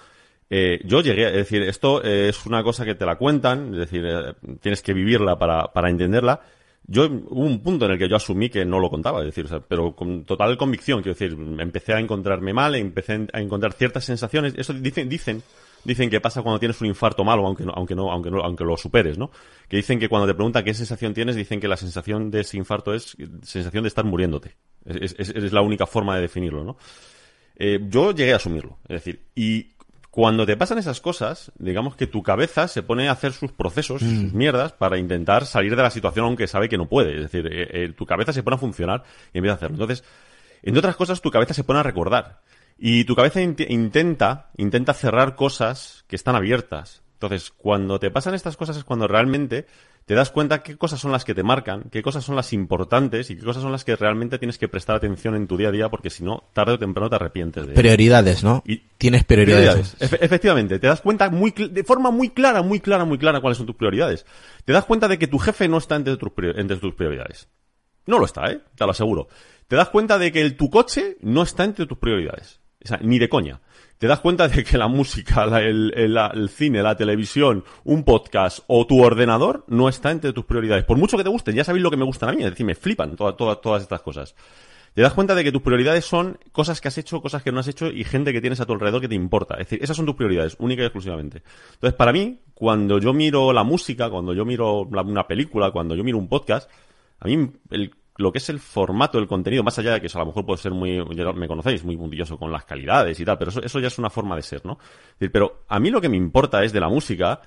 eh, yo llegué, es decir, esto eh, es una cosa que te la cuentan, es decir, eh, tienes que vivirla para, para entenderla. Yo hubo un punto en el que yo asumí que no lo contaba, es decir, o sea, pero con total convicción, quiero decir, empecé a encontrarme mal, empecé a encontrar ciertas sensaciones, eso dicen, dicen, dicen que pasa cuando tienes un infarto malo, aunque no, aunque no, aunque no, aunque lo superes, ¿no? Que dicen que cuando te preguntan qué sensación tienes, dicen que la sensación de ese infarto es sensación de estar muriéndote. Es, es- es la única forma de definirlo, ¿no? Eh, yo llegué a asumirlo. Es decir, y cuando te pasan esas cosas, digamos que tu cabeza se pone a hacer sus procesos, Mm. sus mierdas, para intentar salir de la situación aunque sabe que no puede. Es decir, eh, eh, tu cabeza se pone a funcionar y empieza a hacerlo. Entonces, entre otras cosas, tu cabeza se pone a recordar. Y tu cabeza int- intenta, intenta cerrar cosas que están abiertas. Entonces, cuando te pasan estas cosas es cuando realmente te das cuenta qué cosas son las que te marcan, qué cosas son las importantes y qué cosas son las que realmente tienes que prestar atención en tu día a día porque si no, tarde o temprano te arrepientes de. Prioridades, ¿no? Y- Tienes prioridades. Efe- efectivamente, te das cuenta muy de forma muy clara, muy clara, muy clara cuáles son tus prioridades. Te das cuenta de que tu jefe no está entre tus, prior- entre tus prioridades. No lo está, ¿eh? Te lo aseguro. Te das cuenta de que el, tu coche no está entre tus prioridades. O sea, ni de coña. Te das cuenta de que la música, la- el, el- el cine, la televisión, un podcast o tu ordenador no está entre tus prioridades. Por mucho que te gusten, ya sabéis lo que me gustan a mí, es decir, me flipan toda- toda- todas estas cosas. Te das cuenta de que tus prioridades son cosas que has hecho, cosas que no has hecho y gente que tienes a tu alrededor que te importa. Es decir, esas son tus prioridades, única y exclusivamente. Entonces, para mí, cuando yo miro la música, cuando yo miro una película, cuando yo miro un podcast, a mí el- lo que es el formato, el contenido, más allá de que eso a lo mejor puede ser muy, ya me conocéis, muy puntilloso con las calidades y tal, pero eso, eso ya es una forma de ser, ¿no? Pero a mí lo que me importa es de la música,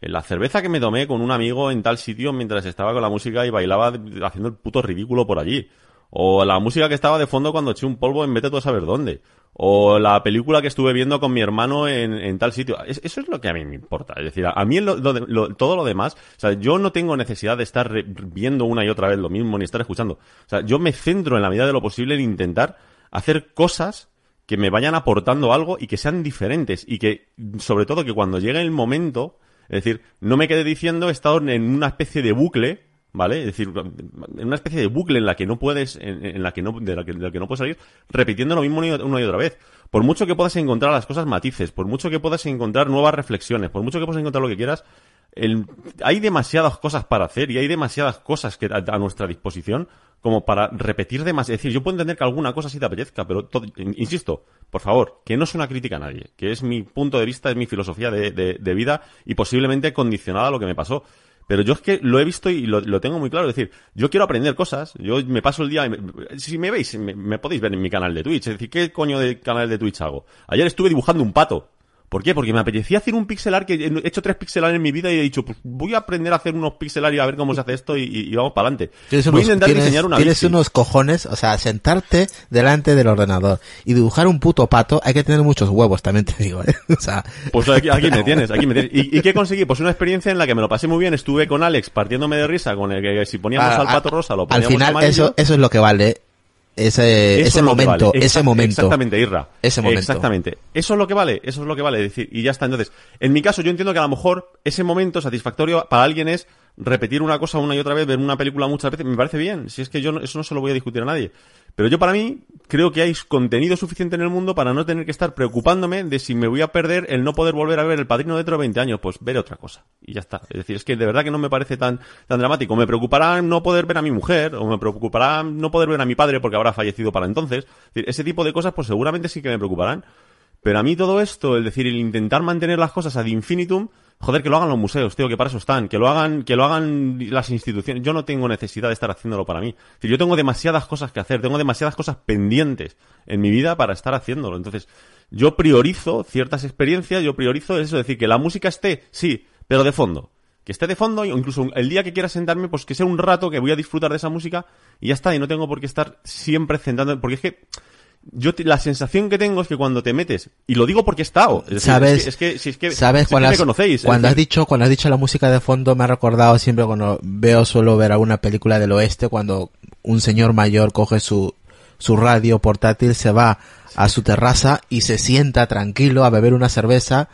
eh, la cerveza que me tomé con un amigo en tal sitio mientras estaba con la música y bailaba haciendo el puto ridículo por allí. O la música que estaba de fondo cuando eché un polvo en vez de todo saber dónde. O la película que estuve viendo con mi hermano en, tal sitio. Es- eso es lo que a mí me importa. Es decir, a, mí lo- lo todo lo demás, o sea, yo no tengo necesidad de estar viendo una y otra vez lo mismo ni estar escuchando. O sea, yo me centro en la medida de lo posible en intentar hacer cosas que me vayan aportando algo y que sean diferentes y que, sobre todo, que cuando llegue el momento, es decir, no me quede diciendo he estado en una especie de bucle ¿vale? Es decir, en una especie de bucle en la que no puedes, en, la que no, de la que, de la que no puedes salir, repitiendo lo mismo una y- otra vez. Por mucho que puedas encontrar las cosas matices, por mucho que puedas encontrar nuevas reflexiones, por mucho que puedas encontrar lo que quieras, el- hay demasiadas cosas para hacer y hay demasiadas cosas que a, nuestra disposición como para repetir demasiado. Es decir, yo puedo entender que alguna cosa sí te apetezca, pero todo- in- insisto, por favor, que no es una crítica a nadie, que es mi punto de vista, es mi filosofía de, de- de vida y posiblemente condicionada a lo que me pasó. Pero yo es que lo he visto y lo, lo tengo muy claro. Es decir, yo quiero aprender cosas. Yo me paso el día. me- si me veis, me, me podéis ver en mi canal de Twitch. Es decir, ¿qué coño de canal de Twitch hago? Ayer estuve dibujando un pato. ¿Por qué? Porque me apetecía hacer un pixel art que he hecho tres pixel art en mi vida y he dicho, pues voy a aprender a hacer unos pixel art y a ver cómo se hace esto y, vamos para adelante. Voy a intentar tienes- diseñar una tienes bici. unos cojones, o sea, sentarte delante del ordenador y dibujar un puto pato, hay que tener muchos huevos, también te digo, ¿eh? <laughs> O sea, Pues aquí, aquí me <laughs> tienes, aquí me tienes. ¿Y, y qué conseguí? Pues una experiencia en la que me lo pasé muy bien. Estuve con Alex partiéndome de risa con el que si poníamos a- al pato rosa lo al poníamos final amarillo. eso, eso es lo que vale, ese, ese es momento, vale. ese momento. Exactamente, Irra. Ese momento. Exactamente. Eso es lo que vale, eso es lo que vale. Decir, y ya está. Entonces, en mi caso, yo entiendo que a lo mejor ese momento satisfactorio para alguien es repetir una cosa una y otra vez, ver una película muchas veces. Me parece bien. Si es que yo no- eso no se lo voy a discutir a nadie. Pero yo para mí creo que hay contenido suficiente en el mundo para no tener que estar preocupándome de si me voy a perder el no poder volver a ver El Padrino dentro de 20 años. Pues veré otra cosa. Y ya está. Es decir, es que de verdad que no me parece tan, tan dramático. Me preocupará no poder ver a mi mujer o me preocupará no poder ver a mi padre porque habrá fallecido para entonces. Es decir, ese tipo de cosas pues seguramente sí que me preocuparán. Pero a mí todo esto, el decir, el intentar mantener las cosas ad infinitum, joder, que lo hagan los museos, tío, que para eso están, que lo hagan, que lo hagan las instituciones. Yo no tengo necesidad de estar haciéndolo para mí. Es decir, yo tengo demasiadas cosas que hacer, tengo demasiadas cosas pendientes en mi vida para estar haciéndolo. Entonces, yo priorizo ciertas experiencias, yo priorizo eso, es decir, que la música esté, sí, pero de fondo. Que esté de fondo, incluso el día que quiera sentarme, pues que sea un rato que voy a disfrutar de esa música y ya está, y no tengo por qué estar siempre centrando, porque es que yo te- la sensación que tengo es que cuando te metes, y lo digo porque he estado, es ¿Sabes? es que, es que, si es que, ¿Sabes si cuando, me conocéis. cuando has dicho, cuando has dicho la música de fondo me ha recordado siempre cuando veo, suelo ver alguna película del oeste, cuando un señor mayor coge su, su radio portátil, se va a su terraza y se sienta tranquilo a beber una cerveza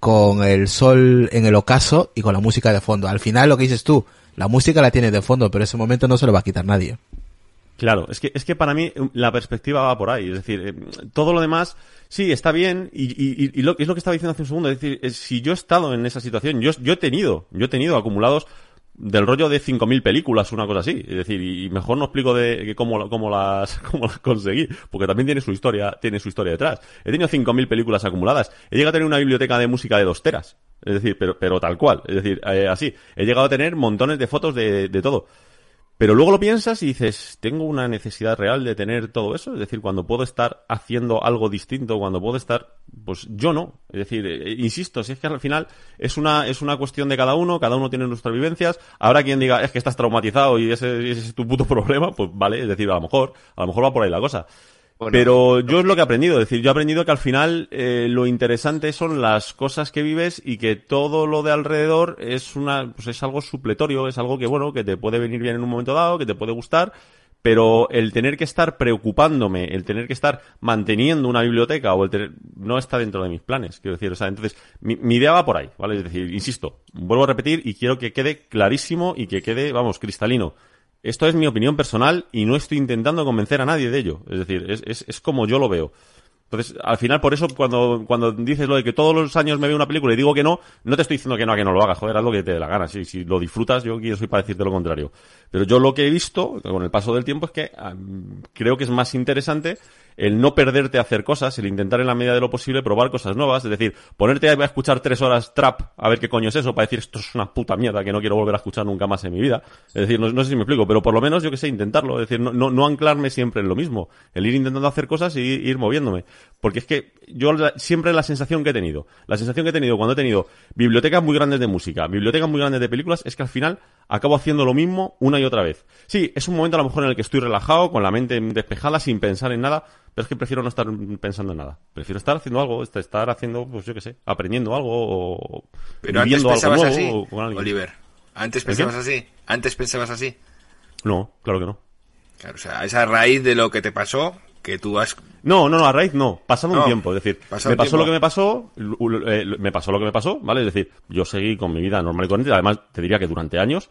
con el sol en el ocaso y con la música de fondo. Al final lo que dices tú, la música la tienes de fondo, pero ese momento no se lo va a quitar nadie. Claro, es que, es que para mí um, la perspectiva va por ahí. Es decir, eh, todo lo demás, sí, está bien, y, y, y lo, es lo que estaba diciendo hace un segundo. Es decir, si yo he estado en esa situación, yo, yo he tenido, yo he tenido acumulados del rollo de 5.000 películas, una cosa así. Es decir, y mejor no explico de cómo, cómo, las, <laughs> cómo las conseguí, porque también tiene su historia, tiene su historia detrás. He tenido 5.000 películas acumuladas. He llegado a tener una biblioteca de música de dos teras. Es decir, pero, pero tal cual. Es decir, eh, así. He llegado a tener montones de fotos de, de todo. Pero luego lo piensas y dices, tengo una necesidad real de tener todo eso. Es decir, cuando puedo estar haciendo algo distinto, cuando puedo estar, pues yo no. Es decir, eh, insisto, si es que al final es una, es una cuestión de cada uno, cada uno tiene nuestras vivencias. Habrá quien diga, es que estás traumatizado y ese, ese es tu puto <laughs> problema, pues vale, es decir, a lo mejor, a lo mejor va por ahí la cosa. Pero yo es lo que he aprendido, es decir, yo he aprendido que al final eh, lo interesante son las cosas que vives y que todo lo de alrededor es una, pues es algo supletorio, es algo que bueno, que te puede venir bien en un momento dado, que te puede gustar, pero el tener que estar preocupándome, el tener que estar manteniendo una biblioteca o el tener, no está dentro de mis planes, quiero decir, o sea, entonces mi idea va por ahí, ¿vale? Es decir, insisto, vuelvo a repetir y quiero que quede clarísimo y que quede, vamos, cristalino. Esto es mi opinión personal y no estoy intentando convencer a nadie de ello. Es decir, es, es, como yo lo veo. Entonces, al final, por eso, cuando, cuando dices lo de que todos los años me veo una película y digo que no, no te estoy diciendo que no, a que no lo hagas, joder, haz lo que te dé la gana. Si, si lo disfrutas, yo quiero soy para decirte lo contrario. Pero yo lo que he visto, con el paso del tiempo, es que creo que es más interesante el no perderte a hacer cosas, el intentar en la medida de lo posible probar cosas nuevas, es decir, ponerte a escuchar tres horas trap a ver qué coño es eso, para decir esto es una puta mierda que no quiero volver a escuchar nunca más en mi vida. Es decir, no, sé si me explico, pero por lo menos yo que sé, intentarlo, es decir, no, no anclarme siempre en lo mismo, el ir intentando hacer cosas y ir moviéndome. Porque es que yo la- siempre la sensación que he tenido, la sensación que he tenido cuando he tenido bibliotecas muy grandes de música, bibliotecas muy grandes de películas, es que al final acabo haciendo lo mismo una y otra vez. Sí, es un momento a lo mejor en el que estoy relajado, con la mente despejada, sin pensar en nada, pero es que prefiero no estar pensando en nada. Prefiero estar haciendo algo, est- estar haciendo, pues yo qué sé, aprendiendo algo o Pero antes algo nuevo así, o con alguien. Oliver. Antes pensabas así. Antes pensabas así. No, claro que no. Claro, o sea, esa raíz de lo que te pasó, que tú has... No, no, no, a raíz no, pasado un No, tiempo, es decir, me un pasó tiempo. lo que me pasó, eh, me pasó lo que me pasó, ¿vale? Es decir, yo seguí con mi vida normal y corriente, además te diría que durante años,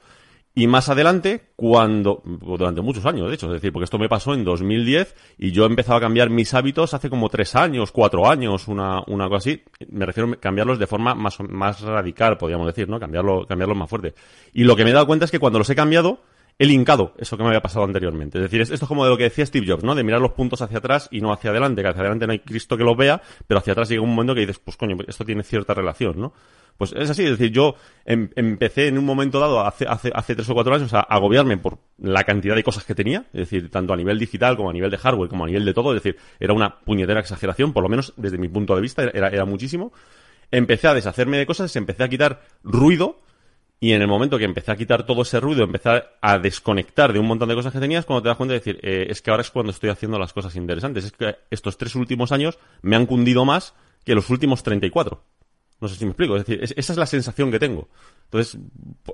Y más adelante, cuando, durante muchos años, de hecho, es decir, porque esto me pasó en 2010 y yo empezaba a cambiar mis hábitos hace como tres años, cuatro años, una, una cosa así. Me refiero a cambiarlos de forma más, más radical, podríamos decir, ¿no? Cambiarlo, cambiarlos más fuerte. Y lo que me he dado cuenta es que cuando los he cambiado, he linkado eso que me había pasado anteriormente. Es decir, es- esto es como de lo que decía Steve Jobs, ¿no? De mirar los puntos hacia atrás y no hacia adelante, que hacia adelante no hay Cristo que los vea, pero hacia atrás llega un momento que dices, pues coño, esto tiene cierta relación, ¿no? Pues es así, es decir, yo em- empecé en un momento dado, hace, hace, hace tres o cuatro años, a agobiarme por la cantidad de cosas que tenía, es decir, tanto a nivel digital como a nivel de hardware, como a nivel de todo, es decir, era una puñetera exageración, por lo menos desde mi punto de vista, era, era muchísimo. Empecé a deshacerme de cosas, empecé a quitar ruido, y en el momento que empecé a quitar todo ese ruido, empecé a desconectar de un montón de cosas que tenías, cuando te das cuenta de decir, eh, es que ahora es cuando estoy haciendo las cosas interesantes. Es que estos tres últimos años me han cundido más que los últimos 34. No sé si me explico. Es decir, es- esa es la sensación que tengo. Entonces,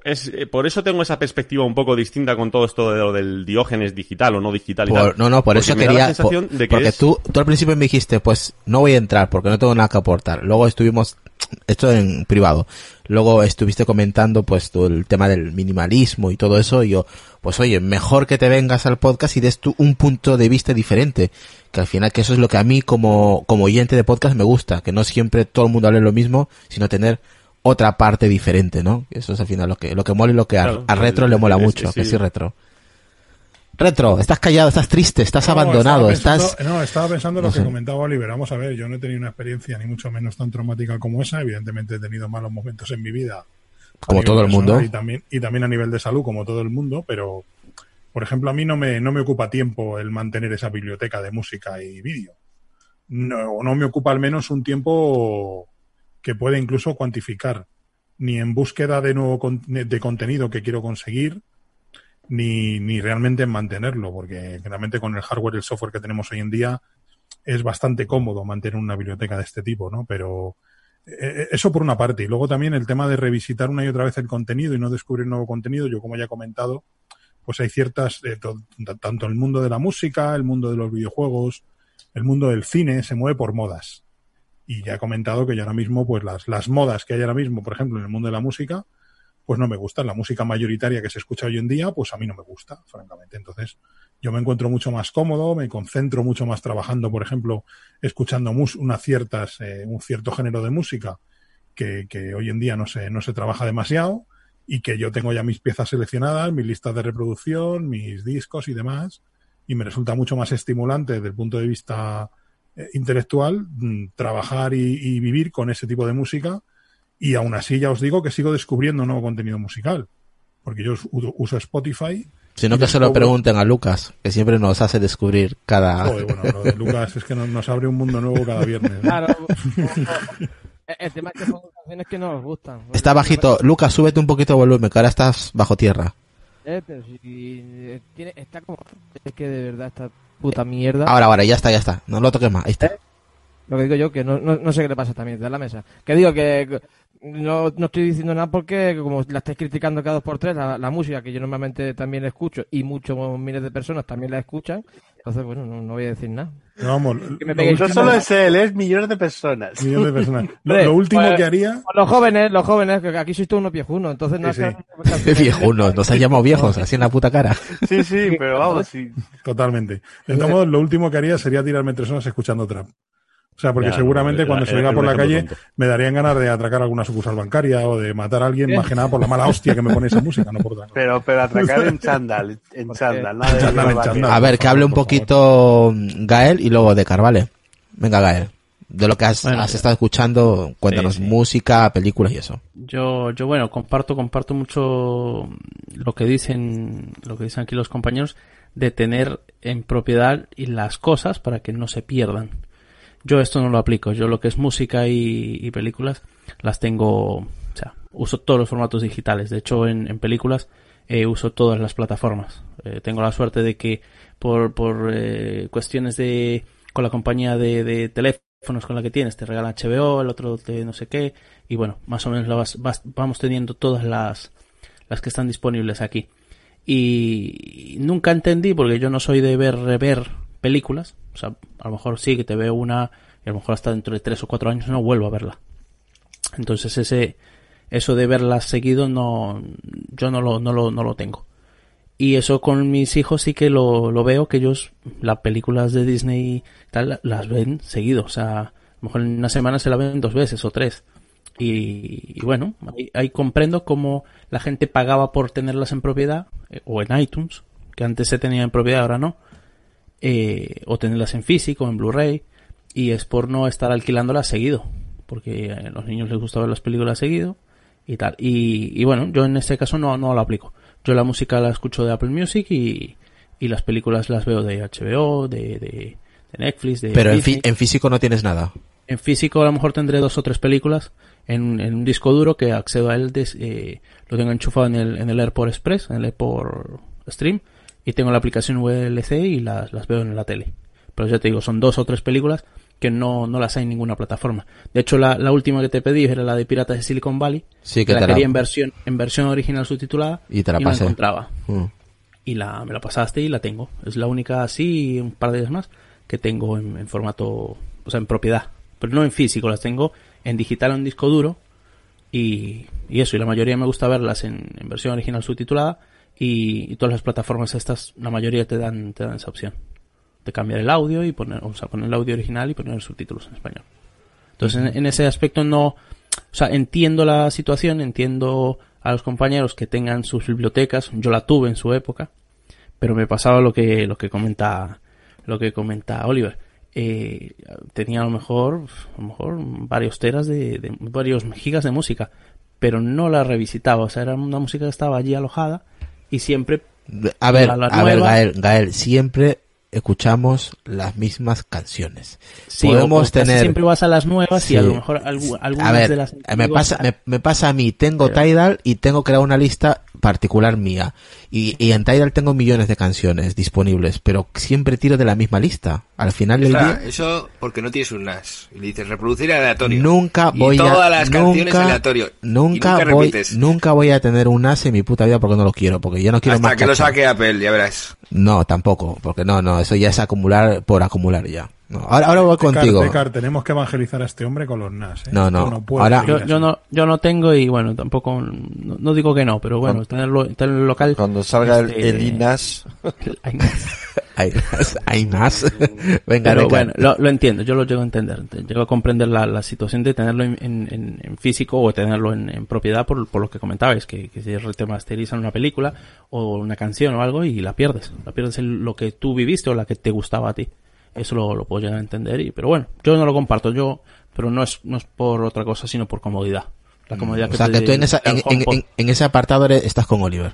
es, eh, por eso tengo esa perspectiva un poco distinta con todo esto de lo del diógenes digital o no digital y Por- tal. no, no, por Porque eso quería. sensación por- de que porque es- tú, tú al principio me dijiste, pues no voy a entrar porque no tengo nada que aportar. Luego estuvimos, esto en privado. Luego estuviste comentando, pues, todo el tema del minimalismo y todo eso. Y yo, pues oye, mejor que te vengas al podcast y des tú un punto de vista diferente. Que al final, que eso es lo que a mí como, como oyente de podcast me gusta. Que no siempre todo el mundo hable lo mismo, sino tener otra parte diferente, ¿no? Eso es al final lo que, lo que mola y lo que a- Claro, a, retro le mola mucho, que sí retro. Retro, estás callado, estás triste, estás No, abandonado, estaba estás... pensando- No, estaba pensando no lo que comentaba Oliver. Vamos a ver, yo no he tenido una experiencia ni mucho menos tan traumática como esa. Evidentemente he tenido malos momentos en mi vida. Como todo el mundo. Y también, y también a nivel de salud, como todo el mundo, pero, por ejemplo, a mí no me, no me ocupa tiempo el mantener esa biblioteca de música y vídeo. No, no me ocupa al menos un tiempo que puede incluso cuantificar, ni en búsqueda de nuevo con- de contenido que quiero conseguir, ni, ni realmente en mantenerlo, porque realmente con el hardware y el software que tenemos hoy en día es bastante cómodo mantener una biblioteca de este tipo, ¿no? Pero eh, eso por una parte. Y luego también el tema de revisitar una y otra vez el contenido y no descubrir nuevo contenido. Yo, como ya he comentado, pues hay ciertas, eh, tanto el mundo de la música, el mundo de los videojuegos, el mundo del cine, se mueve por modas. Y ya he comentado que yo ahora mismo, pues las, las modas que hay ahora mismo, por ejemplo, en el mundo de la música, pues no me gustan. La música mayoritaria que se escucha hoy en día, pues a mí no me gusta, francamente. Entonces, yo me encuentro mucho más cómodo, me concentro mucho más trabajando, por ejemplo, escuchando unas ciertas, eh, un cierto género de música que, que hoy en día no se, no se trabaja demasiado y que yo tengo ya mis piezas seleccionadas, mis listas de reproducción, mis discos y demás, y me resulta mucho más estimulante desde el punto de vista eh, intelectual mm, trabajar y vivir con ese tipo de música y aún así ya os digo que sigo descubriendo nuevo contenido musical porque yo us- uso Spotify Sino y que se lo pregunten a Lucas, que siempre nos hace descubrir cada... Joder, bueno, lo de Lucas es que nos, nos abre un mundo nuevo cada viernes. ¿no? Claro. el tema es que son canciones que no nos gustan. Está bajito. Lucas, súbete un poquito de volumen, que ahora estás bajo tierra. Eh, pero si eh, tiene, está como... Es que de verdad esta puta mierda... Ahora, ahora, ya está, ya está. No lo toques más. Ahí está. Lo que digo yo, que no, no, no sé qué le pasa también de la mesa. Que digo que no, no estoy diciendo nada porque, como la estáis criticando cada dos por tres, la, la música que yo normalmente también escucho y muchos miles de personas también la escuchan, entonces, bueno, no, no voy a decir nada. No, vamos, Que me No solo es él, es millones de personas. millones de personas. <laughs> Lo, último pues, que haría, Los jóvenes, los jóvenes, que aquí sois todos unos viejunos, entonces no Sí, es <laughs> Qué viejunos, nos han llamado viejos, así en la puta cara. Sí, sí, pero vamos, sí. totalmente. De todos modos, lo último que haría sería tirarme tres horas escuchando trap. O sea, porque Ya, seguramente no, cuando era- saliera era por la calle tonto. me darían ganas de atracar alguna sucursal bancaria o de matar a alguien, más que nada por la mala hostia que me pone esa música, no por otra cosa. Pero, pero atracar en chándal, en <laughs> chándal, nada de Chándal, en vaquero. chándal. A ver, que hable un poquito mm, Gael y luego de Carvale. Venga, Gael. De lo que has, Bueno, has estado escuchando, cuéntanos sí, sí. música, películas y eso. Yo, yo bueno, comparto, comparto mucho lo que dicen, lo que dicen aquí los compañeros, de tener en propiedad y las cosas para que no se pierdan. Yo esto no lo aplico. Yo lo que es música y, y películas las tengo, o sea, uso todos los formatos digitales. De hecho, en, en películas eh, uso todas las plataformas. Eh, tengo la suerte de que por, por eh, cuestiones de con la compañía de, de teléfonos con la que tienes te regalan HBO, el otro te no sé qué y bueno, más o menos vas- vas- vamos teniendo todas las las que están disponibles aquí. Y nunca entendí porque yo no soy de ver rever películas, o sea, a lo mejor sí que te veo una y a lo mejor hasta dentro de tres o cuatro años no vuelvo a verla. Entonces ese eso de verlas seguido no, yo no lo, no lo, no lo tengo. Y eso con mis hijos sí que lo, lo veo, que ellos las películas de Disney tal las ven seguido. O sea, a lo mejor en una semana se la ven dos veces o tres. Y, y bueno, ahí, ahí comprendo cómo la gente pagaba por tenerlas en propiedad, eh, o en iTunes, que antes se tenía en propiedad, ahora no, eh, o tenerlas en físico, en Blu-ray, y es por no estar alquilándolas seguido, porque a los niños les gusta ver las películas seguido y tal. Y, y bueno, yo en este caso no, no lo aplico. Yo la música la escucho de Apple Music y, y las películas las veo de HBO, de, de, de Netflix, de Pero en, en físico no tienes nada. En físico a lo mejor tendré dos o tres películas en, en un disco duro que accedo a él, des- eh, lo tengo enchufado en el, en el AirPort Express, en el AirPort Stream, y tengo la aplicación VLC y las, las veo en la tele. Pero ya te digo, son dos o tres películas que no, no las hay en ninguna plataforma. De hecho, la, la última que te pedí era la de Piratas de Silicon Valley, Sí, que la te la- quería en versión, en versión original subtitulada Y te la pasé. encontraba Mm. y la, me la pasaste y la tengo. Es la única así un par de ellas más que tengo en, en formato, o sea, en propiedad. Pero no en físico, las tengo en digital o en disco duro. Y, y eso, y la mayoría me gusta verlas en, en versión original subtitulada. Y, y todas las plataformas estas, la mayoría te dan, te dan esa opción. De cambiar el audio y poner, o sea, poner el audio original y poner subtítulos en español. Entonces, en, en ese aspecto no, o sea, entiendo la situación, entiendo a los compañeros que tengan sus bibliotecas, yo la tuve en su época, pero me pasaba lo que, lo que comenta, lo que comenta Oliver. Eh, tenía a lo mejor, a lo mejor varios teras de, de- varios gigas de música, pero no la revisitaba, o sea, era una música que estaba allí alojada y siempre A ver, a ver, Gael, Gael, siempre escuchamos las mismas canciones. Sí, Podemos o- tener siempre vas a las nuevas y a lo mejor algu- algunas a ver, de las me pasa, me, me pasa a mí, tengo Pero- Tidal y tengo creado una lista particular mía. Y, y en Tidal tengo millones de canciones disponibles, pero siempre tiro de la misma lista. Al final del día, eso porque no tienes un NAS. Y le dices reproducir aleatorio. nunca Y voy todas a, las canciones nunca, aleatorio. Y nunca, nunca voy, repites. nunca voy a tener un NAS en mi puta vida porque no lo quiero, porque yo no quiero Hasta más que lo cacho. saque Apple, ya verás. No, tampoco, porque no, no, eso ya es acumular por acumular ya. No, ahora, ahora voy contigo. Tecar, tenemos que evangelizar a este hombre con los NAS. ¿eh? No, no, puede ahora- Yo, yo no, yo no tengo y bueno, tampoco, no, no digo que no, pero bueno, tenerlo, tenerlo local. Cuando salga el, este, el INAS, <laughs> Hay más, <laughs> hay más. <laughs> Venga, Pero venga. bueno, lo, lo entiendo, yo lo llego a entender. Llego a comprender la, la situación de tenerlo en, en- en- en físico o tenerlo en, en propiedad por, por lo que comentabais, que, que se remasterizan una película o una canción o algo y la pierdes. La pierdes en lo que tú viviste o la que te gustaba a ti. Eso lo, lo puedo llegar a entender. Y, pero bueno, yo no lo comparto, yo, pero no es, no es por otra cosa, sino por comodidad. La comodidad Mm, o sea, que te tú en, esa, en, ese apartado eres- estás con Oliver.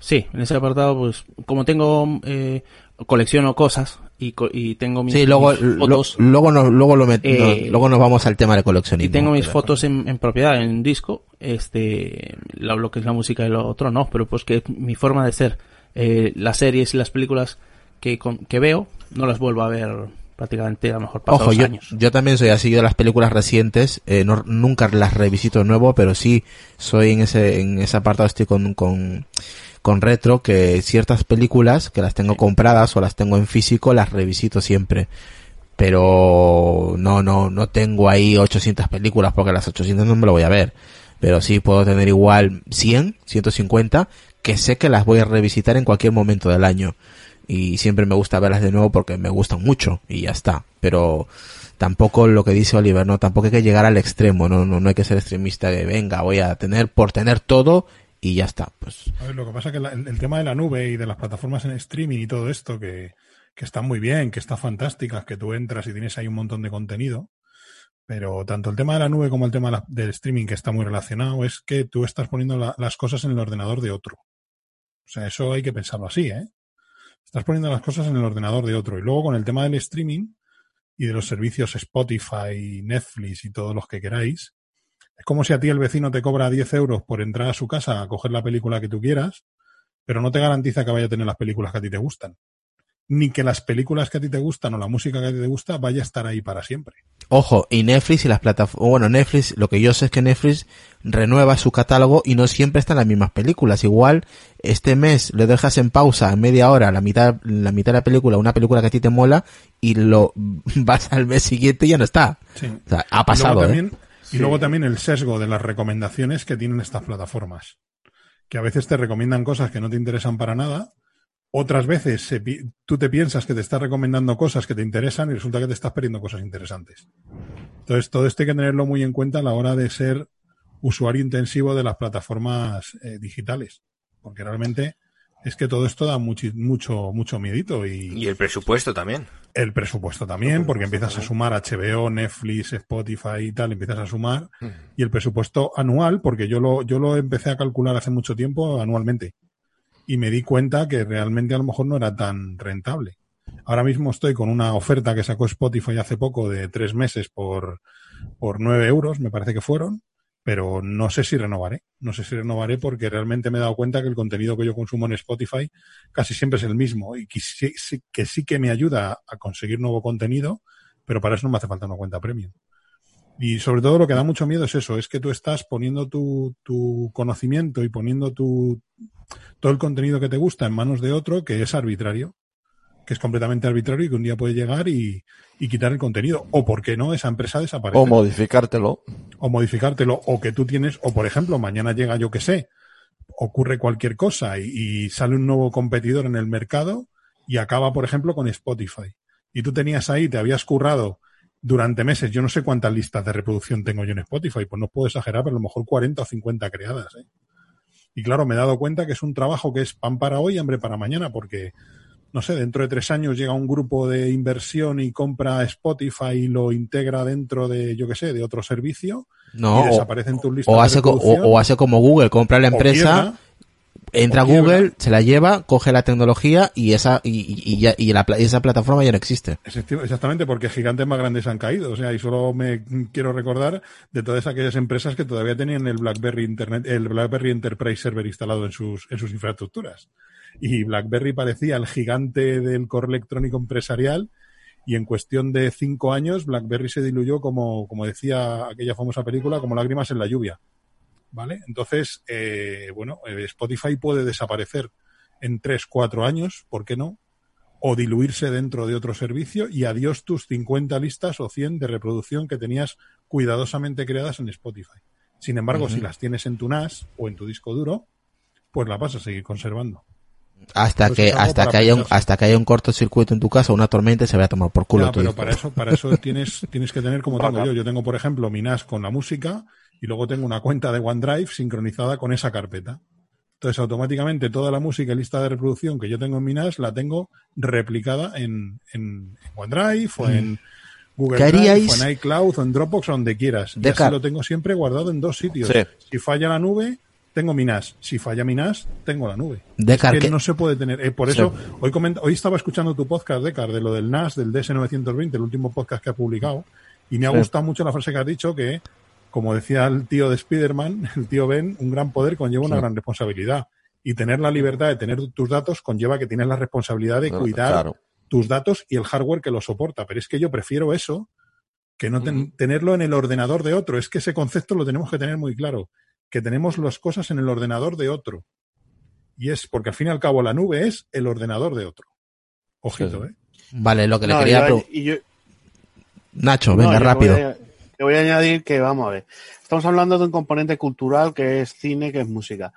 Sí, en ese apartado, pues, como tengo, eh, colecciono cosas y, y tengo mis, Sí, luego, mis lo- fotos. luego, nos, luego, lo met- Eh, luego nos vamos al tema de coleccionismo. y tengo mis fotos en, en propiedad, en disco, este, lo, lo que es la música y lo otro no, pero pues que mi forma de ser, eh, las series y las películas que, con- que veo, no las vuelvo a ver prácticamente a lo mejor pasados Ojo, yo, años. yo también soy así de las películas recientes, eh, no- nunca las revisito de nuevo, pero sí soy en ese, en ese apartado estoy con, con, con retro, que ciertas películas que las tengo compradas o las tengo en físico, las revisito siempre. Pero no, no, no tengo ahí 800 películas porque las 800 no me lo voy a ver. Pero sí puedo tener igual 100, 150, que sé que las voy a revisitar en cualquier momento del año y siempre me gusta verlas de nuevo porque me gustan mucho y ya está. Pero tampoco lo que dice Oliver, no, tampoco hay que llegar al extremo, no, no, no hay que ser extremista de venga, voy a tener por tener todo y ya está. Pues A ver, lo que pasa es que el, tema de la nube y de las plataformas en streaming y todo esto, que, que están muy bien, que están fantásticas, que tú entras y tienes ahí un montón de contenido, pero tanto el tema de la nube como el tema del streaming, que está muy relacionado, es que tú estás poniendo la- las cosas en el ordenador de otro. O sea, eso hay que pensarlo así, ¿eh? Estás poniendo las cosas en el ordenador de otro. Y luego con el tema del streaming y de los servicios Spotify, Netflix y todos los que queráis, es como si a ti el vecino te cobra 10 euros por entrar a su casa a coger la película que tú quieras, pero no te garantiza que vaya a tener las películas que a ti te gustan. Ni que las películas que a ti te gustan o la música que a ti te gusta vaya a estar ahí para siempre. Ojo, y Netflix y las plataformas, bueno, Netflix, lo que yo sé es que Netflix renueva su catálogo y no siempre están las mismas películas. Igual, este mes lo dejas en pausa, en media hora, la mitad, la mitad de la película, una película que a ti te mola, y lo <laughs> vas al mes siguiente y ya no está. Sí. O sea, ha Luego pasado, ¿eh? también, Y luego también el sesgo de las recomendaciones que tienen estas plataformas. Que a veces te recomiendan cosas que no te interesan para nada. Otras veces se tú te piensas que te estás recomendando cosas que te interesan y resulta que te estás perdiendo cosas interesantes. Entonces, todo esto hay que tenerlo muy en cuenta a la hora de ser usuario intensivo de las plataformas eh, digitales. Porque realmente es que todo esto da mucho, mucho, mucho miedito y, Y el presupuesto también. el presupuesto también, porque empiezas a sumar HBO, Netflix, Spotify y tal, empiezas a sumar. Y el presupuesto anual, porque yo lo, yo lo empecé a calcular hace mucho tiempo anualmente. Y me di cuenta que realmente a lo mejor no era tan rentable. Ahora mismo estoy con una oferta que sacó Spotify hace poco de tres meses por, por nueve euros, me parece que fueron, pero no sé si renovaré. No sé si renovaré porque realmente me he dado cuenta que el contenido que yo consumo en Spotify casi siempre es el mismo y que sí- que sí que me ayuda a conseguir nuevo contenido, pero para eso no me hace falta una cuenta premium. Y sobre todo lo que da mucho miedo es eso, es que tú estás poniendo tu, tu conocimiento y poniendo tu, todo el contenido que te gusta en manos de otro que es arbitrario, que es completamente arbitrario y que un día puede llegar y, y quitar el contenido. O, ¿por qué no? Esa empresa desaparece O modificártelo. o modificártelo, o que tú tienes, o por ejemplo, mañana llega, yo que sé, ocurre cualquier cosa y, y sale un nuevo competidor en el mercado y acaba, por ejemplo, con Spotify. Y tú tenías ahí, te habías currado durante meses, yo no sé cuántas listas de reproducción tengo yo en Spotify, pues no puedo exagerar, pero a lo mejor 40 o 50 creadas. ¿eh? Y claro, me he dado cuenta que es un trabajo que es pan para hoy, hambre para mañana, porque no sé, dentro de tres años llega un grupo de inversión y compra Spotify y lo integra dentro de, yo qué sé, de otro servicio No, y o- desaparecen tus listas O de hace, reproducción, o, o hace como Google, compra la empresa, entra a o quiebra. Google, se la lleva, coge la tecnología y esa y, y- y ya- y la y esa plataforma ya no existe. Exactamente, porque gigantes más grandes han caído. O sea, y solo me quiero recordar de todas aquellas empresas que todavía tenían el BlackBerry Internet, el BlackBerry Enterprise Server instalado en sus, en sus infraestructuras. Y BlackBerry parecía el gigante del correo electrónico empresarial. Y en cuestión de cinco años, BlackBerry se diluyó como, como decía aquella famosa película, como lágrimas en la lluvia. ¿Vale? Entonces, eh, bueno, eh, Spotify puede desaparecer en tres, cuatro años, ¿por qué no? o diluirse dentro de otro servicio y adiós tus 50 listas o 100 de reproducción que tenías cuidadosamente creadas en Spotify. Sin embargo, si las tienes en tu NAS o en tu disco duro, pues las vas a seguir conservando. Hasta Pues que hasta que haya un, hasta que haya un cortocircuito en tu casa, una tormenta y se vaya a tomar por culo Ya, tu pero disco. para eso, para eso <laughs> tienes, tienes que tener como tengo yo. Yo tengo, por ejemplo, mi NAS con la música y luego tengo una cuenta de OneDrive sincronizada con esa carpeta. Entonces, automáticamente toda la música y lista de reproducción que yo tengo en mi NAS la tengo replicada en, en OneDrive o en Google ¿Qué Drive o en iCloud o en Dropbox o donde quieras. Y así lo tengo siempre guardado en dos sitios. Sí. Si falla la nube, tengo mi NAS. Si falla mi NAS, tengo la nube. Decar, Es que ¿qué- no se puede tener. eh, por eso, hoy, comenta- hoy estaba escuchando tu podcast, Decar, de lo del NAS, del DS920, el último podcast que ha publicado, y me ha Sí. gustado mucho la frase que has dicho, que, como decía el tío de Spider-Man, <laughs> el tío Ben, un gran poder conlleva una Sí. gran responsabilidad. Y tener la libertad de tener tus datos conlleva que tienes la responsabilidad de cuidar Claro. tus datos y el hardware que lo soporta. Pero es que yo prefiero eso que no ten- tenerlo en el ordenador de otro. Es que ese concepto lo tenemos que tener muy claro, que tenemos las cosas en el ordenador de otro. Y es porque al fin y al cabo la nube es el ordenador de otro. Ojito, Sí, ¿eh? Vale, lo que le quería yo- yo- Nacho, venga, rápido. voy a- Voy a añadir que, vamos a ver, estamos hablando de un componente cultural que es cine, que es música,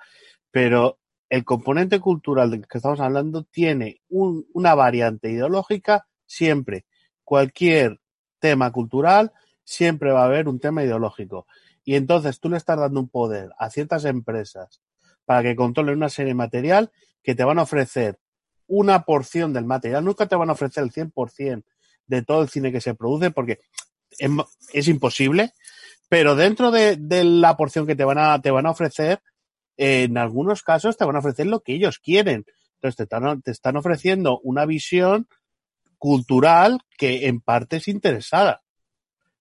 pero el componente cultural del que estamos hablando tiene un- una variante ideológica siempre. Cualquier tema cultural siempre va a haber un tema ideológico. Y entonces tú le estás dando un poder a ciertas empresas para que controlen una serie material que te van a ofrecer una porción del material. Nunca te van a ofrecer el 100% de todo el cine que se produce porque es, es imposible, pero dentro de, de la porción que te van a, te van a ofrecer, eh, en algunos casos te van a ofrecer lo que ellos quieren. Entonces te están, te están ofreciendo una visión cultural que en parte es interesada.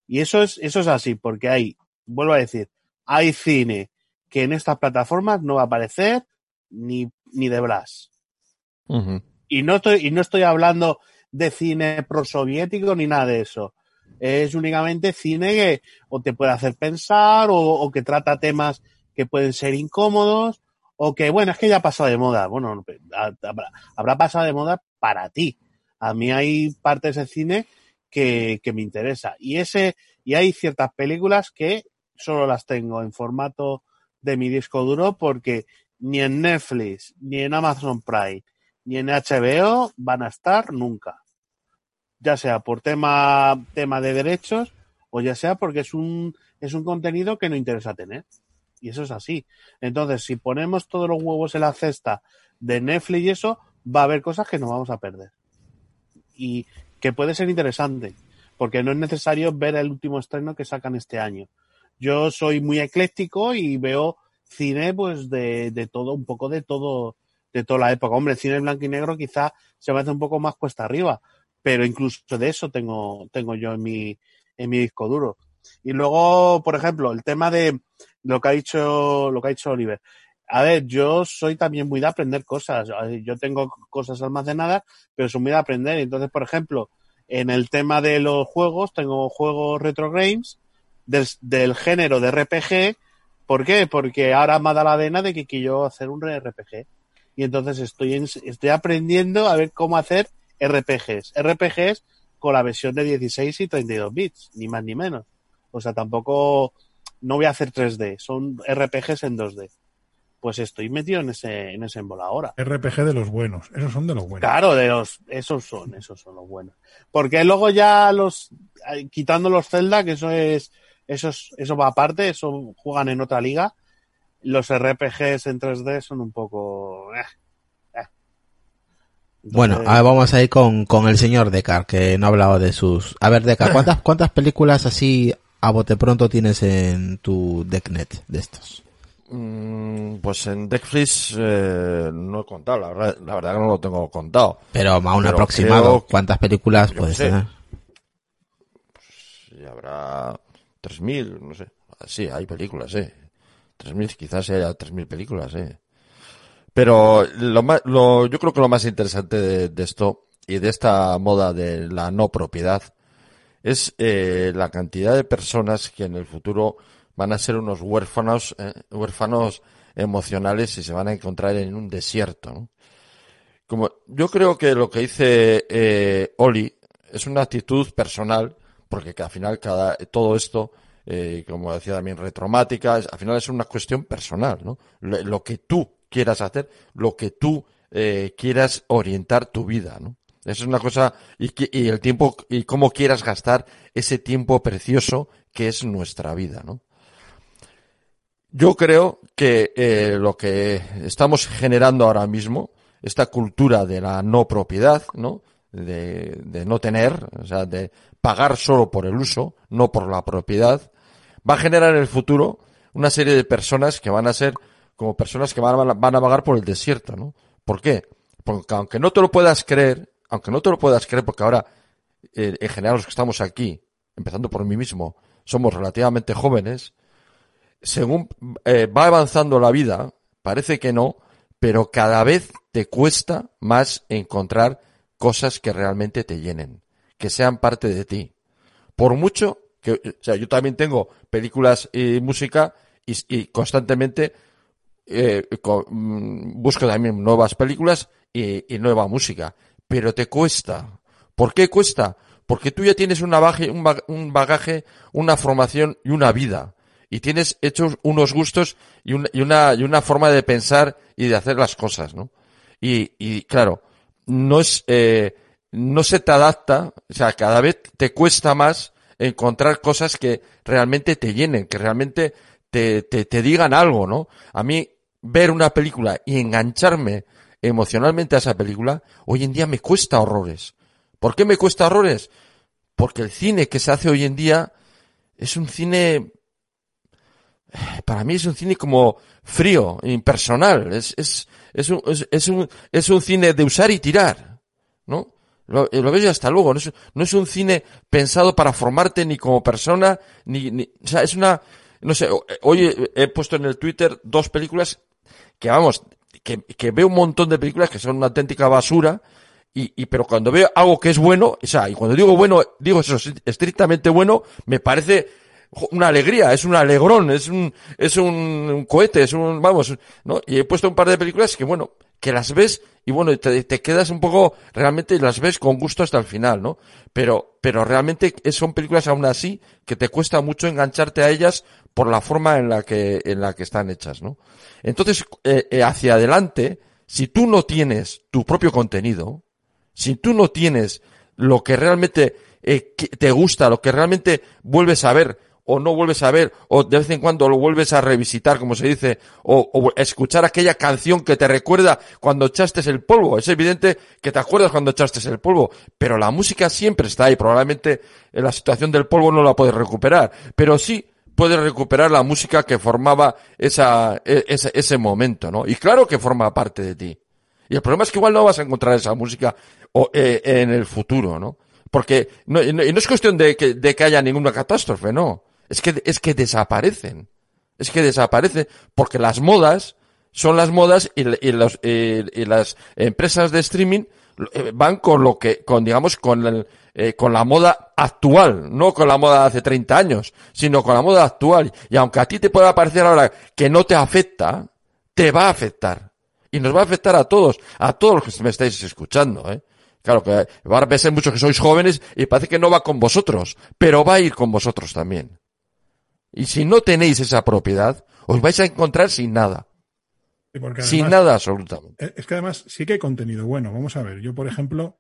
Y eso es, eso es así, porque hay, vuelvo a decir, hay cine que en estas plataformas no va a aparecer ni, ni de Blas. Y no estoy, y no estoy hablando de cine prosoviético ni nada de eso. Es únicamente cine que o te puede hacer pensar o, que trata temas que pueden ser incómodos o que, bueno, es que ya ha pasado de moda. Bueno, habrá, habrá pasado de moda para ti. A mí hay partes de cine que, que me interesa. Y ese, y hay ciertas películas que solo las tengo en formato de mi disco duro porque ni en Netflix, ni en Amazon Prime, ni en HBO van a estar nunca. Ya sea por tema, tema de derechos o ya sea porque es un, es un contenido que no interesa tener. Y eso es así. Entonces, si ponemos todos los huevos en la cesta de Netflix y eso, va a haber cosas que nos vamos a perder. Y que puede ser interesante, porque no es necesario ver el último estreno que sacan este año. Yo soy muy ecléctico y veo cine pues de, de todo, un poco de todo, de toda la época. Hombre, el cine blanco y negro quizá se me hace un poco más cuesta arriba, pero incluso de eso tengo, tengo yo en mi, en mi disco duro. Y luego, por ejemplo, el tema de lo que ha dicho, lo que ha dicho Oliver. A ver, yo soy también muy de aprender cosas. Yo tengo cosas almacenadas, pero soy muy de aprender. Entonces, por ejemplo, en el tema de los juegos, tengo juegos retro games del, género de RPG. ¿Por qué? Porque ahora me da la vena de que quiero hacer un RPG. Y entonces estoy, en, estoy aprendiendo a ver cómo hacer RPGs. RPGs con la versión de 16 y 32 bits, ni más ni menos. O sea, tampoco, no voy a hacer 3D, son RPGs en 2D. Pues estoy metido en ese, en ese embola ahora. RPG de los buenos, esos son de los buenos. Claro, de los, esos son, esos son los buenos. Porque luego ya los, quitando los Zelda, que eso es, eso es, eso va aparte, eso juegan en otra liga. Los RPGs en 3D son un poco, eh, bueno, ahora vamos a ir con, con el señor Decar, que no ha hablado de sus... A ver, Decar, ¿cuántas, ¿cuántas películas así a bote pronto tienes en tu Decknet de estos? Mm, pues en Deckflix eh, no he contado, la verdad, la verdad que no lo tengo contado. Pero a un aproximado, ¿cuántas películas puedes tener? Pues, habrá 3.000, no sé. Sí, hay películas, eh. 3.000, quizás haya 3.000 películas, eh. Pero lo más, lo, yo creo que lo más interesante de, esto y de esta moda de la no propiedad es eh, la cantidad de personas que en el futuro van a ser unos huérfanos, eh, huérfanos emocionales y se van a encontrar en un desierto. Como yo creo que lo que dice eh, Oli es una actitud personal, porque que al final cada todo esto, eh, como decía también retromática, es, al final es una cuestión personal, ¿no? Lo, lo que tú quieras hacer, lo que tú eh, quieras orientar tu vida, ¿no? Eso es una cosa, y, el tiempo, y cómo quieras gastar ese tiempo precioso que es nuestra vida, ¿no? Yo creo que eh, lo que estamos generando ahora mismo, esta cultura de la no propiedad, ¿no? De, de no tener, o sea, de pagar solo por el uso, no por la propiedad, va a generar en el futuro una serie de personas que van a ser como personas que van a, van a vagar por el desierto, ¿no? ¿Por qué? Porque aunque no te lo puedas creer, aunque no te lo puedas creer, porque ahora, eh, en general los que estamos aquí, empezando por mí mismo, somos relativamente jóvenes, según eh, va avanzando la vida, parece que no, pero cada vez te cuesta más encontrar cosas que realmente te llenen, que sean parte de ti. Por mucho que, o sea, yo también tengo películas y música y, y constantemente eh, mm, busco también nuevas películas y, y, nueva música, pero te cuesta. ¿Por qué cuesta? Porque tú ya tienes un, bagaje, un bagaje, una formación y una vida. Y tienes hechos unos gustos y, un, y, una, y una forma de pensar y de hacer las cosas, ¿no? Y, y claro, no es, eh, no se te adapta, o sea, cada vez te cuesta más encontrar cosas que realmente te llenen, que realmente te, te, te digan algo, ¿no? A mí, ver una película y engancharme emocionalmente a esa película, hoy en día me cuesta horrores. ¿Por qué me cuesta horrores? Porque el cine que se hace hoy en día es un cine, para mí es un cine como frío, impersonal, es, es, es, un, es, es un, es un cine de usar y tirar, ¿no? Lo, lo ves hasta luego, no es, no es un cine pensado para formarte ni como persona, ni, ni, o sea, es una, no sé, hoy he puesto en el Twitter dos películas que vamos, que, que veo un montón de películas que son una auténtica basura, y, y, pero cuando veo algo que es bueno, o sea, y cuando digo bueno, digo eso, estrictamente bueno, me parece una alegría, es un alegrón, es un, es un, un cohete, es un, vamos, ¿no? Y he puesto un par de películas que bueno, que las ves y bueno, te, te quedas un poco, realmente las ves con gusto hasta el final, ¿no? Pero, pero realmente son películas aún así que te cuesta mucho engancharte a ellas por la forma en la que, en la que están hechas, ¿no? Entonces, eh, eh, hacia adelante, si tú no tienes tu propio contenido, si tú no tienes lo que realmente eh, te gusta, lo que realmente vuelves a ver, o no vuelves a ver, o de vez en cuando lo vuelves a revisitar, como se dice, o, o escuchar aquella canción que te recuerda cuando echaste el polvo. Es evidente que te acuerdas cuando echaste el polvo, pero la música siempre está ahí. Probablemente en la situación del polvo no la puedes recuperar, pero sí puedes recuperar la música que formaba esa, e- ese, ese momento, ¿no? Y claro que forma parte de ti. Y el problema es que igual no vas a encontrar esa música o, eh, en el futuro, ¿no? Porque no, no, no es cuestión de que, de que haya ninguna catástrofe, no. Es que, es que desaparecen. Es que desaparecen porque las modas son las modas y, y los, y, y las empresas de streaming eh, van con lo que, con digamos, con el, eh, con la moda actual, no con la moda de hace 30 años, sino con la moda actual. Y aunque a ti te pueda parecer ahora que no te afecta, te va a afectar. Y nos va a afectar a todos, a todos los que me estáis escuchando, ¿eh? Claro que va a ser muchos que sois jóvenes y parece que no va con vosotros, pero va a ir con vosotros también. Y si no tenéis esa propiedad, os vais a encontrar sin nada. Sí, sin nada absolutamente. Es que además sí que hay contenido bueno. Vamos a ver, yo por ejemplo,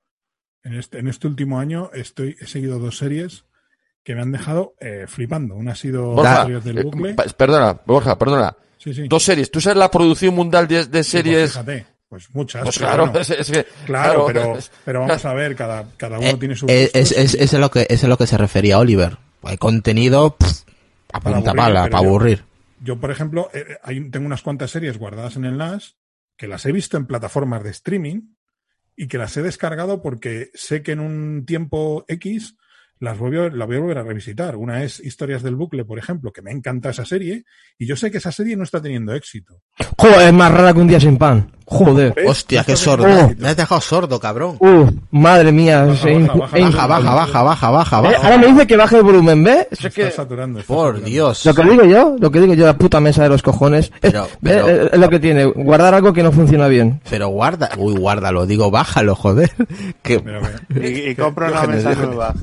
en este, en este último año estoy, he seguido dos series que me han dejado eh, flipando. Una ha sido Borja, Series del eh, Bucle. perdona, Borja, perdona. Sí, sí. Dos series. ¿Tú sabes la producción mundial de, de Sí, pues series? fíjate, pues muchas. Pues pero claro, bueno. es, es que, Claro, claro, pero, pero vamos a ver, cada, cada uno Eh, tiene su es, es, es a lo que, es a lo que se refería Oliver. Hay contenido pff, a punta pala, para yo- aburrir. Yo, por ejemplo, eh, hay- tengo unas cuantas series guardadas en el NAS que las he visto en plataformas de streaming y que las he descargado porque sé que en un tiempo X las voy a, la voy a volver a revisitar. Una es Historias del Bucle, por ejemplo, que me encanta esa serie y yo sé que esa serie no está teniendo éxito. Joder, es más rara que un día sin pan. Joder. Hostia, qué sordo. Oh. Me has dejado sordo, cabrón. Uh, madre mía. Baja, es baja, baja, Baja, baja, baja, baja, baja, Eh. Ahora me dice que baje el volumen, ¿ves? Se Es que- está saturando. está Por saturando. Dios. Lo que digo yo, lo que digo yo, la puta mesa de los cojones. Pero- pero- es lo que tiene, guardar algo que no funciona bien. Pero guarda, uy, guárdalo, digo, bájalo, joder. <laughs> Que, Pero, que- Y, y compra una mesa nueva.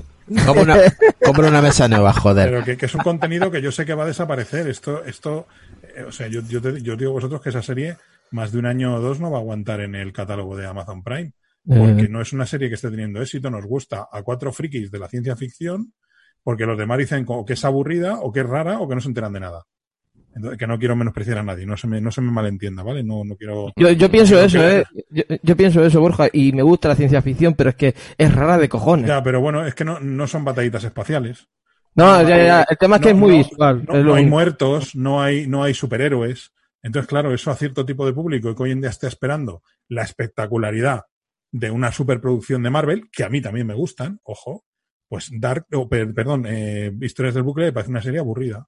Compra una, compra una mesa nueva, joder. pero que, que es un contenido que yo sé que va a desaparecer. Esto, esto, eh, o sea, yo, yo, te- yo digo a vosotros que esa serie más de un año o dos no va a aguantar en el catálogo de Amazon Prime. porque Eh, no es una serie que esté teniendo éxito, nos gusta a cuatro frikis de la ciencia ficción, porque los demás dicen o que es aburrida, o que es rara, o que no se enteran de nada. Entonces, que no quiero menospreciar a nadie, no se me, no se me malentienda, ¿vale? No, no quiero. yo, yo pienso no eso, quiero- eh. Yo, yo pienso eso, Borja, y me gusta la ciencia ficción, pero es que es rara de cojones. Ya, pero bueno, es que no, no son batallitas espaciales. No, ya, ya, el tema es que No, es muy no, visual. No, no hay muertos, no hay, no hay superhéroes. Entonces, claro, eso a cierto tipo de público que hoy en día está esperando la espectacularidad de una superproducción de Marvel, que a mí también me gustan, ojo, pues Dark, o, per- perdón, eh, Historias del Bucle me parece una serie aburrida.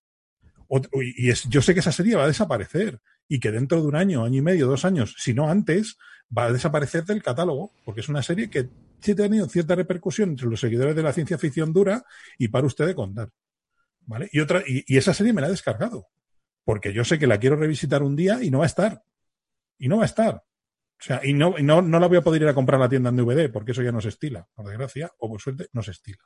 Y es, yo sé que esa serie va a desaparecer y que dentro de un año, año y medio, dos años, si no antes, va a desaparecer del catálogo, porque es una serie que sí ha tenido cierta repercusión entre los seguidores de la ciencia ficción dura y para usted de contar. ¿Vale? Y otra, y, y esa serie me la he descargado. Porque yo sé que la quiero revisitar un día y no va a estar. Y no va a estar. O sea, y no, y no, no la voy a poder ir a comprar a la tienda en DVD, porque eso ya no se estila. Por desgracia, o por suerte, no se estila.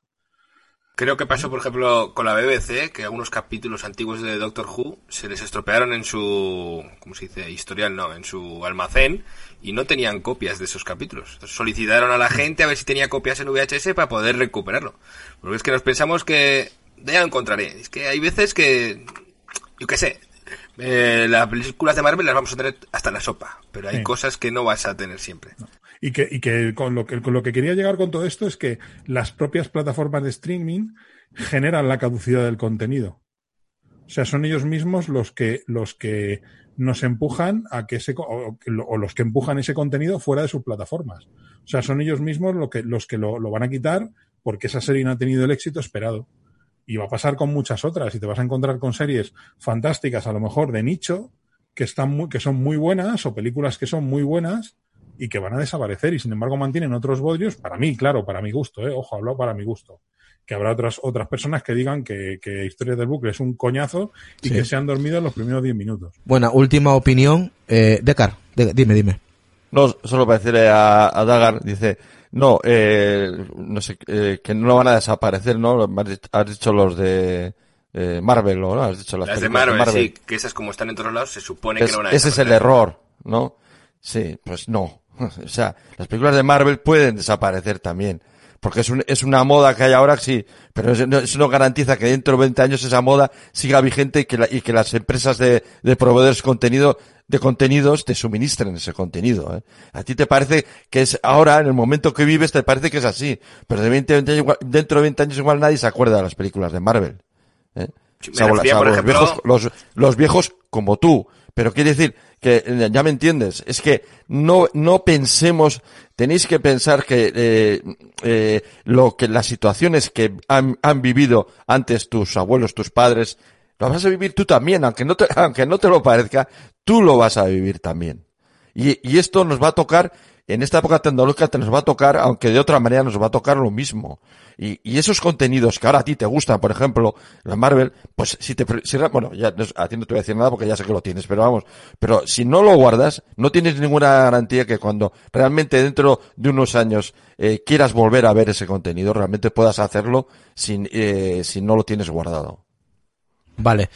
Creo que pasó, por ejemplo, con la BBC, que algunos capítulos antiguos de Doctor Who se les estropearon en su, ¿cómo se dice? Historial, no, en su almacén y no tenían copias de esos capítulos. Entonces solicitaron a la gente a ver si tenía copias en VHS para poder recuperarlo. Porque es que nos pensamos que ya lo encontraré. Es que hay veces que, yo qué sé, eh, las películas de Marvel las vamos a tener hasta la sopa, pero hay Sí. cosas que no vas a tener siempre. Y que, con lo que con lo que quería llegar con todo esto es que las propias plataformas de streaming generan la caducidad del contenido. O sea, son ellos mismos los que, los que nos empujan a que ese, o los que empujan ese contenido fuera de sus plataformas. O sea, son ellos mismos lo que, los que lo, lo van a quitar porque esa serie no ha tenido el éxito esperado. Y va a pasar con muchas otras. Y te vas a encontrar con series fantásticas, a lo mejor de nicho, que están muy, que son muy buenas, o películas que son muy buenas, y que van a desaparecer y sin embargo mantienen otros bodrios, para mí, claro, para mi gusto, ¿eh? ojo, hablo para mi gusto. Que habrá otras, otras personas que digan que, que Historias del Bucle es un coñazo y Sí. que se han dormido en los primeros 10 minutos. Bueno, última opinión. Eh, Decar, de- dime, dime. No, solo para decirle a, a Dagar, dice, no, eh, no sé, eh, que no van a desaparecer, ¿no? Has dicho- los de eh, Marvel, ¿o ¿no? Has dicho las, Las de Marvel, sí, que esas como están en todos lados, se supone que no van a ese es el error, ¿no? Sí, pues no. <laughs> O sea, las películas de Marvel pueden desaparecer también. Porque es, un- es una moda que hay ahora, sí, pero eso no, eso no garantiza que dentro de 20 años esa moda siga vigente y que, la- y que las empresas de, de proveedores contenido, de contenidos te suministren ese contenido. ¿eh? A ti te parece que es ahora, en el momento que vives, te parece que es así. Pero de 20, 20 años dentro de 20 años igual nadie se acuerda de las películas de Marvel. ¿eh? Me refería, los, viejos, los, los viejos como tú. Pero quiere decir que, eh, ya me entiendes, es que no, no pensemos, tenéis que pensar que, eh, eh, lo que, las situaciones que han, han vivido antes tus abuelos, tus padres, lo vas a vivir tú también, aunque no te, <laughs> aunque no te lo parezca, tú lo vas a vivir también. Y, y esto nos va a tocar, en esta época tecnológica te nos va a tocar, aunque de otra manera nos va a tocar lo mismo. Y, y esos contenidos que ahora a ti te gustan, por ejemplo, la Marvel, pues si te, si bueno, ya no, a ti no te voy a decir nada porque ya sé que lo tienes, pero vamos, pero si no lo guardas, no tienes ninguna garantía que cuando realmente dentro de unos años eh, quieras volver a ver ese contenido, realmente puedas hacerlo sin, eh, si no lo tienes guardado. Vale.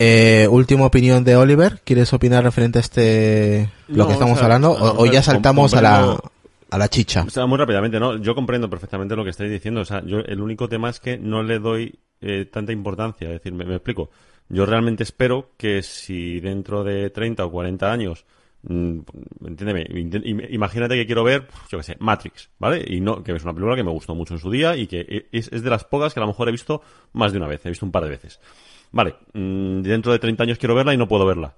Eh, última opinión de Oliver. ¿Quieres opinar referente a este lo No, que estamos o sea, hablando? O, ya saltamos a la, a la chicha. Muy rápidamente, ¿no? Yo comprendo perfectamente lo que estáis diciendo. O sea, yo el único tema es que no le doy eh, tanta importancia. Es decir, me, explico. Yo realmente espero que si dentro de 30 o 40 años, mm, entiéndeme, imagínate que quiero ver, yo qué sé, Matrix, ¿vale? Y no, que es una película que me gustó mucho en su día y que es, es de las pocas que a lo mejor he visto más de una vez, he visto un par de veces. Vale, mm, dentro de 30 años quiero verla y no puedo verla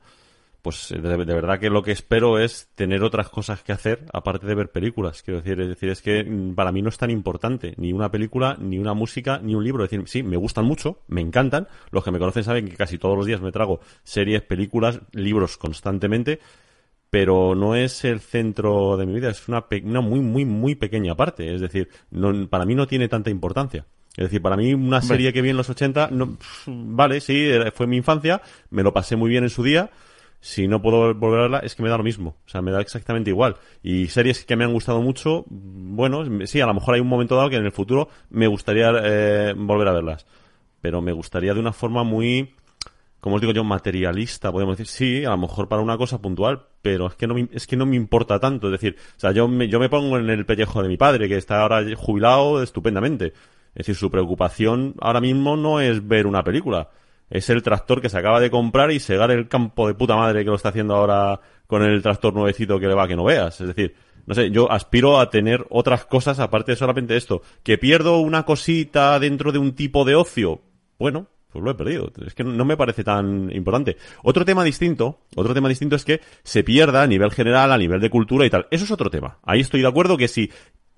pues de, de verdad que lo que espero es tener otras cosas que hacer aparte de ver películas. Quiero decir, es decir, es que mm, para mí no es tan importante ni una película, ni una música, ni un libro. Es decir, sí, me gustan mucho, me encantan. Los que me conocen saben que casi todos los días me trago series, películas, libros constantemente, pero no es el centro de mi vida, es una, pe- una muy, muy, muy pequeña parte. Es decir, no, para mí no tiene tanta importancia. Es decir, para mí una serie que vi en los 80, no, vale, sí, fue mi infancia, me lo pasé muy bien en su día, si no puedo volver a verla, es que me da lo mismo. O sea, me da exactamente igual. Y series que me han gustado mucho, bueno, sí, a lo mejor hay un momento dado que en el futuro me gustaría eh, volver a verlas. Pero me gustaría de una forma muy, como os digo yo, materialista, podemos decir, sí, a lo mejor para una cosa puntual, pero es que no me, es que no me importa tanto. Es decir, o sea, yo me, yo me pongo en el pellejo de mi padre, que está ahora jubilado estupendamente. Es decir, su preocupación ahora mismo no es ver una película. Es el tractor que se acaba de comprar y segar el campo de puta madre que lo está haciendo ahora con el tractor nuevecito que le va que no veas. Es decir, no sé, yo aspiro a tener otras cosas aparte de solamente esto. Que pierdo una cosita dentro de un tipo de ocio. Bueno, pues lo he perdido. Es que no me parece tan importante. Otro tema distinto, otro tema distinto es que se pierda a nivel general, a nivel de cultura y tal. Eso es otro tema. Ahí estoy de acuerdo que si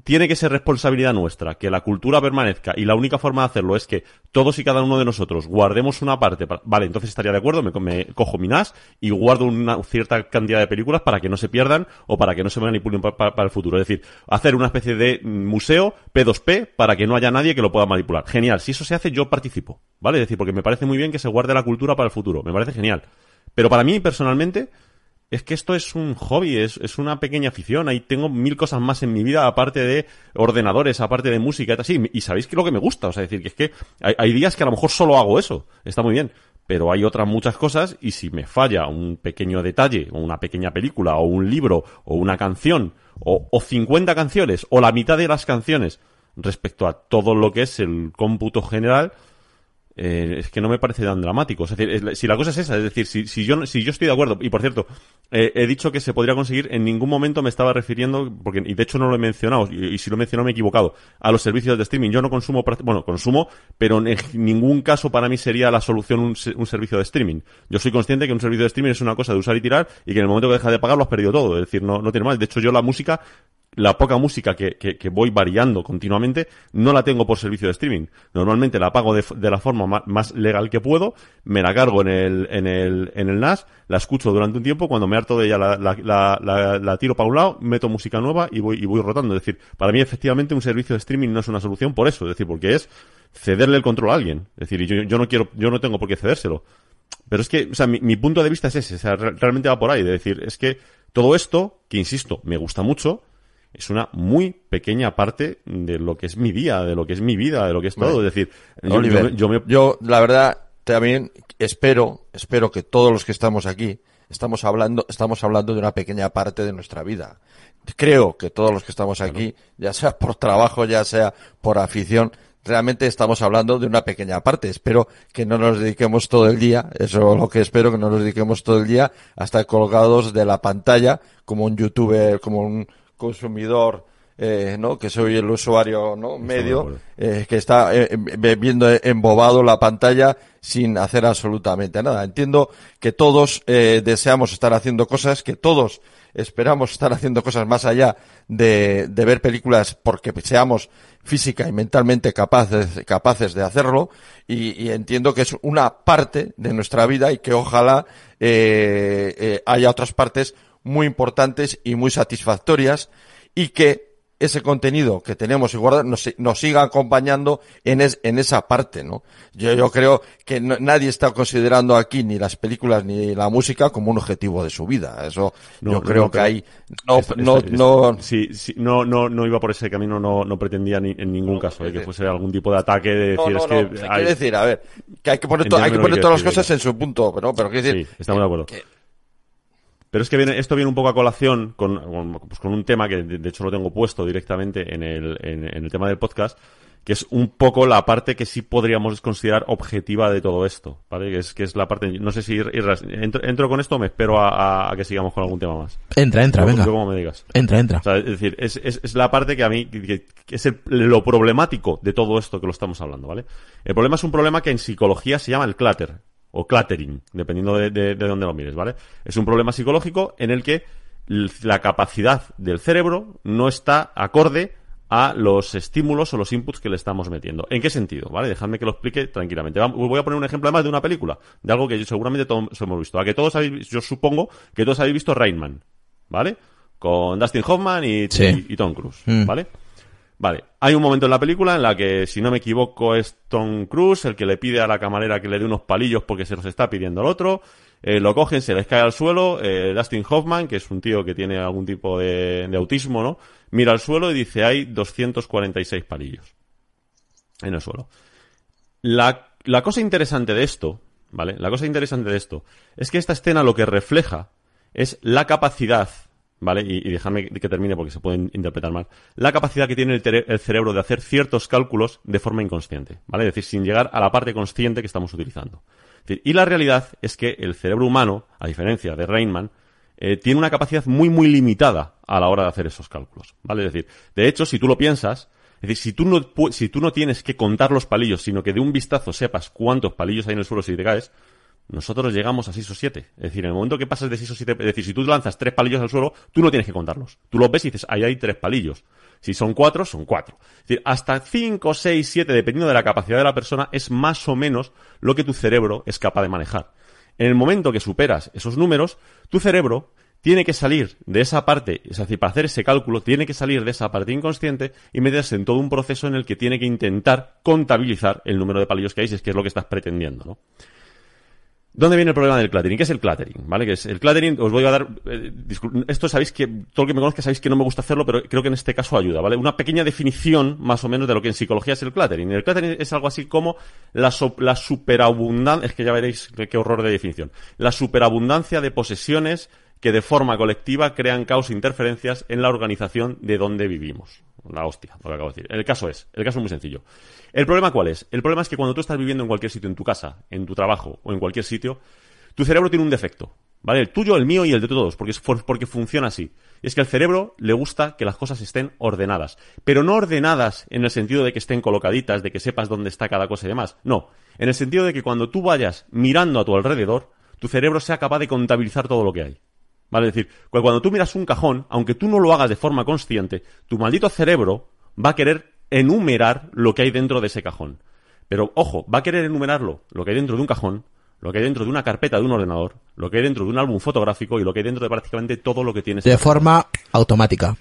tiene que ser responsabilidad nuestra que la cultura permanezca y la única forma de hacerlo es que todos y cada uno de nosotros guardemos una parte. para- Vale, entonces estaría de acuerdo, me, me cojo mi NAS y guardo una cierta cantidad de películas para que no se pierdan o para que no se manipulen pa- pa- para, el futuro. Es decir, hacer una especie de museo P2P para que no haya nadie que lo pueda manipular. Genial, si eso se hace yo participo, ¿vale? Es decir, porque me parece muy bien que se guarde la cultura para el futuro, me parece genial. Pero para mí, personalmente, es que esto es un hobby, es, una pequeña afición. Ahí tengo mil cosas más en mi vida, aparte de ordenadores, aparte de música y tal. Sí, y sabéis que lo que me gusta. O sea, decir, que es que hay, hay días que a lo mejor solo hago eso. Está muy bien. Pero hay otras muchas cosas y si me falla un pequeño detalle, o una pequeña película, o un libro, o una canción, o, o 50 canciones, o la mitad de las canciones, respecto a todo lo que es el cómputo general, eh, es que no me parece tan dramático. Es decir, si la cosa es esa, es decir, si, si yo, si yo estoy de acuerdo, y por cierto, eh, he dicho que se podría conseguir, en ningún momento me estaba refiriendo, porque, y de hecho no lo he mencionado, y, si lo he mencionado me he equivocado, a los servicios de streaming. Yo no consumo, bueno, consumo, pero en ningún caso para mí sería la solución un, un servicio de streaming. Yo soy consciente que un servicio de streaming es una cosa de usar y tirar, y que en el momento que dejas de pagar lo has perdido todo. Es decir, no, no tiene más. De hecho, yo la música la poca música que, que, que voy variando continuamente no la tengo por servicio de streaming. Normalmente la pago de, de la forma ma- más legal que puedo, me la cargo en el, en el, en el NAS, la escucho durante un tiempo, cuando me harto de ella la, la, la, la- tiro para un lado, meto música nueva y voy, y voy rotando. Es decir, para mí efectivamente un servicio de streaming no es una solución por eso, es decir, porque es cederle el control a alguien. Es decir, yo, yo no quiero, yo no tengo por qué cedérselo. Pero es que, o sea, mi, mi punto de vista es ese, o sea, re- realmente va por ahí, de decir, es que Todo esto, que insisto, me gusta mucho, es una muy pequeña parte de lo que es mi día, de lo que es mi vida, de lo que es todo. Es decir, yo, Oliver, yo- yo me- yo, la verdad, también espero, espero que todos los que estamos aquí, estamos hablando, estamos hablando de una pequeña parte de nuestra vida. Creo que todos los que estamos aquí, ya sea por trabajo, ya sea por afición, realmente estamos hablando de una pequeña parte. Espero que no nos dediquemos todo el día, eso es lo que espero, que no nos dediquemos todo el día a estar colgados de la pantalla como un youtuber, como un consumidor, eh, ¿no? Que soy el usuario, ¿no? Medio, eh, que está eh, eh, viendo embobado la pantalla sin hacer absolutamente nada. Entiendo que todos eh, deseamos estar haciendo cosas, que todos esperamos estar haciendo cosas más allá de, de ver películas porque seamos física y mentalmente capaces, capaces de hacerlo y, y entiendo que es una parte de nuestra vida y que ojalá eh, eh, haya otras partes muy importantes y muy satisfactorias y que ese contenido que tenemos y guardado nos, nos siga acompañando en, es- en esa parte, ¿no? Yo, yo creo que no- nadie está considerando aquí ni las películas ni la música como un objetivo de su vida. Eso No, yo creo no, que hay no, no, no, sí, sí, no, no, no iba por ese camino, no, no pretendía ni, en ningún caso eh, que fuese algún tipo de ataque de decir no, es no, que hay- quiere decir, a ver, que hay que poner, to- hay que poner todas las cosas en su punto, pero, pero quiero decir, Sí, estamos de acuerdo. que- Pero es que viene, esto viene un poco a colación con, con, pues con un tema que de, hecho lo tengo puesto directamente en el, en, en el tema del podcast, que es un poco la parte que sí podríamos considerar objetiva de todo esto, ¿vale? Que es, que es la parte, no sé si entro, entro con esto o me espero a, a- a que sigamos con algún tema más. Entra, entra, venga. como me digas. Entra, entra. O sea, es decir, es, es, es la parte que a mí, que, que es el- lo problemático de todo esto que lo estamos hablando, ¿vale? El problema es un problema que en psicología se llama el clutter, o cluttering, dependiendo de, de, de dónde lo mires, ¿vale? Es un problema psicológico en el que la capacidad del cerebro no está acorde a los estímulos o los inputs que le estamos metiendo. ¿En qué sentido? ¿Vale? Dejadme que lo explique tranquilamente. Voy a poner un ejemplo además de una película, de algo que yo- seguramente todos hemos visto. A que todos habéis, yo supongo que todos habéis visto Rain Man, ¿vale? Con Dustin Hoffman y, Sí. y- y Tom Cruise, Mm. ¿Vale? Hay un momento en la película en la que, si no me equivoco, es Tom Cruise el que le pide a la camarera que le dé unos palillos porque se los está pidiendo el otro. Eh, lo cogen, se les cae al suelo. Eh, Dustin Hoffman, que es un tío que tiene algún tipo de, de autismo, ¿no? Mira al suelo y dice, hay 246 palillos en el suelo. La, la cosa interesante de esto, ¿vale? La cosa interesante de esto es que esta escena lo que refleja es la capacidad, ¿vale? Y, y déjame que termine porque se pueden interpretar mal. La capacidad que tiene el, el cerebro de hacer ciertos cálculos de forma inconsciente, ¿vale? Es decir, sin llegar a la parte consciente que estamos utilizando. Es decir, y la realidad es que el cerebro humano, a diferencia de Rainman, eh, tiene una capacidad muy, muy limitada a la hora de hacer esos cálculos, ¿vale? Es decir, de hecho, si tú lo piensas, es decir, si tú no, si tú no tienes que contar los palillos, sino que de un vistazo sepas cuántos palillos hay en el suelo si te caes, nosotros llegamos a 6 o 7. Es decir, en el momento que pasas de 6 o 7, es decir, si tú lanzas tres palillos al suelo, tú no tienes que contarlos. Tú los ves y dices, ahí hay tres palillos. Si son cuatro, son cuatro. Es decir, hasta 5, 6, 7, dependiendo de la capacidad de la persona, es más o menos lo que tu cerebro es capaz de manejar. En el momento que superas esos números, tu cerebro tiene que salir de esa parte, es decir, para hacer ese cálculo, tiene que salir de esa parte inconsciente y meterse en todo un proceso en el que tiene que intentar contabilizar el número de palillos que hay, es que es lo que estás pretendiendo, ¿no? ¿Dónde viene el problema del cluttering? ¿Qué es el cluttering? ¿Vale? Que es el cluttering, os voy a dar, eh, esto sabéis que, todo el que me conozca sabéis que no me gusta hacerlo, pero creo que en este caso ayuda, ¿vale? Una pequeña definición, más o menos, de lo que en psicología es el cluttering. El cluttering es algo así como la, la superabundancia, es que ya veréis qué horror de definición. La superabundancia de posesiones que de forma colectiva crean caos e interferencias en la organización de donde vivimos. La hostia, lo que acabo de decir. El caso es, el caso es muy sencillo. ¿El problema cuál es? El problema es que cuando tú estás viviendo en cualquier sitio, en tu casa, en tu trabajo o en cualquier sitio, tu cerebro tiene un defecto. ¿Vale? El tuyo, el mío y el de todos, porque, es porque funciona así. Es que al cerebro le gusta que las cosas estén ordenadas. Pero no ordenadas en el sentido de que estén colocaditas, de que sepas dónde está cada cosa y demás. No. En el sentido de que cuando tú vayas mirando a tu alrededor, tu cerebro sea capaz de contabilizar todo lo que hay. ¿Vale? Es decir, cu- cuando tú miras un cajón, aunque tú no lo hagas de forma consciente, tu maldito cerebro va a querer enumerar lo que hay dentro de ese cajón. Pero, ojo, va a querer enumerarlo, lo que hay dentro de un cajón, lo que hay dentro de una carpeta de un ordenador, lo que hay dentro de un álbum fotográfico y lo que hay dentro de prácticamente todo lo que tienes. De forma automática.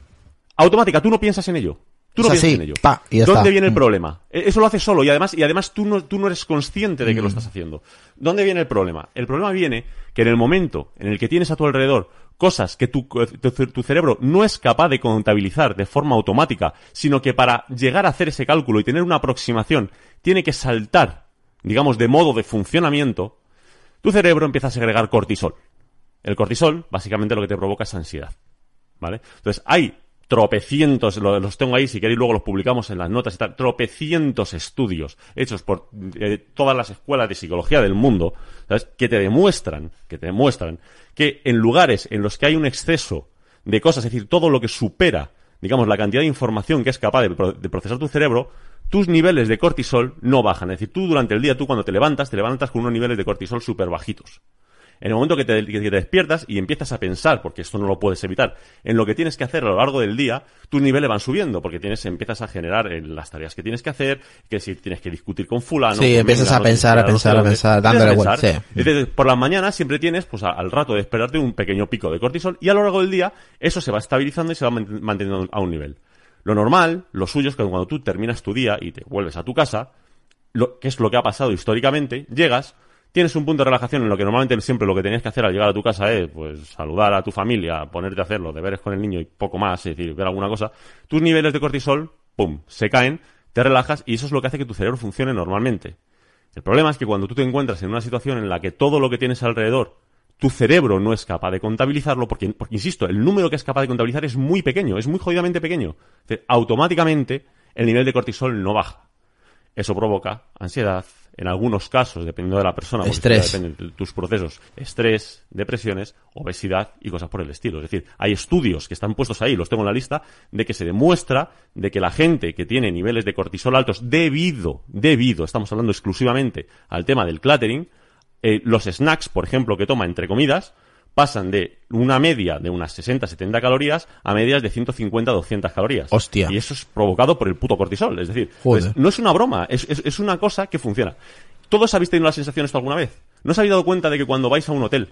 Automática, tú no piensas en ello. Tú no Es piensas así, en ello. pa, y ya ¿Dónde está. viene el Mm. problema? E- Eso lo haces solo y además, y además tú, no, tú no eres consciente de que lo Mm. estás haciendo. ¿Dónde viene el problema? El problema viene que en el momento en el que tienes a tu alrededor cosas que tu, tu, tu cerebro no es capaz de contabilizar de forma automática, sino que para llegar a hacer ese cálculo y tener una aproximación tiene que saltar, digamos, de modo de funcionamiento, tu cerebro empieza a segregar cortisol. El cortisol, básicamente, lo que te provoca es ansiedad. ¿Vale? Entonces, hay tropecientos, lo- los tengo ahí, si queréis luego los publicamos en las notas y tal, tropecientos estudios hechos por eh, todas las escuelas de psicología del mundo, ¿sabes? Que te demuestran, que te demuestran que en lugares en los que hay un exceso de cosas, es decir, todo lo que supera, digamos, la cantidad de información que es capaz de, de procesar tu cerebro, tus niveles de cortisol no bajan. Es decir, tú durante el día, tú cuando te levantas, te levantas con unos niveles de cortisol súper bajitos. En el momento que te, que te despiertas y empiezas a pensar, porque esto no lo puedes evitar, en lo que tienes que hacer a lo largo del día, tus niveles van subiendo, porque tienes, empiezas a generar eh, las tareas que tienes que hacer, que si tienes que discutir con fulano. Sí, empiezas a pensar, a no sé pensar, a pensar, dándole a vueltas, pensar. sí. Entonces, por las mañanas siempre tienes, pues a- al rato de despertarte, un pequeño pico de cortisol, y a lo largo del día, eso se va estabilizando y se va man- manteniendo a un nivel. Lo normal, lo suyo es que cuando tú terminas tu día y te vuelves a tu casa, lo, que es lo que ha pasado históricamente, llegas, tienes un punto de relajación en lo que normalmente siempre lo que tenías que hacer al llegar a tu casa es, pues, saludar a tu familia, ponerte a hacer los deberes con el niño y poco más, es decir, ver alguna cosa, tus niveles de cortisol, pum, se caen, te relajas y eso es lo que hace que tu cerebro funcione normalmente. El problema es que cuando tú te encuentras en una situación en la que todo lo que tienes alrededor, tu cerebro no es capaz de contabilizarlo, porque, porque, insisto, el número que es capaz de contabilizar es muy pequeño, es muy jodidamente pequeño. Es decir, automáticamente el nivel de cortisol no baja. Eso provoca ansiedad, en algunos casos, dependiendo de la persona, Estrés. depende de tus procesos, estrés, depresiones, obesidad y cosas por el estilo. Es decir, hay estudios que están puestos ahí, los tengo en la lista, de que se demuestra de que la gente que tiene niveles de cortisol altos debido, debido, estamos hablando exclusivamente al tema del cluttering, eh, los snacks, por ejemplo, que toma entre comidas, pasan de una media de unas 60-70 calorías a medias de 150-200 calorías. Hostia. Y eso es provocado por el puto cortisol. Es decir, pues, no es una broma, es, es- es una cosa que funciona. ¿Todos habéis tenido la sensación esto alguna vez? ¿No os habéis dado cuenta de que cuando vais a un hotel,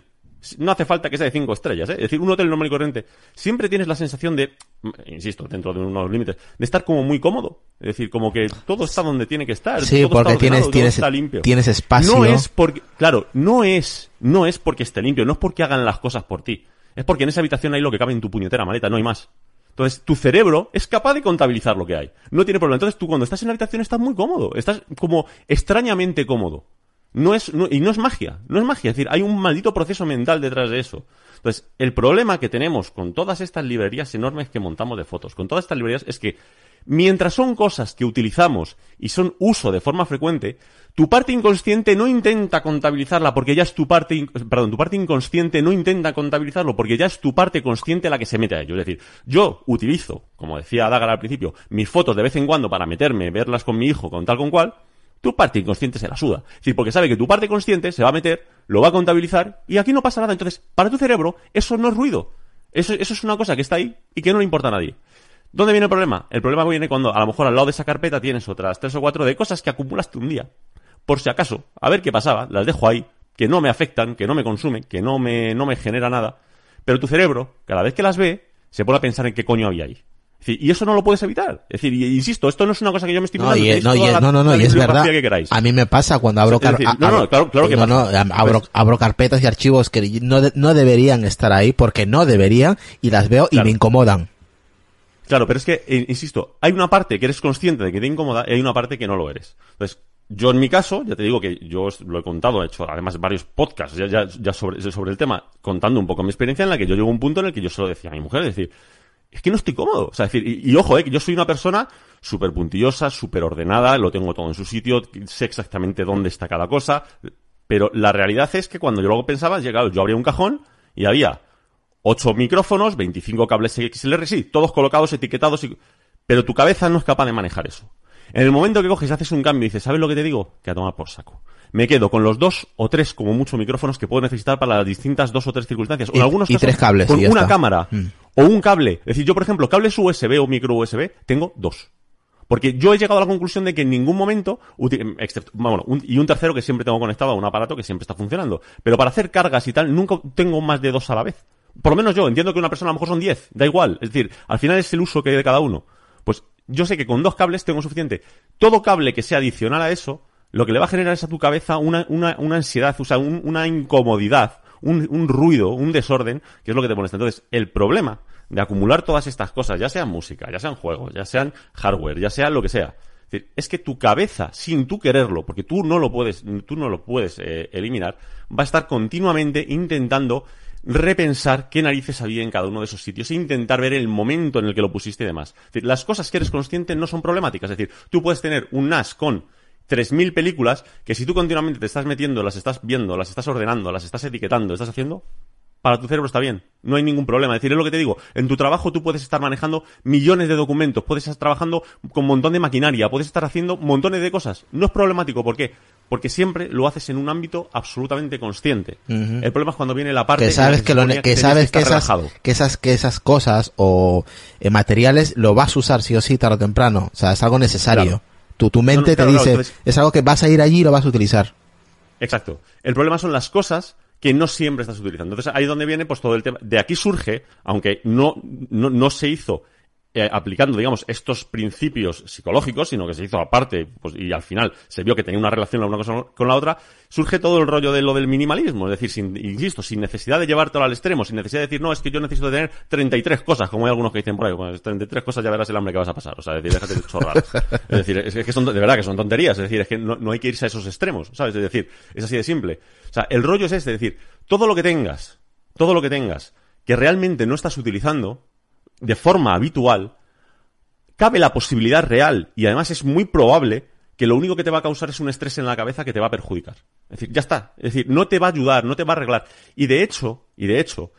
no hace falta que sea de cinco estrellas, ¿eh? es decir, un hotel normal y corriente, siempre tienes la sensación de, mm, insisto, dentro de unos límites, de estar como muy cómodo. Es decir, como que todo está donde tiene que estar. Sí, todo porque está ordenado, tienes- todo tienes- está limpio. tienes espacio. No es porque, claro, no es, no es porque esté limpio, no es porque hagan las cosas por ti. Es porque en esa habitación hay lo que cabe en tu puñetera maleta, no hay más. Entonces, tu cerebro es capaz de contabilizar lo que hay. No tiene problema. Entonces, tú cuando estás en la habitación estás muy cómodo. Estás como extrañamente cómodo. No es, no- y no es magia. No es magia. Es decir, hay un maldito proceso mental detrás de eso. Entonces, el problema que tenemos con todas estas librerías enormes que montamos de fotos, con todas estas librerías, es que mientras son cosas que utilizamos y son uso de forma frecuente, tu parte inconsciente no intenta contabilizarla porque ya es tu parte, perdón, tu parte inconsciente no intenta contabilizarlo porque ya es tu parte consciente la que se mete a ello. Es decir, yo utilizo, como decía Dagar al principio, mis fotos de vez en cuando para meterme, verlas con mi hijo, con tal con cual, tu parte inconsciente se la suda. Es porque sabe que tu parte consciente se va a meter, lo va a contabilizar y aquí no pasa nada. Entonces, para tu cerebro, eso no es ruido. Eso, eso es una cosa que está ahí y que no le importa a nadie. ¿Dónde viene el problema? El problema viene cuando a lo mejor al lado de esa carpeta tienes otras tres o cuatro de cosas que acumulaste un día. Por si acaso, a ver qué pasaba, las dejo ahí, que no me afectan, que no me consumen, que no me, no me genera nada. Pero tu cerebro, cada vez que las ve, se pone a pensar en qué coño había ahí. Es decir, y eso no lo puedes evitar. Es decir, y- insisto, esto no es una cosa que yo me estoy No, y, no, y- toda la- no, no, y es verdad. que. A mí me pasa cuando abro, decir, no, no, abro- claro- claro que no, no, pasa. abro, abro carpetas y archivos que no, de- no deberían estar ahí porque no deberían y las veo y me incomodan. Claro, pero es que, eh, insisto, hay una parte que eres consciente de que te incomoda y hay una parte que no lo eres. Entonces, yo en mi caso, ya te digo que yo os lo he contado, he hecho además varios podcasts ya, ya, ya sobre, sobre el tema, contando un poco mi experiencia en la que yo llego a un punto en el que yo se lo decía a mi mujer, es decir, es que no estoy cómodo. O sea, decir, y, y ojo, eh, que yo soy una persona súper puntillosa, súper ordenada, lo tengo todo en su sitio, sé exactamente dónde está cada cosa, pero la realidad es que cuando yo luego pensaba, llegado, yo abría un cajón y había 8 micrófonos, 25 cables XLR, sí, todos colocados, etiquetados, y... pero tu cabeza no es capaz de manejar eso. En el momento que coges, haces un cambio y dices, ¿sabes lo que te digo? Que a tomar por saco. Me quedo con los dos o tres, como mucho, micrófonos que puedo necesitar para las distintas dos o tres circunstancias. O en Y- algunos y casos, tres cables, Con una está. cámara Mm. o un cable. Es decir, yo, por ejemplo, cables USB o micro USB, tengo dos. Porque yo he llegado a la conclusión de que en ningún momento, excepto, bueno, un- y un tercero que siempre tengo conectado a un aparato que siempre está funcionando. Pero para hacer cargas y tal, nunca tengo más de dos a la vez. Por lo menos yo, entiendo que una persona a lo mejor son diez, da igual. Es decir, al final es el uso que hay de cada uno. Pues yo sé que con dos cables tengo suficiente. Todo cable que sea adicional a eso, lo que le va a generar es a tu cabeza una, una, una ansiedad, o sea, un- una incomodidad, un, un ruido, un desorden, que es lo que te molesta. Entonces, el problema de acumular todas estas cosas, ya sean música, ya sean juegos, ya sean hardware, ya sea lo que sea, es, es que tu cabeza, sin tú quererlo, porque tú no lo puedes, tú no lo puedes eh, eliminar, va a estar continuamente intentando repensar qué narices había en cada uno de esos sitios e intentar ver el momento en el que lo pusiste y demás. Es decir, las cosas que eres consciente no son problemáticas. Es decir, tú puedes tener un NAS con 3.000 películas que si tú continuamente te estás metiendo, las estás viendo, las estás ordenando, las estás etiquetando, estás haciendo, para tu cerebro está bien. No hay ningún problema. Es decir, es lo que te digo. En tu trabajo tú puedes estar manejando millones de documentos, puedes estar trabajando con un montón de maquinaria, puedes estar haciendo montones de cosas. No es problemático. ¿Por qué? Porque siempre lo haces en un ámbito absolutamente consciente. El problema es cuando viene la parte que sabes que, lo, que tenías sabes que esas, relajado. que esas que esas cosas o eh, materiales lo vas a usar sí o sí tarde o temprano o sea es algo necesario Claro. Tu, tu mente No, no, claro, te claro, dice entonces- es algo que vas a ir allí y lo vas a utilizar Exacto. El problema son las cosas que no siempre estás utilizando. Entonces ahí es donde viene pues todo el tema. De aquí surge, aunque no, no, no se hizo eh, aplicando, digamos, estos principios psicológicos, sino que se hizo aparte, pues, y al final se vio que tenía una relación la una cosa con la otra, surge todo el rollo de lo del minimalismo, es decir, sin, insisto, sin necesidad de llevártelo al extremo, sin necesidad de decir, no, es que yo necesito tener 33 cosas, como hay algunos que dicen por ahí, pues 33 cosas ya verás el hambre que vas a pasar, o sea, decir, déjate de chorrar. Es decir, es que son, de verdad que son tonterías, es decir, es que no, no hay que irse a esos extremos, ¿sabes? Es decir, es así de simple. O sea, el rollo es este, es decir, todo lo que tengas, todo lo que tengas, que realmente no estás utilizando, de forma habitual, cabe la posibilidad real y además es muy probable que lo único que te va a causar es un estrés en la cabeza que te va a perjudicar. Es decir, ya está. Es decir, no te va a ayudar, no te va a arreglar. Y de hecho, y de hecho,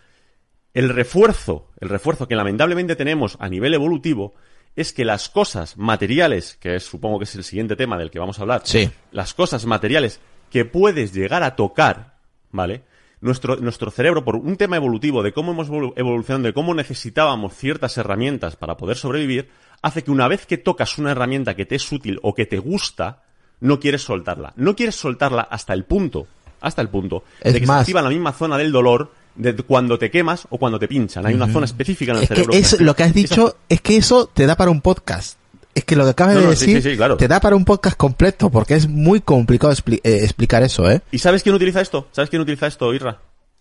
el refuerzo, el refuerzo que lamentablemente tenemos a nivel evolutivo es que las cosas materiales, que es, supongo que es el siguiente tema del que vamos a hablar, Sí. las cosas materiales que puedes llegar a tocar, ¿vale? Nuestro, nuestro cerebro, por un tema evolutivo de cómo hemos evolu- evolucionado, de cómo necesitábamos ciertas herramientas para poder sobrevivir, hace que una vez que tocas una herramienta que te es útil o que te gusta, no quieres soltarla. No quieres soltarla hasta el punto, hasta el punto, Es de que más- se activa la misma zona del dolor de cuando te quemas o cuando te pinchan. Hay una zona específica en el es que cerebro. es, lo que has dicho es que eso te da para un podcast es que lo que acabas No, de no, decir sí, sí, claro. te da para un podcast completo porque es muy complicado expli- eh, explicar eso eh ¿Y sabes quién utiliza esto? ¿Sabes quién utiliza esto, Irra?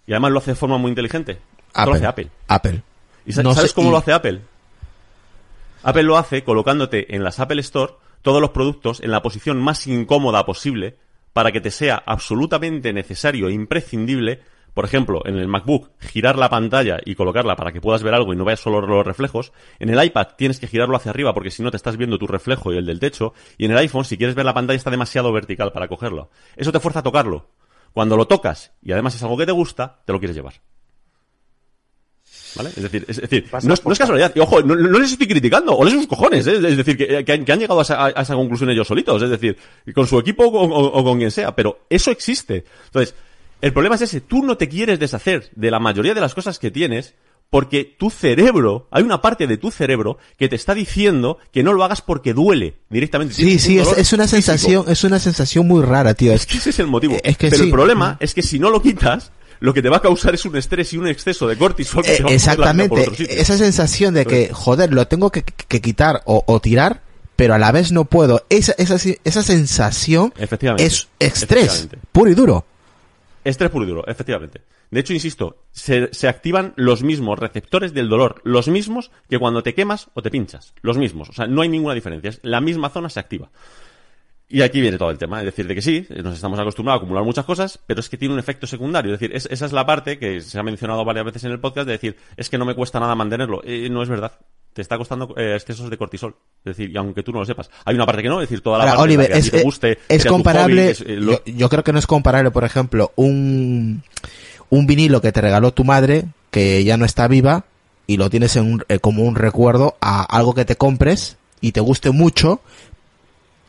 Y además lo hace de forma muy inteligente. Esto lo hace Apple. Apple ¿Y sa- No sabes sé, cómo y- lo hace Apple? Apple lo hace colocándote en las Apple Store todos los productos en la posición más incómoda posible para que te sea absolutamente necesario e imprescindible, por ejemplo, en el MacBook, girar la pantalla y colocarla para que puedas ver algo y no veas solo los reflejos. En el iPad tienes que girarlo hacia arriba porque si no te estás viendo tu reflejo y el del techo. Y en el iPhone, si quieres ver la pantalla, está demasiado vertical para cogerlo. Eso te fuerza a tocarlo. Cuando lo tocas y además es algo que te gusta, te lo quieres llevar. ¿Vale? Es decir, es, decir no, es, no es casualidad. Y ojo, no, no les estoy criticando, o les sus cojones, ¿eh? es decir, que, que han, que han llegado a esa, a esa conclusión ellos solitos, es decir, con su equipo o, o- o con quien sea, pero eso existe. Entonces, el problema es ese, tú no te quieres deshacer de la mayoría de las cosas que tienes porque tu cerebro, hay una parte de tu cerebro que te está diciendo que no lo hagas porque duele directamente. sí Tienes sí un es, una físico. sensación es una sensación muy rara tío Es que ese es el motivo. Es que Pero sí. el problema es que si no lo quitas, lo que te va a causar es un estrés y un exceso de cortisol que Eh, te por exactamente otro sitio. esa sensación de que joder lo tengo que, que quitar o, o tirar pero a la vez no puedo esa esa esa sensación Efectivamente. es estrés Efectivamente. puro y duro Estrés puro y duro, efectivamente. De hecho, insisto, se, activan los mismos receptores del dolor, los mismos que cuando te quemas o te pinchas, los mismos. O sea, no hay ninguna diferencia, la misma zona se activa. Y aquí viene todo el tema, es decir, de que sí, nos estamos acostumbrados a acumular muchas cosas, pero es que tiene un efecto secundario. Es decir, es- esa es la parte que se ha mencionado varias veces en el podcast de decir, es que no me cuesta nada mantenerlo. Eh, no es verdad. Te está costando eh, excesos de cortisol. Es decir, y aunque tú no lo sepas. Hay una parte que no, es decir, toda la Ahora, parte Oliver, que a ti es, te eh, guste, es hobby, comparable, es, eh, lo- yo, yo creo que no es comparable, por ejemplo, un, un vinilo que te regaló tu madre, que ya no está viva, y lo tienes en un- eh, como un recuerdo a algo que te compres y te guste mucho.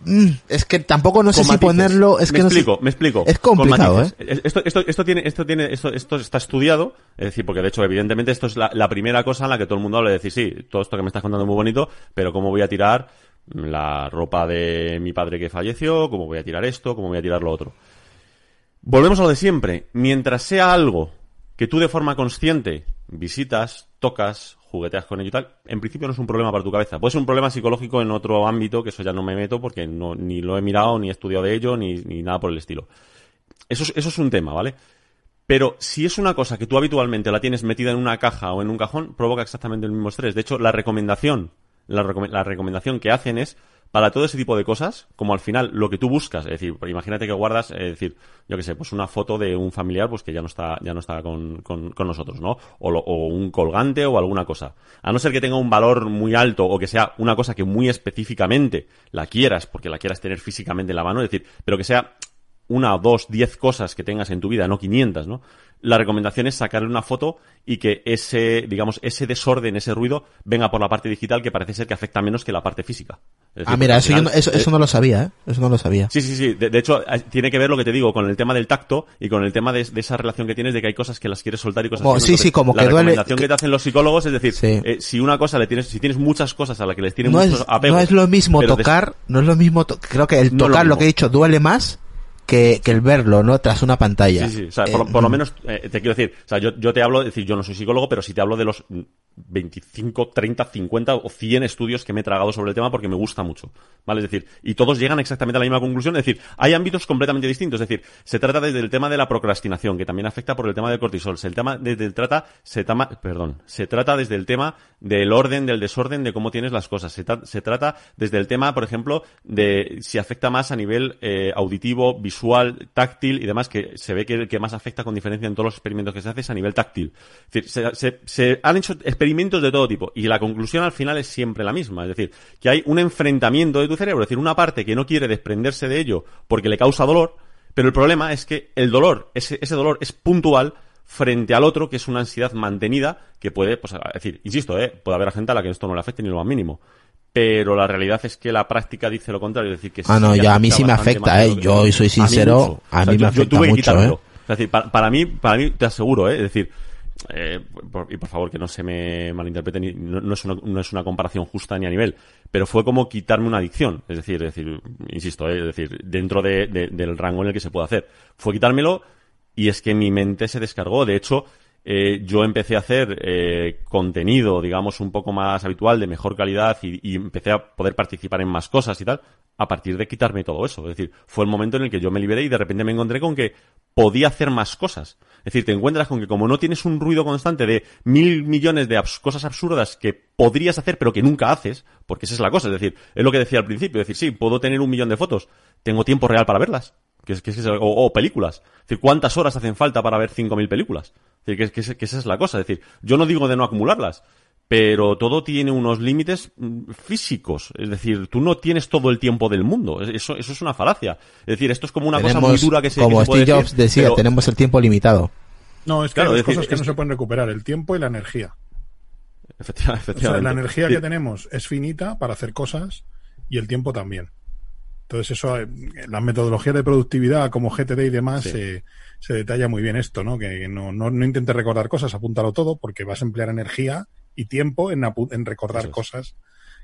Mm, es que tampoco no sé si ponerlo, es me que no explico, sé. me explico. Es complicado. Es- Esto, esto, esto tiene, esto tiene, esto, esto está estudiado, es decir, porque de hecho, evidentemente, esto es la, la primera cosa en la que todo el mundo habla de decir, sí, todo esto que me estás contando es muy bonito, pero ¿cómo voy a tirar la ropa de mi padre que falleció? ¿Cómo voy a tirar esto? ¿Cómo voy a tirar lo otro? Volvemos a lo de siempre. Mientras sea algo que tú de forma consciente visitas, tocas, jugueteas con ello y tal, en principio no es un problema para tu cabeza. Puede ser un problema psicológico en otro ámbito, que eso ya no me meto porque no, ni lo he mirado, ni he estudiado de ello, ni, ni nada por el estilo. Eso es, eso es un tema, ¿vale? Pero si es una cosa que tú habitualmente la tienes metida en una caja o en un cajón, provoca exactamente el mismo estrés. De hecho, la recomendación, la, recome- la recomendación que hacen es para todo ese tipo de cosas, como al final lo que tú buscas, es decir, imagínate que guardas, es decir, yo qué sé, pues una foto de un familiar pues que ya no está, ya no está con, con, con nosotros, ¿no? O, lo- o un colgante o alguna cosa. A no ser que tenga un valor muy alto o que sea una cosa que muy específicamente la quieras, porque la quieras tener físicamente en la mano, es decir, pero que sea una, dos, diez cosas que tengas en tu vida, no 500, ¿no? La recomendación es sacarle una foto y que ese, digamos, ese desorden, ese ruido, venga por la parte digital que parece ser que afecta menos que la parte física. Es decir, Ah, mira, eso, yo no, eso, eh, eso no lo sabía, ¿eh? Eso no lo sabía. Sí, sí, sí. De, de hecho, eh, tiene que ver lo que te digo con el tema del tacto y con el tema de, de esa relación que tienes de que hay cosas que las quieres soltar y cosas Como- que no. sí, sí, como la que duele- recomendación que... que- te hacen los psicólogos es decir, Sí. eh, si una cosa le tienes, si tienes muchas cosas a las que les tienes No muchos es, apegos, no es lo mismo tocar, no es lo mismo, creo que el No es lo tocar, lo, que he dicho, duele más que, que el verlo, ¿no? Tras una pantalla. Sí, sí, o sea, Eh, por, por lo menos, eh, te quiero decir, o sea, yo, yo te hablo, es decir, yo no soy psicólogo, pero si te hablo de los mm, 25, 30, 50 o 100 estudios que me he tragado sobre el tema porque me gusta mucho, ¿vale? Es decir, y todos llegan exactamente a la misma conclusión, es decir, hay ámbitos completamente distintos, es decir, se trata desde el tema de la procrastinación, que también afecta por el tema del cortisol, se, el desde el trata, se tama, perdón, se trata desde el tema del orden, del desorden, de cómo tienes las cosas, se, tra- se trata desde el tema, por ejemplo, de si afecta más a nivel eh, auditivo, visual, táctil y demás, que se ve que el que más afecta con diferencia en todos los experimentos que se hace es a nivel táctil. Es decir, se han hecho experimentos de todo tipo y la conclusión al final es siempre la misma. Es decir, que hay un enfrentamiento de tu cerebro, es decir, una parte que no quiere desprenderse de ello porque le causa dolor, pero el problema es que el dolor, ese, ese dolor es puntual frente al otro, que es una ansiedad mantenida, que puede, pues, a- decir, insisto, eh, puede haber gente a la que esto no le afecte ni lo más mínimo. Pero la realidad es que la práctica dice lo contrario, es decir, que Ah, no, ya a mí sí me afecta, eh. que- Yo soy sincero, a O sea, mí me yo- yo afecta tuve que mucho, quitármelo. eh. Es decir, para, para mí, para mí, te aseguro, ¿eh? es decir, eh, y por favor que no se me malinterprete, ni- no, no es una, no es una comparación justa ni a nivel, pero fue como quitarme una adicción, es decir, es decir, insisto, ¿eh? es decir, dentro de- de- del rango en el que se puede hacer. Fue quitármelo y es que mi mente se descargó. De hecho, eh, yo empecé a hacer eh, contenido, digamos, un poco más habitual, de mejor calidad y, y empecé a poder participar en más cosas y tal, a partir de quitarme todo eso. Es decir, fue el momento en el que yo me liberé y de repente me encontré con que podía hacer más cosas. Es decir, te encuentras con que como no tienes un ruido constante de mil millones de cosas absurdas que podrías hacer pero que nunca haces, porque esa es la cosa, es decir, es lo que decía al principio, es decir, sí, puedo tener un millón de fotos, tengo tiempo real para verlas, que es, que es- o, o películas. Es decir, ¿cuántas horas hacen falta para ver 5.000 películas? Es decir, que, que- que esa es la cosa. Es decir, yo no digo de no acumularlas, pero todo tiene unos límites mm, físicos. Es decir, tú no tienes todo el tiempo del mundo. Es- Eso, eso es una falacia. Es decir, esto es como una cosa muy dura que se, como que se puede Steve Jobs decir, decía, pero- tenemos el tiempo limitado. No, es que Claro, hay dos es decir, cosas que es- no se pueden recuperar, el tiempo y la energía. Efectiva- O sea, efectivamente. la energía Sí. que tenemos es finita para hacer cosas y el tiempo también. Entonces, eso, eh, la metodología de productividad como GTD y demás, Sí. eh, se detalla muy bien esto, ¿no? Que no, no, no intentes recordar cosas, apúntalo todo, porque vas a emplear energía y tiempo en, en recordar es. cosas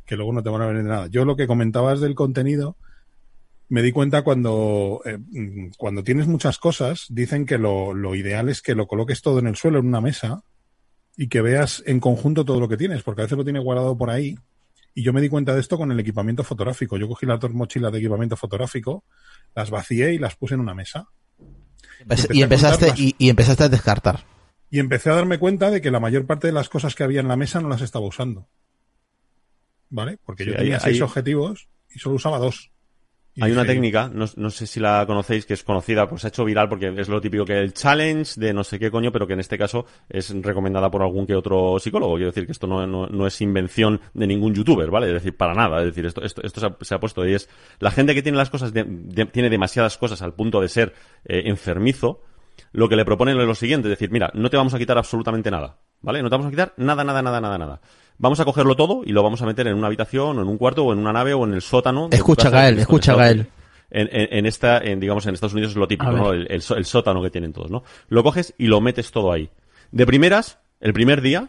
que luego no te van a venir de nada. Yo lo que comentabas del contenido, me di cuenta cuando, eh, mm, cuando tienes muchas cosas, dicen que lo, lo ideal es que lo coloques todo en el suelo, en una mesa, y que veas en conjunto todo lo que tienes, porque a veces lo tienes guardado por ahí. Y yo me di cuenta de esto con el equipamiento fotográfico. Yo cogí las dos mochilas de equipamiento fotográfico, las vacié y las puse en una mesa. Empecé Y empezaste, y, y empezaste a descartar. Y empecé a darme cuenta de que la mayor parte de las cosas que había en la mesa no las estaba usando. ¿Vale? Porque Sí, yo tenía seis objetivos y solo usaba dos. Hay una técnica, no, no sé si la conocéis, que es conocida, pues se ha hecho viral porque es lo típico que el challenge de no sé qué coño, pero que en este caso es recomendada por algún que otro psicólogo. Quiero decir que esto no, no, no es invención de ningún youtuber, ¿vale? Es decir, para nada. Es decir, esto, esto, esto se, ha, se ha puesto y es la gente que tiene las cosas, de- de- tiene demasiadas cosas al punto de ser eh, enfermizo, lo que le proponen es lo siguiente, es decir, mira, no te vamos a quitar absolutamente nada, ¿vale? No te vamos a quitar nada, nada, nada, nada, nada. Vamos a cogerlo todo y lo vamos a meter en una habitación o en un cuarto o en una nave o en el sótano. Escucha, Gael, escucha, Gael. en, en, en esta, en, digamos, en Estados Unidos es lo típico. ¿no? El, el só- el sótano que tienen todos, ¿no? Lo coges y lo metes todo ahí. De primeras, el primer día,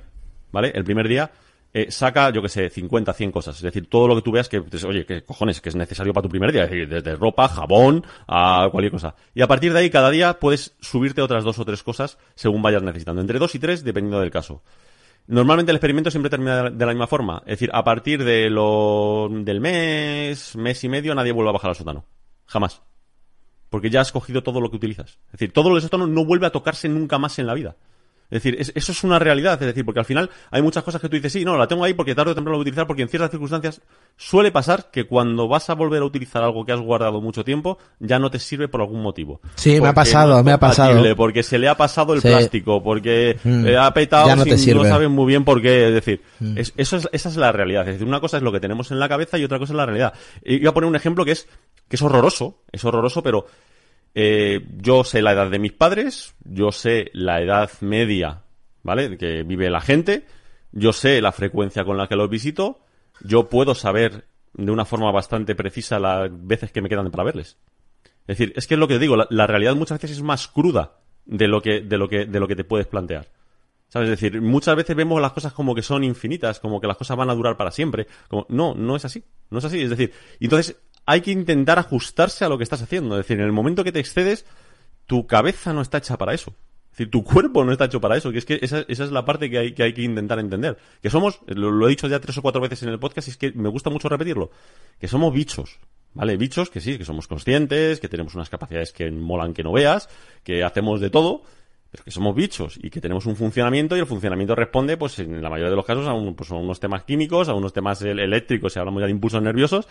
¿vale? El primer día, eh, saca, yo que sé, 50, 100 cosas. Es decir, todo lo que tú veas que, pues, oye, que cojones, que es necesario para tu primer día. Es decir, desde ropa, jabón, a cualquier cosa. Y a partir de ahí, cada día puedes subirte otras dos o tres cosas según vayas necesitando. Entre dos y tres, dependiendo del caso. Normalmente el experimento siempre termina de la misma forma. Es decir, a partir de lo, del mes, mes y medio, nadie vuelve a bajar al sótano. Jamás. Porque ya has cogido todo lo que utilizas. Es decir, todo el sótano no vuelve a tocarse nunca más en la vida. Es decir, es- eso es una realidad, es decir, porque al final hay muchas cosas que tú dices, sí, no, la tengo ahí porque tarde o temprano la voy a utilizar, porque en ciertas circunstancias suele pasar que cuando vas a volver a utilizar algo que has guardado mucho tiempo, ya no te sirve por algún motivo. Sí, me ha pasado, no es me ha pasado. Porque se le ha pasado el Sí. plástico, porque Mm. eh, ha petado no sin-. Mm. saben muy bien por qué, es decir, es- eso es, esa es la realidad, es decir, una cosa es lo que tenemos en la cabeza y otra cosa es la realidad. Y voy a poner un ejemplo que es, que es horroroso, es horroroso, pero eh, yo sé la edad de mis padres, yo sé la edad media, ¿vale? Que vive la gente, yo sé la frecuencia con la que los visito, yo puedo saber de una forma bastante precisa las veces que me quedan para verles. Es decir, es que es lo que digo, la, la realidad muchas veces es más cruda de lo que, de lo que, de lo que te puedes plantear. ¿Sabes? Es decir, muchas veces vemos las cosas como que son infinitas, como que las cosas van a durar para siempre. Como, no, no es así. No es así. Es decir, entonces hay que intentar ajustarse a lo que estás haciendo. Es decir, en el momento que te excedes, tu cabeza no está hecha para eso. Es decir, tu cuerpo no está hecho para eso. Que es que esa, esa es la parte que hay, que hay que intentar entender. Que somos, lo, he dicho ya tres o cuatro veces en el podcast y es que me gusta mucho repetirlo. Que somos bichos. ¿Vale? Bichos que sí, que somos conscientes, que tenemos unas capacidades que molan que no veas, que hacemos de todo, pero que somos bichos y que tenemos un funcionamiento y el funcionamiento responde, pues en la mayoría de los casos, a, un- pues, a unos temas químicos, a unos temas el- eléctricos, si hablamos ya de impulsos nerviosos.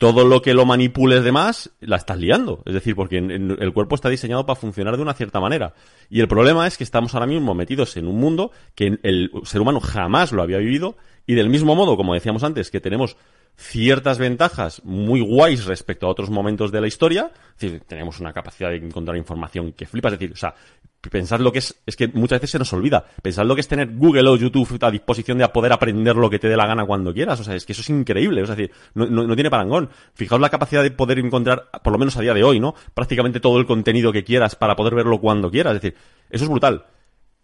Todo lo que lo manipules de más, la estás liando. Es decir, porque en- el cuerpo está diseñado para funcionar de una cierta manera. Y el problema es que estamos ahora mismo metidos en un mundo que el ser humano jamás lo había vivido y del mismo modo, como decíamos antes, que tenemos ciertas ventajas muy guays respecto a otros momentos de la historia. Es decir, tenemos una capacidad de encontrar información que flipas. Es decir, o sea, pensad lo que es, es que muchas veces se nos olvida. Pensad lo que es tener Google o YouTube a disposición de poder aprender lo que te dé la gana cuando quieras. O sea, es que eso es increíble. Es decir, no, no, no tiene parangón. Fijaos la capacidad de poder encontrar, por lo menos a día de hoy, ¿no? Prácticamente todo el contenido que quieras para poder verlo cuando quieras. Es decir, eso es brutal.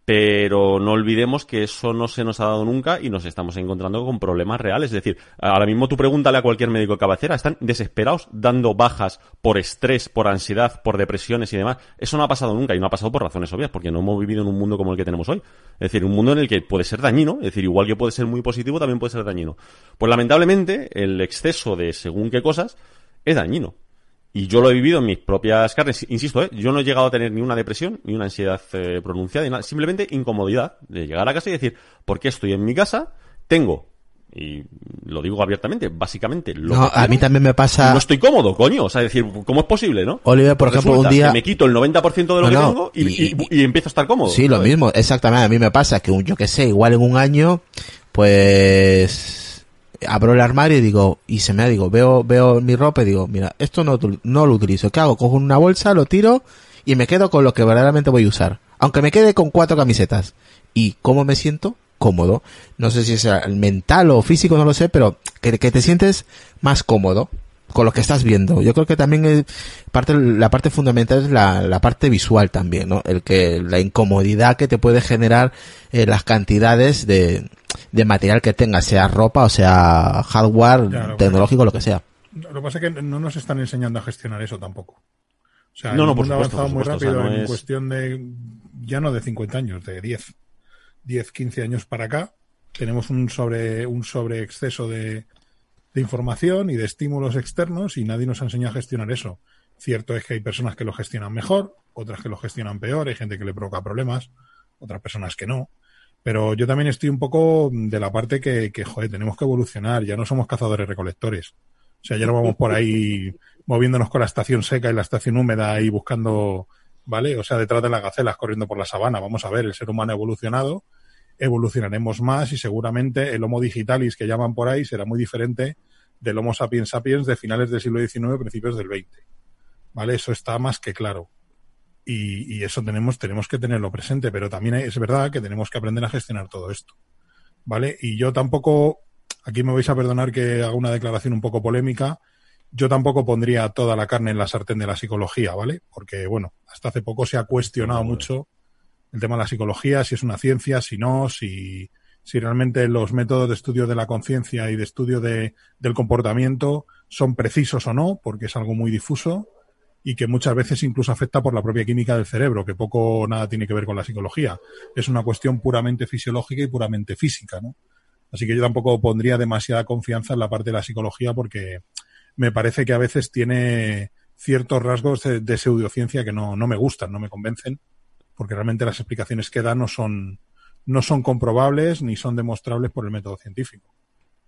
Pero no olvidemos que eso no se nos ha dado nunca y nos estamos encontrando con problemas reales. Es decir, ahora mismo tú pregúntale a cualquier médico de cabecera, están desesperados dando bajas por estrés, por ansiedad, por depresiones y demás. Eso no ha pasado nunca y no ha pasado por razones obvias, porque no hemos vivido en un mundo como el que tenemos hoy. Es decir, un mundo en el que puede ser dañino, es decir, igual que puede ser muy positivo, también puede ser dañino. Pues lamentablemente, el exceso de según qué cosas es dañino. Y yo lo he vivido en mis propias carnes. Insisto, ¿eh? yo no he llegado a tener ni una depresión, ni una ansiedad eh, pronunciada, ni nada. simplemente incomodidad de llegar a casa y decir, ¿por qué estoy en mi casa? Tengo, y lo digo abiertamente, básicamente lo No, que a mí también me pasa- No estoy cómodo, coño. O sea, decir, ¿cómo es posible, no? Oliver, por ejemplo, un día- que me quito el 90% de lo No, que no, tengo y, y- y- y empiezo a estar cómodo. Sí, lo mismo, exactamente. A mí me pasa que un, yo que sé, igual en un año, pues abro el armario y digo, y se me da, digo, veo, veo mi ropa y digo, mira, esto no, no lo utilizo. ¿Qué hago? Cojo una bolsa, lo tiro y me quedo con lo que verdaderamente voy a usar. Aunque me quede con cuatro camisetas. ¿Y cómo me siento? Cómodo. No sé si es mental o físico, no lo sé, pero que, que te sientes más cómodo con lo que estás viendo. Yo creo que también es parte, la parte fundamental es la, la parte visual también, ¿no? El que, la incomodidad que te puede generar eh, las cantidades de, de material que tengas, sea ropa o sea hardware, Claro, tecnológico, lo que sea. Lo que pasa es que no nos están enseñando a gestionar eso tampoco. O sea, No, el no, por mundo ha supuesto, avanzado muy por supuesto, o rápido sea, no en es- cuestión de, ya no de 50 años, de 10, 10, 15 años para acá. Tenemos un sobre, un sobre exceso de, de información y de estímulos externos y nadie nos ha enseñado a gestionar eso. Cierto es que hay personas que lo gestionan mejor, otras que lo gestionan peor, hay gente que le provoca problemas, otras personas que no. Pero yo también estoy un poco de la parte que, que joder, tenemos que evolucionar, ya no somos cazadores recolectores. O sea, ya no vamos por ahí <laughs> moviéndonos con la estación seca y la estación húmeda y buscando, ¿vale? O sea, detrás de las gacelas corriendo por la sabana. Vamos a ver, el ser humano ha evolucionado, evolucionaremos más y seguramente el Homo digitalis que llaman por ahí será muy diferente del Homo sapiens sapiens de finales del siglo XIX, principios del XX. ¿Vale? Eso está más que claro. Y, y eso tenemos, tenemos que tenerlo presente, pero también es verdad que tenemos que aprender a gestionar todo esto. ¿Vale? Y yo tampoco, aquí me vais a perdonar que haga una declaración un poco polémica, yo tampoco pondría toda la carne en la sartén de la psicología, ¿vale? Porque, bueno, hasta hace poco se ha cuestionado mucho el tema de la psicología, si es una ciencia, si no, si, si realmente los métodos de estudio de la conciencia y de estudio de, del comportamiento son precisos o no, porque es algo muy difuso y que muchas veces incluso afecta por la propia química del cerebro, que poco o nada tiene que ver con la psicología. Es una cuestión puramente fisiológica y puramente física, ¿no? Así que yo tampoco pondría demasiada confianza en la parte de la psicología porque me parece que a veces tiene ciertos rasgos de, de pseudociencia que no, no me gustan, no me convencen, porque realmente las explicaciones que da no son, no son comprobables ni son demostrables por el método científico.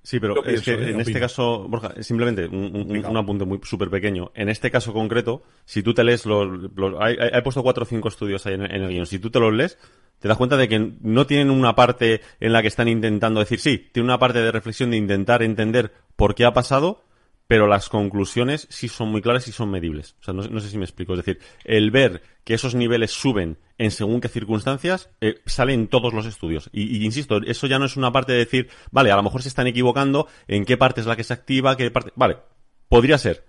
Sí, pero es que ¿eh? en este caso, Borja, simplemente un, un- apunte muy súper pequeño. En este caso concreto, si tú te lees los... los- hay- hay- he puesto cuatro o cinco estudios ahí en, en el guion. Si tú te los lees, te das cuenta de que no tienen una parte en la que están intentando decir, sí, tiene una parte de reflexión de intentar entender por qué ha pasado, pero las conclusiones sí son muy claras y son medibles. O sea, no, sé- si me explico. Es decir, el ver que esos niveles suben en según qué circunstancias, eh, sale en todos los estudios. Y, insisto, eso ya no es una parte de decir, vale, a lo mejor se están equivocando en qué parte es la que se activa, qué parte... Vale, podría ser.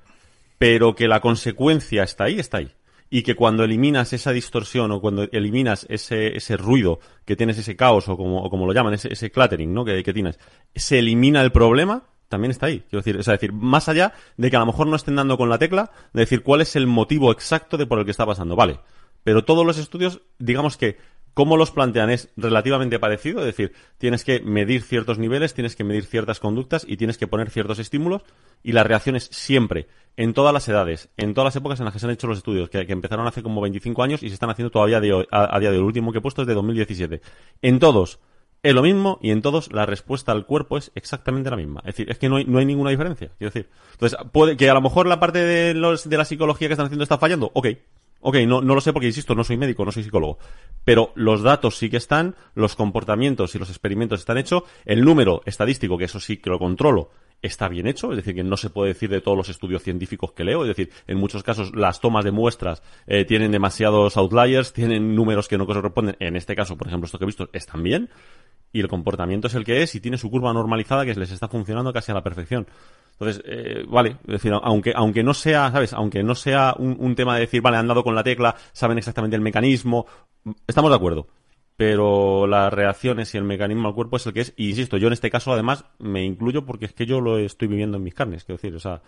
Pero que la consecuencia está ahí, está ahí. Y que cuando eliminas esa distorsión o cuando eliminas ese, ese ruido que tienes, ese caos o como, como lo llaman, ese, ese cluttering, ¿no? Que, que tienes, se elimina el problema, también está ahí. Quiero decir, sea, decir, más allá de que a lo mejor no estén dando con la tecla, de decir cuál es el motivo exacto de por el que está pasando. Vale. Pero todos los estudios, digamos que cómo los plantean es relativamente parecido, es decir, tienes que medir ciertos niveles, tienes que medir ciertas conductas y tienes que poner ciertos estímulos y las reacciones siempre, en todas las edades, en todas las épocas en las que se han hecho los estudios, que, empezaron hace como 25 años y se están haciendo todavía a, a día de hoy. El último que he puesto es de 2017. En todos es lo mismo y en todos la respuesta al cuerpo es exactamente la misma. Es decir, es que no hay, no hay ninguna diferencia. Quiero decir, entonces, puede que a lo mejor la parte de, los, de la psicología que están haciendo está fallando. Ok. Ok, no, no lo sé porque, insisto, no soy médico, no soy psicólogo. Pero los datos sí que están, los comportamientos y los experimentos están hechos, el número estadístico, que eso sí que lo controlo, está bien hecho, es decir, que no se puede decir de todos los estudios científicos que leo, es decir, en muchos casos las tomas de muestras eh, tienen demasiados outliers, tienen números que no corresponden, en este caso, por ejemplo, esto que he visto, están bien, y el comportamiento es el que es y tiene su curva normalizada que les está funcionando casi a la perfección. Entonces, eh, vale, es decir, aunque, aunque no sea, ¿sabes? Aunque no sea un, un tema de decir, vale, han dado con la tecla, saben exactamente el mecanismo, estamos de acuerdo. Pero las reacciones y el mecanismo al cuerpo es el que es, y insisto, yo en este caso además me incluyo porque es que yo lo estoy viviendo en mis carnes, quiero decir, o sea,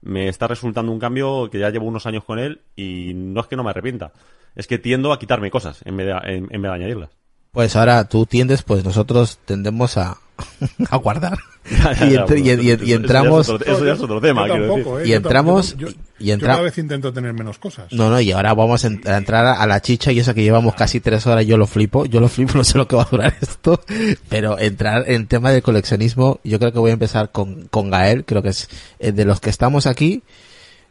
me está resultando un cambio que ya llevo unos años con él y no es que no me arrepienta, es que tiendo a quitarme cosas en vez de, en, en vez de añadirlas. Pues ahora tú tiendes, pues nosotros tendemos a, <laughs> a guardar. Y, ya, entr- y- bueno, y- y eso- eso ya es entramos... otro- Eso ya es otro tema, Yo quiero tampoco, decir. ¿eh? Y entramos- Yo, y yo entra- cada vez intento tener menos cosas. No, no, y ahora vamos a entrar a la chicha y eso que llevamos casi tres horas, yo lo flipo, yo lo flipo, <laughs> no sé lo que va a durar esto, pero entrar en tema de coleccionismo, yo creo que voy a empezar con, con Gael, creo que es eh, de los que estamos aquí,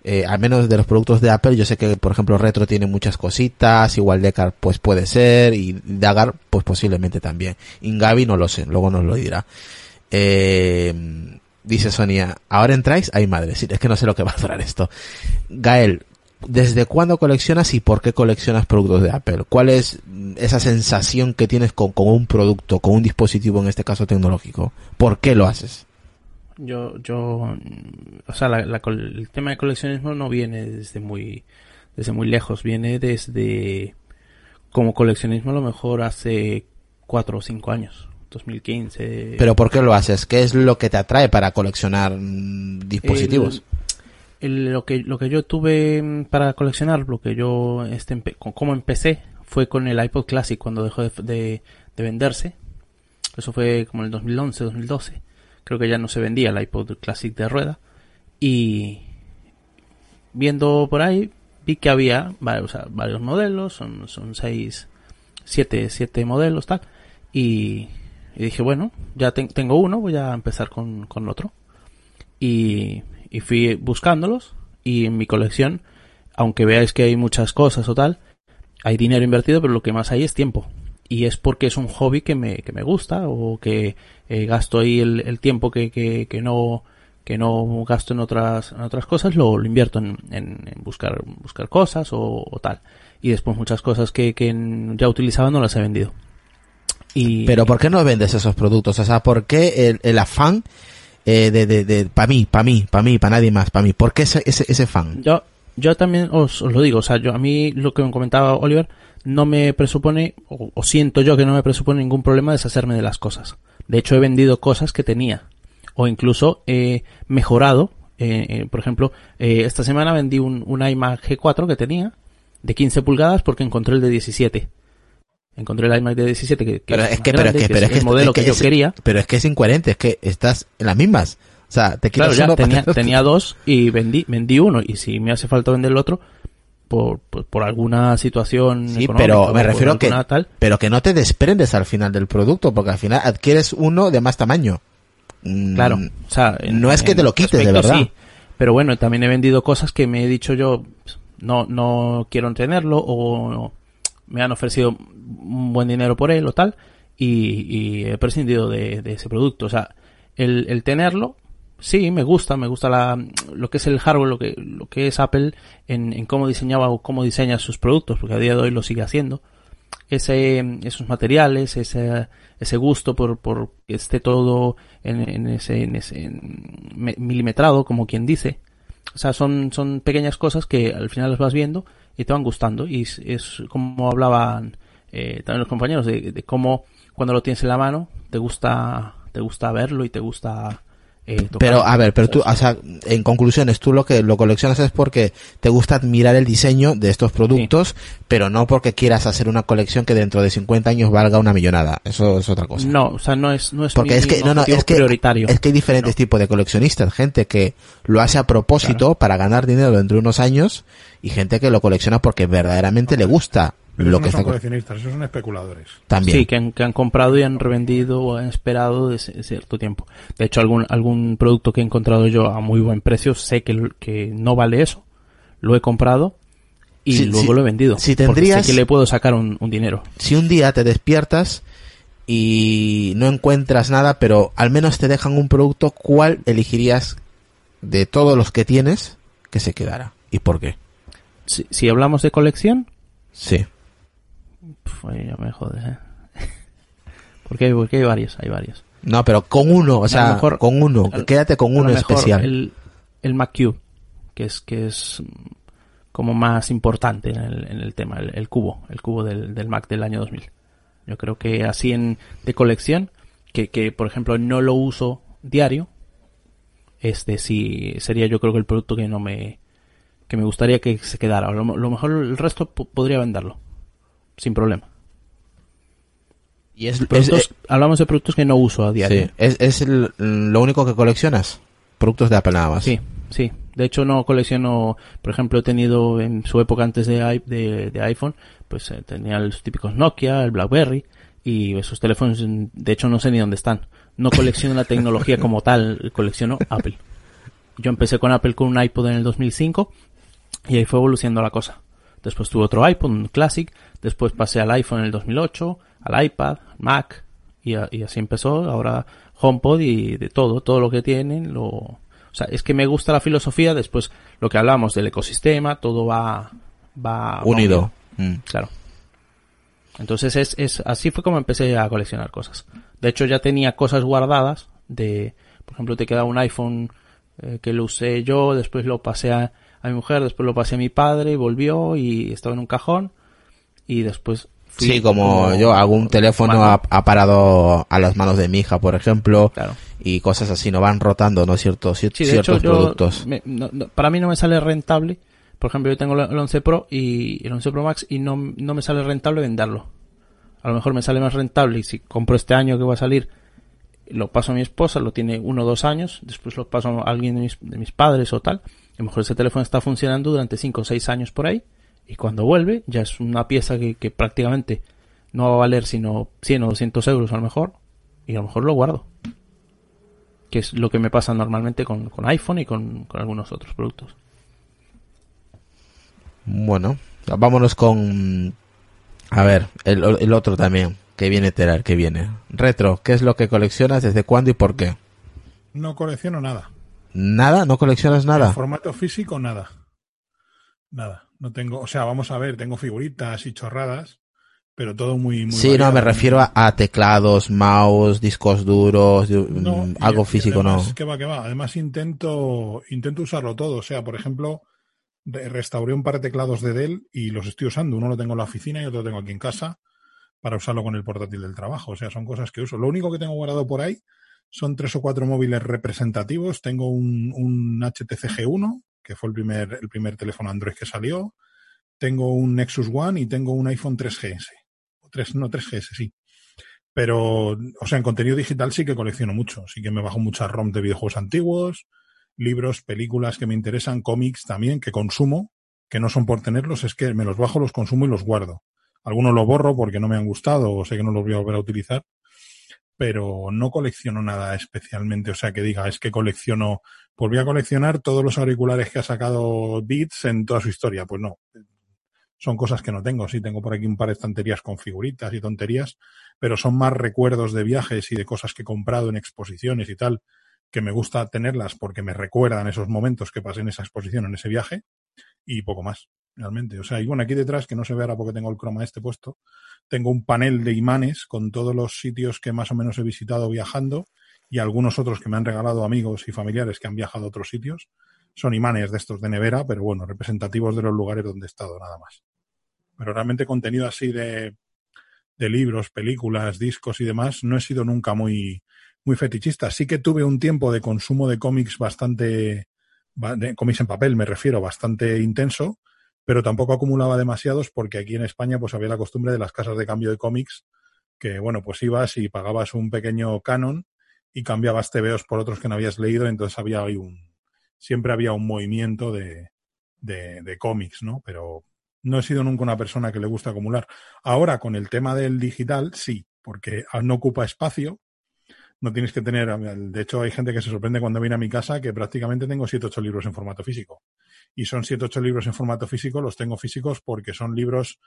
eh, al menos de los productos de Apple, yo sé que, por ejemplo, Retro tiene muchas cositas, igual Decar pues puede ser, y Dagar pues posiblemente también. Ingavi no lo sé, luego nos lo dirá. Eh, dice Sonia, ¿ahora entráis? Ay madre, es que no sé lo que va a durar esto. Gael, ¿desde cuándo coleccionas y por qué coleccionas productos de Apple? ¿Cuál es esa sensación que tienes con un producto, con un dispositivo, en este caso tecnológico? ¿Por qué lo haces? Yo, yo, o sea, la- el tema de coleccionismo no viene desde muy, desde muy lejos, viene desde, como coleccionismo a lo mejor hace cuatro o cinco años, 2015. ¿Pero por qué lo haces? ¿Qué es lo que te atrae para coleccionar mm, dispositivos? El- el- lo que, lo que yo tuve mm, para coleccionar, lo que yo, este, empe- como empecé, fue con el iPod Classic cuando dejó de, de- de venderse. Eso fue como en el 2011, 2012. Creo que ya no se vendía el iPod Classic de rueda. Y viendo por ahí, vi que había varios, modelos, son, son seis, siete, siete modelos, tal. Y, dije, bueno, ya ten- tengo uno, voy a empezar con, con otro. Y, y fui buscándolos. Y en mi colección, aunque veáis que hay muchas cosas o tal, hay dinero invertido, pero lo que más hay es tiempo. Y es porque es un hobby que me, que me gusta o que eh, gasto ahí el, el tiempo que, que, que no que no gasto en otras en otras cosas lo, lo invierto en, en- en buscar buscar cosas o, o tal y después muchas cosas que, que ya utilizaba no las he vendido y Pero ¿por qué no vendes esos productos? O sea, ¿por qué el, el afán eh, de, de, de para mí, para mí, para mí, para nadie más, para mí? ¿Por qué ese, ese, ese fan? Yo, yo también os, os lo digo, o sea, yo a mí lo que me comentaba Oliver no me presupone, o, o siento yo que no me presupone ningún problema deshacerme de las cosas. De hecho, he vendido cosas que tenía, o incluso he mejorado Eh, eh, por ejemplo, eh, esta semana vendí un, un iMac G4 que tenía de 15 pulgadas porque encontré el de 17. Encontré el iMac de 17 que, que Pero es es que, pero es grande, que, que pero es es el modelo es que yo es- quería. Pero es que es incoherente, es que estás en las mismas. O sea, te Claro, quitas ya uno para tenía, tenía dos y vendí, vendí uno. Y si me hace falta vender el otro, por, por, por alguna situación Sí, pero me refiero que, tal, pero que no te desprendes al final del producto, porque al final adquieres uno de más tamaño. Mm, Claro, o sea, en- no es que te lo quites, de verdad. sí. pero bueno, también he vendido cosas que me he dicho yo, no, no quiero tenerlo o me han ofrecido un buen dinero por él o tal y, y he prescindido de, de ese producto. O sea, el, el tenerlo, sí, me gusta, me gusta la, lo que es el hardware, lo que, lo que es Apple en, en cómo diseñaba o cómo diseña sus productos, porque a día de hoy lo sigue haciendo ese, esos materiales, ese, ese gusto por, por que esté todo en, en ese, en ese en me- milimetrado, como quien dice. O sea, son, son pequeñas cosas que al final las vas viendo y te van gustando. Y es, es como hablaban eh, también los compañeros de, de cómo cuando lo tienes en la mano te gusta, te gusta verlo y te gusta eh. Pero, a ver, pero tú, o sea, en conclusiones, tú lo que lo coleccionas es porque te gusta admirar el diseño de estos productos, pero no porque quieras hacer una colección que dentro de 50 años valga una millonada. Eso es otra cosa. No, o sea, no es, no es Porque mi es que, no, no, es que, prioritario. es que hay diferentes tipos de coleccionistas. Gente que lo hace a propósito para ganar dinero dentro de unos años y gente que lo colecciona porque verdaderamente le gusta Pero lo esos que no son coleccionistas, esos son especuladores. también. Sí, que han, que han comprado y han revendido o han esperado de cierto tiempo. De hecho, algún, algún producto que he encontrado yo a muy buen precio, sé que, no vale eso. Lo he comprado y Sí, luego sí. lo he vendido. Si porque tendrías- sé que le puedo sacar un, un dinero. si un día te despiertas y no encuentras nada, pero al menos te dejan un producto, ¿cuál elegirías de todos los que tienes que se quedara? ¿Y por qué? Si, si hablamos de colección, Sí. Ahí ya me jodes, ¿eh? <laughs> porque, hay, porque hay varios, hay varios. No, pero con uno, o sea, mejor- con uno, quédate con uno especial. El, el Mac Cube, que es, que es como más importante en el, en el tema, el, el cubo, el cubo del, del Mac del año 2000. Yo creo que así en, de colección, que, que por ejemplo no lo uso diario, este sí sería yo creo que el producto que no me, que me gustaría que se quedara. Lo, lo mejor el resto po- podría venderlo, sin problema. Y es, es- Productos- hablamos de productos que no uso a diario. sí, es, es el- lo único que coleccionas. Productos de Apple nada más. Sí, sí. De hecho, no colecciono, por ejemplo, he tenido en su época antes de, de, de iPhone, pues eh, tenía los típicos Nokia, el BlackBerry, y esos teléfonos, de hecho, no sé ni dónde están. No colecciono la tecnología como tal, colecciono Apple. Yo empecé con Apple con un iPod en el 2005 y ahí fue evolucionando la cosa. Después tuve otro iPod, un Classic, después pasé al iPhone en el 2008, al iPad, Mac, y, a- y así empezó. Ahora HomePod y de todo, todo lo que tienen, lo... O sea, es que me gusta la filosofía, después lo que hablamos del ecosistema, todo va... va unido. Mm. Claro. Entonces es, es así fue como empecé a coleccionar cosas. De hecho ya tenía cosas guardadas de, por ejemplo, te queda un iPhone eh, que lo usé yo, después lo pasé a, a mi mujer, después lo pasé a mi padre y volvió y estaba en un cajón y después fui Sí, como, yo, algún teléfono ha, parado a las manos de mi hija, por ejemplo, Claro. y cosas así, no van rotando, ¿no? Ciertos, cier- Sí, ciertos hecho, productos. me- no- no- para mí no me sale rentable. Por ejemplo, yo tengo el 11 Pro y el 11 Pro Max y no, no me sale rentable venderlo. A lo mejor me sale más rentable y si compro este año que va a salir, lo paso a mi esposa, lo tiene uno o dos años, después lo paso a alguien de mis, de mis padres o tal. A lo mejor ese teléfono está funcionando durante 5 o 6 años por ahí y cuando vuelve ya es una pieza que, que prácticamente no va a valer sino 100 o 200 euros a lo mejor y a lo mejor lo guardo que es lo que me pasa normalmente con, con iPhone y con, con algunos otros productos. Bueno, vámonos con, a ver, el, el otro también, que viene Terar, que viene. Retro, ¿qué es lo que coleccionas, desde cuándo y por qué? No colecciono nada. ¿Nada? ¿No coleccionas En nada? formato físico, nada. Nada. No tengo, o sea, vamos a ver, tengo figuritas y chorradas, pero todo muy, muy Sí, no, me refiero a, a teclados, mouse, discos duros, No, mm, algo y físico, no. Que va, que va. Además intento, intento usarlo todo. O sea, por ejemplo, re- restauré un par de teclados de Dell y los estoy usando. Uno lo tengo en la oficina y otro lo tengo aquí en casa para usarlo con el portátil del trabajo. O sea, son cosas que uso. Lo único que tengo guardado por ahí son tres o cuatro móviles representativos. Tengo un, un HTC G1, que fue el primer, el primer teléfono Android que salió. Tengo un Nexus One y tengo un iPhone 3GS. O 3, no, 3GS, sí. Pero, o sea, en contenido digital sí que colecciono mucho. Sí que me bajo muchas ROM de videojuegos antiguos, libros, películas que me interesan, cómics también, que consumo, que no son por tenerlos, es que me los bajo, los consumo y los guardo. Algunos los borro porque no me han gustado o sé que no los voy a volver a utilizar, pero no colecciono nada especialmente. O sea, que diga, es que colecciono, voy a coleccionar todos los auriculares que ha sacado Beats en toda su historia. Pues no, son cosas que no tengo. Sí, tengo por aquí un par de estanterías con figuritas y tonterías, pero son más recuerdos de viajes y de cosas que he comprado en exposiciones y tal, que me gusta tenerlas porque me recuerdan esos momentos que pasé en esa exposición, en ese viaje, y poco más, realmente. O sea, y bueno, aquí detrás, que no se ve ahora porque tengo el croma este puesto, tengo un panel de imanes con todos los sitios que más o menos he visitado viajando y algunos otros que me han regalado amigos y familiares que han viajado a otros sitios. Son imanes de estos de nevera, pero bueno, representativos de los lugares donde he estado, nada más. Pero realmente contenido así de, de libros, películas, discos y demás, no he sido nunca muy, muy fetichista. Sí que tuve un tiempo de consumo de cómics bastante, cómics en papel me refiero, bastante intenso, pero tampoco acumulaba demasiados porque aquí en España pues había la costumbre de las casas de cambio de cómics que bueno, pues ibas y pagabas un pequeño canon y cambiabas TVOs por otros que no habías leído, entonces había un siempre había un movimiento de, de, de cómics, ¿no? Pero no he sido nunca una persona que le gusta acumular. Ahora, con el tema del digital, sí, porque no ocupa espacio, no tienes que tener, de hecho hay gente que se sorprende cuando viene a mi casa que prácticamente tengo 7 8 libros en formato físico. Y son 7 8 libros en formato físico, los tengo físicos porque son libros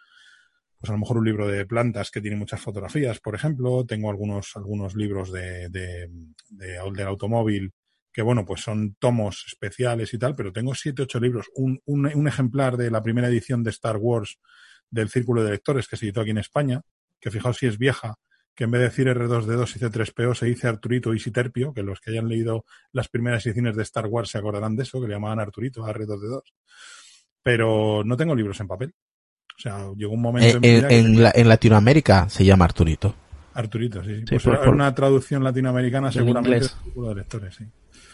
pues a lo mejor un libro de plantas que tiene muchas fotografías, por ejemplo, tengo algunos algunos libros de, de, de automóvil que bueno, pues son tomos especiales y tal, pero tengo 7 8 libros, un, un, ejemplar de la primera edición de Star Wars del Círculo de Lectores que se editó aquí en España, que fijaos si es vieja, que en vez de decir R2D2 y C3PO se dice Arturito y Citerpio, que los que hayan leído las primeras ediciones de Star Wars se acordarán de eso, que le llamaban Arturito a R2D2. Pero no tengo libros en papel. O sea, llegó un momento Eh, en, mi en, vida que- en la- en Latinoamérica se llama Arturito. Arturito, sí. sí. Sí, Pues por- era por- una traducción latinoamericana Del seguramente de lectores, sí.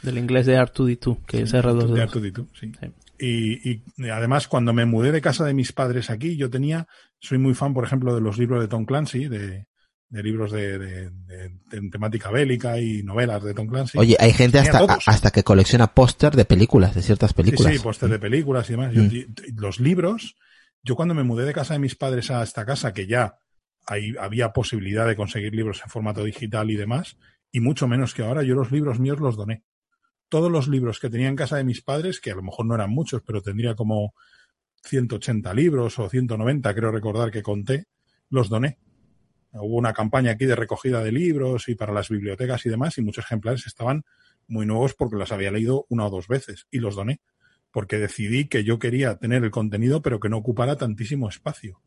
Del inglés de R2D2, que es de R2D2. Arturito, sí. Sí. Y, y además, cuando me mudé de casa de mis padres aquí, yo tenía, soy muy fan, por ejemplo, de los libros de Tom Clancy, de, de libros de, de- de- de temática bélica y novelas de Tom Clancy. Oye, hay gente hasta, todos. hasta que colecciona póster de películas, de ciertas películas. Sí, sí, póster de películas y demás. Mm. los libros, yo cuando me mudé de casa de mis padres a esta casa, que ya había posibilidad de conseguir libros en formato digital y demás, y mucho menos que ahora, yo los libros míos los doné. Todos los libros que tenía en casa de mis padres, que a lo mejor no eran muchos, pero tendría como 180 libros o 190, creo recordar que conté, los doné. Hubo una campaña aquí de recogida de libros y para las bibliotecas y demás, y muchos ejemplares estaban muy nuevos porque los había leído una o dos veces y los doné porque decidí que yo quería tener el contenido, pero que no ocupara tantísimo espacio.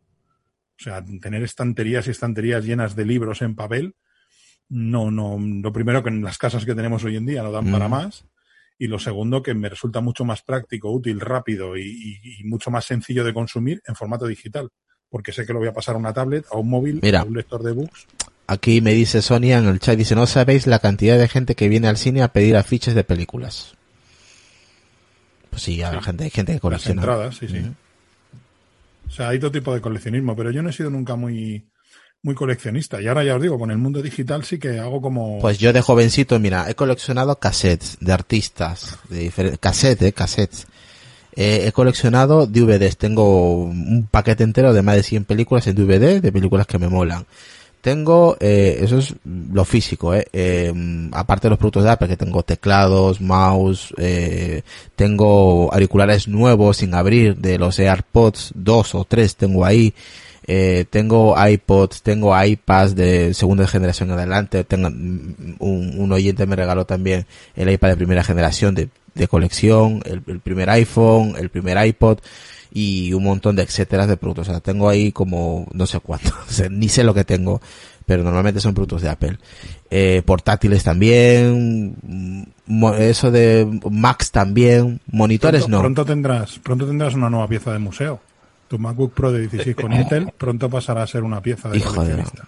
O sea, tener estanterías y estanterías llenas de libros en papel, no, no, lo primero que en las casas que tenemos hoy en día no dan para Mm. más. Y lo segundo, que me resulta mucho más práctico, útil, rápido y, y- y mucho más sencillo de consumir en formato digital. Porque sé que lo voy a pasar a una tablet, a un móvil, Mira. a un lector de books. Aquí me dice Sonia en el chat, dice, no sabéis la cantidad de gente que viene al cine a pedir afiches de películas. Pues sí, hay gente, hay gente que Las colecciona. entradas, sí, sí. O sea, hay todo tipo de coleccionismo, pero yo no he sido nunca muy, muy coleccionista. Y ahora ya os digo, con el mundo digital sí que hago como... Pues yo de jovencito, mira, he coleccionado cassettes de artistas, de diferentes, cassettes, eh, cassettes. Eh, he coleccionado DVDs, tengo un paquete entero de más de 100 películas en DVD, de películas que me molan. Tengo, eh, eso es lo físico, eh, eh, aparte de los productos de Apple, que tengo teclados, mouse, eh, tengo auriculares nuevos sin abrir, de los AirPods, dos o tres tengo ahí, eh, tengo iPods, tengo iPads de segunda generación en adelante, tengo, mm, un, un oyente me regaló también el iPad de primera generación de, de colección, el primer iPhone, el primer iPod y un montón de etcétera de productos. O sea, tengo ahí como no sé cuánto, <laughs> o sea, ni sé lo que tengo, pero normalmente son productos de Apple. Eh, portátiles también, mm, eso de Macs también, monitores pronto, no. Pronto tendrás, pronto tendrás una nueva pieza de museo. Tu MacBook Pro de 16 con <laughs> Intel pronto pasará a ser una pieza de Hijo de- coleccionista.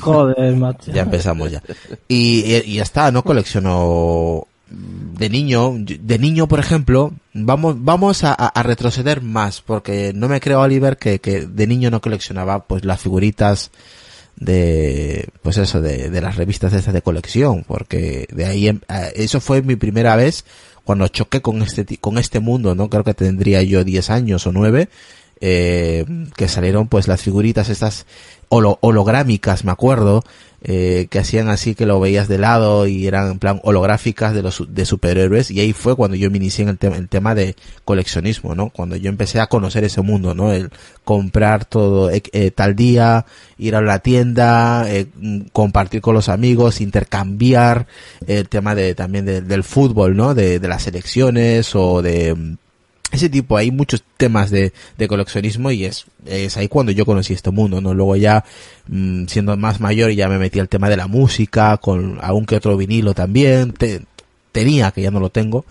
Joder, macho. Ya empezamos ya. Y, y, y ya está, ¿no? Colecciono de niño, de niño, por ejemplo, vamos, vamos a, retroceder más, porque no me creo, Oliver, que, que de niño no coleccionaba, pues, las figuritas de, pues eso, de, de las revistas de estas de colección, porque de ahí, em- eso fue mi primera vez cuando choqué con este, con este mundo, ¿no? Creo que tendría yo 10 años o 9, eh, que salieron pues las figuritas estas holo- holográmicas, me acuerdo, eh, que hacían así que lo veías de lado y eran en plan holográficas de los de superhéroes y ahí fue cuando yo me inicié en el, tema el tema de coleccionismo, ¿no? Cuando yo empecé a conocer ese mundo, ¿no? El comprar todo eh, eh, tal día, ir a la tienda, eh, compartir con los amigos, intercambiar el tema de también de- del fútbol, ¿no? De, de las selecciones o de mm, ese tipo, hay muchos temas de, de coleccionismo y es, es ahí cuando yo conocí este mundo, ¿no? Luego ya, mm, siendo más mayor, ya me metí al tema de la música, con algún que otro vinilo también, te- tenía, que ya no lo tengo,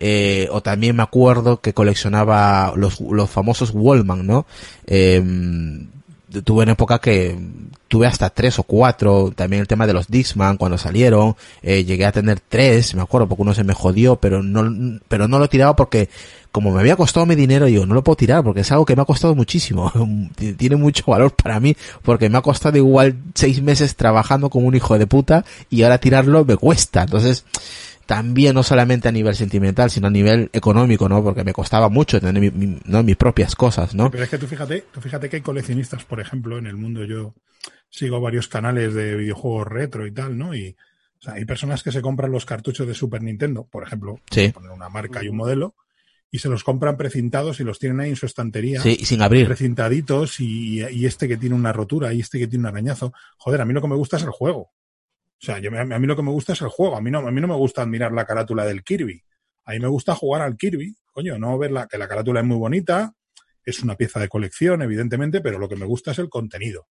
eh, o también me acuerdo que coleccionaba los, los famosos Wallman, ¿no? Eh, tuve una época que tuve hasta tres o cuatro, también el tema de los Dixman cuando salieron, eh, llegué a tener tres, me acuerdo, porque uno se me jodió, pero no, pero no lo tiraba porque como me había costado mi dinero, yo no lo puedo tirar porque es algo que me ha costado muchísimo, <laughs> tiene mucho valor para mí, porque me ha costado igual seis meses trabajando como un hijo de puta y ahora tirarlo me cuesta, entonces, también no solamente a nivel sentimental, sino a nivel económico, ¿no? Porque me costaba mucho tener mi- mi- ¿no? mis propias cosas, ¿no? Pero es que tú fíjate, tú fíjate que hay coleccionistas, por ejemplo, en el mundo yo sigo varios canales de videojuegos retro y tal, ¿no? Y o sea, hay personas que se compran los cartuchos de Super Nintendo, por ejemplo, Sí. poner una marca y un modelo, y se los compran precintados y los tienen ahí en su estantería. Sí, sin abrir. Precintaditos y, y este que tiene una rotura y este que tiene un arañazo. Joder, a mí lo que me gusta es el juego. O sea, yo, a mí lo que me gusta es el juego. A mí no, a mí no me gusta admirar la carátula del Kirby. A mí me gusta jugar al Kirby. Coño, no ver la, que la carátula es muy bonita, es una pieza de colección, evidentemente, pero lo que me gusta es el contenido,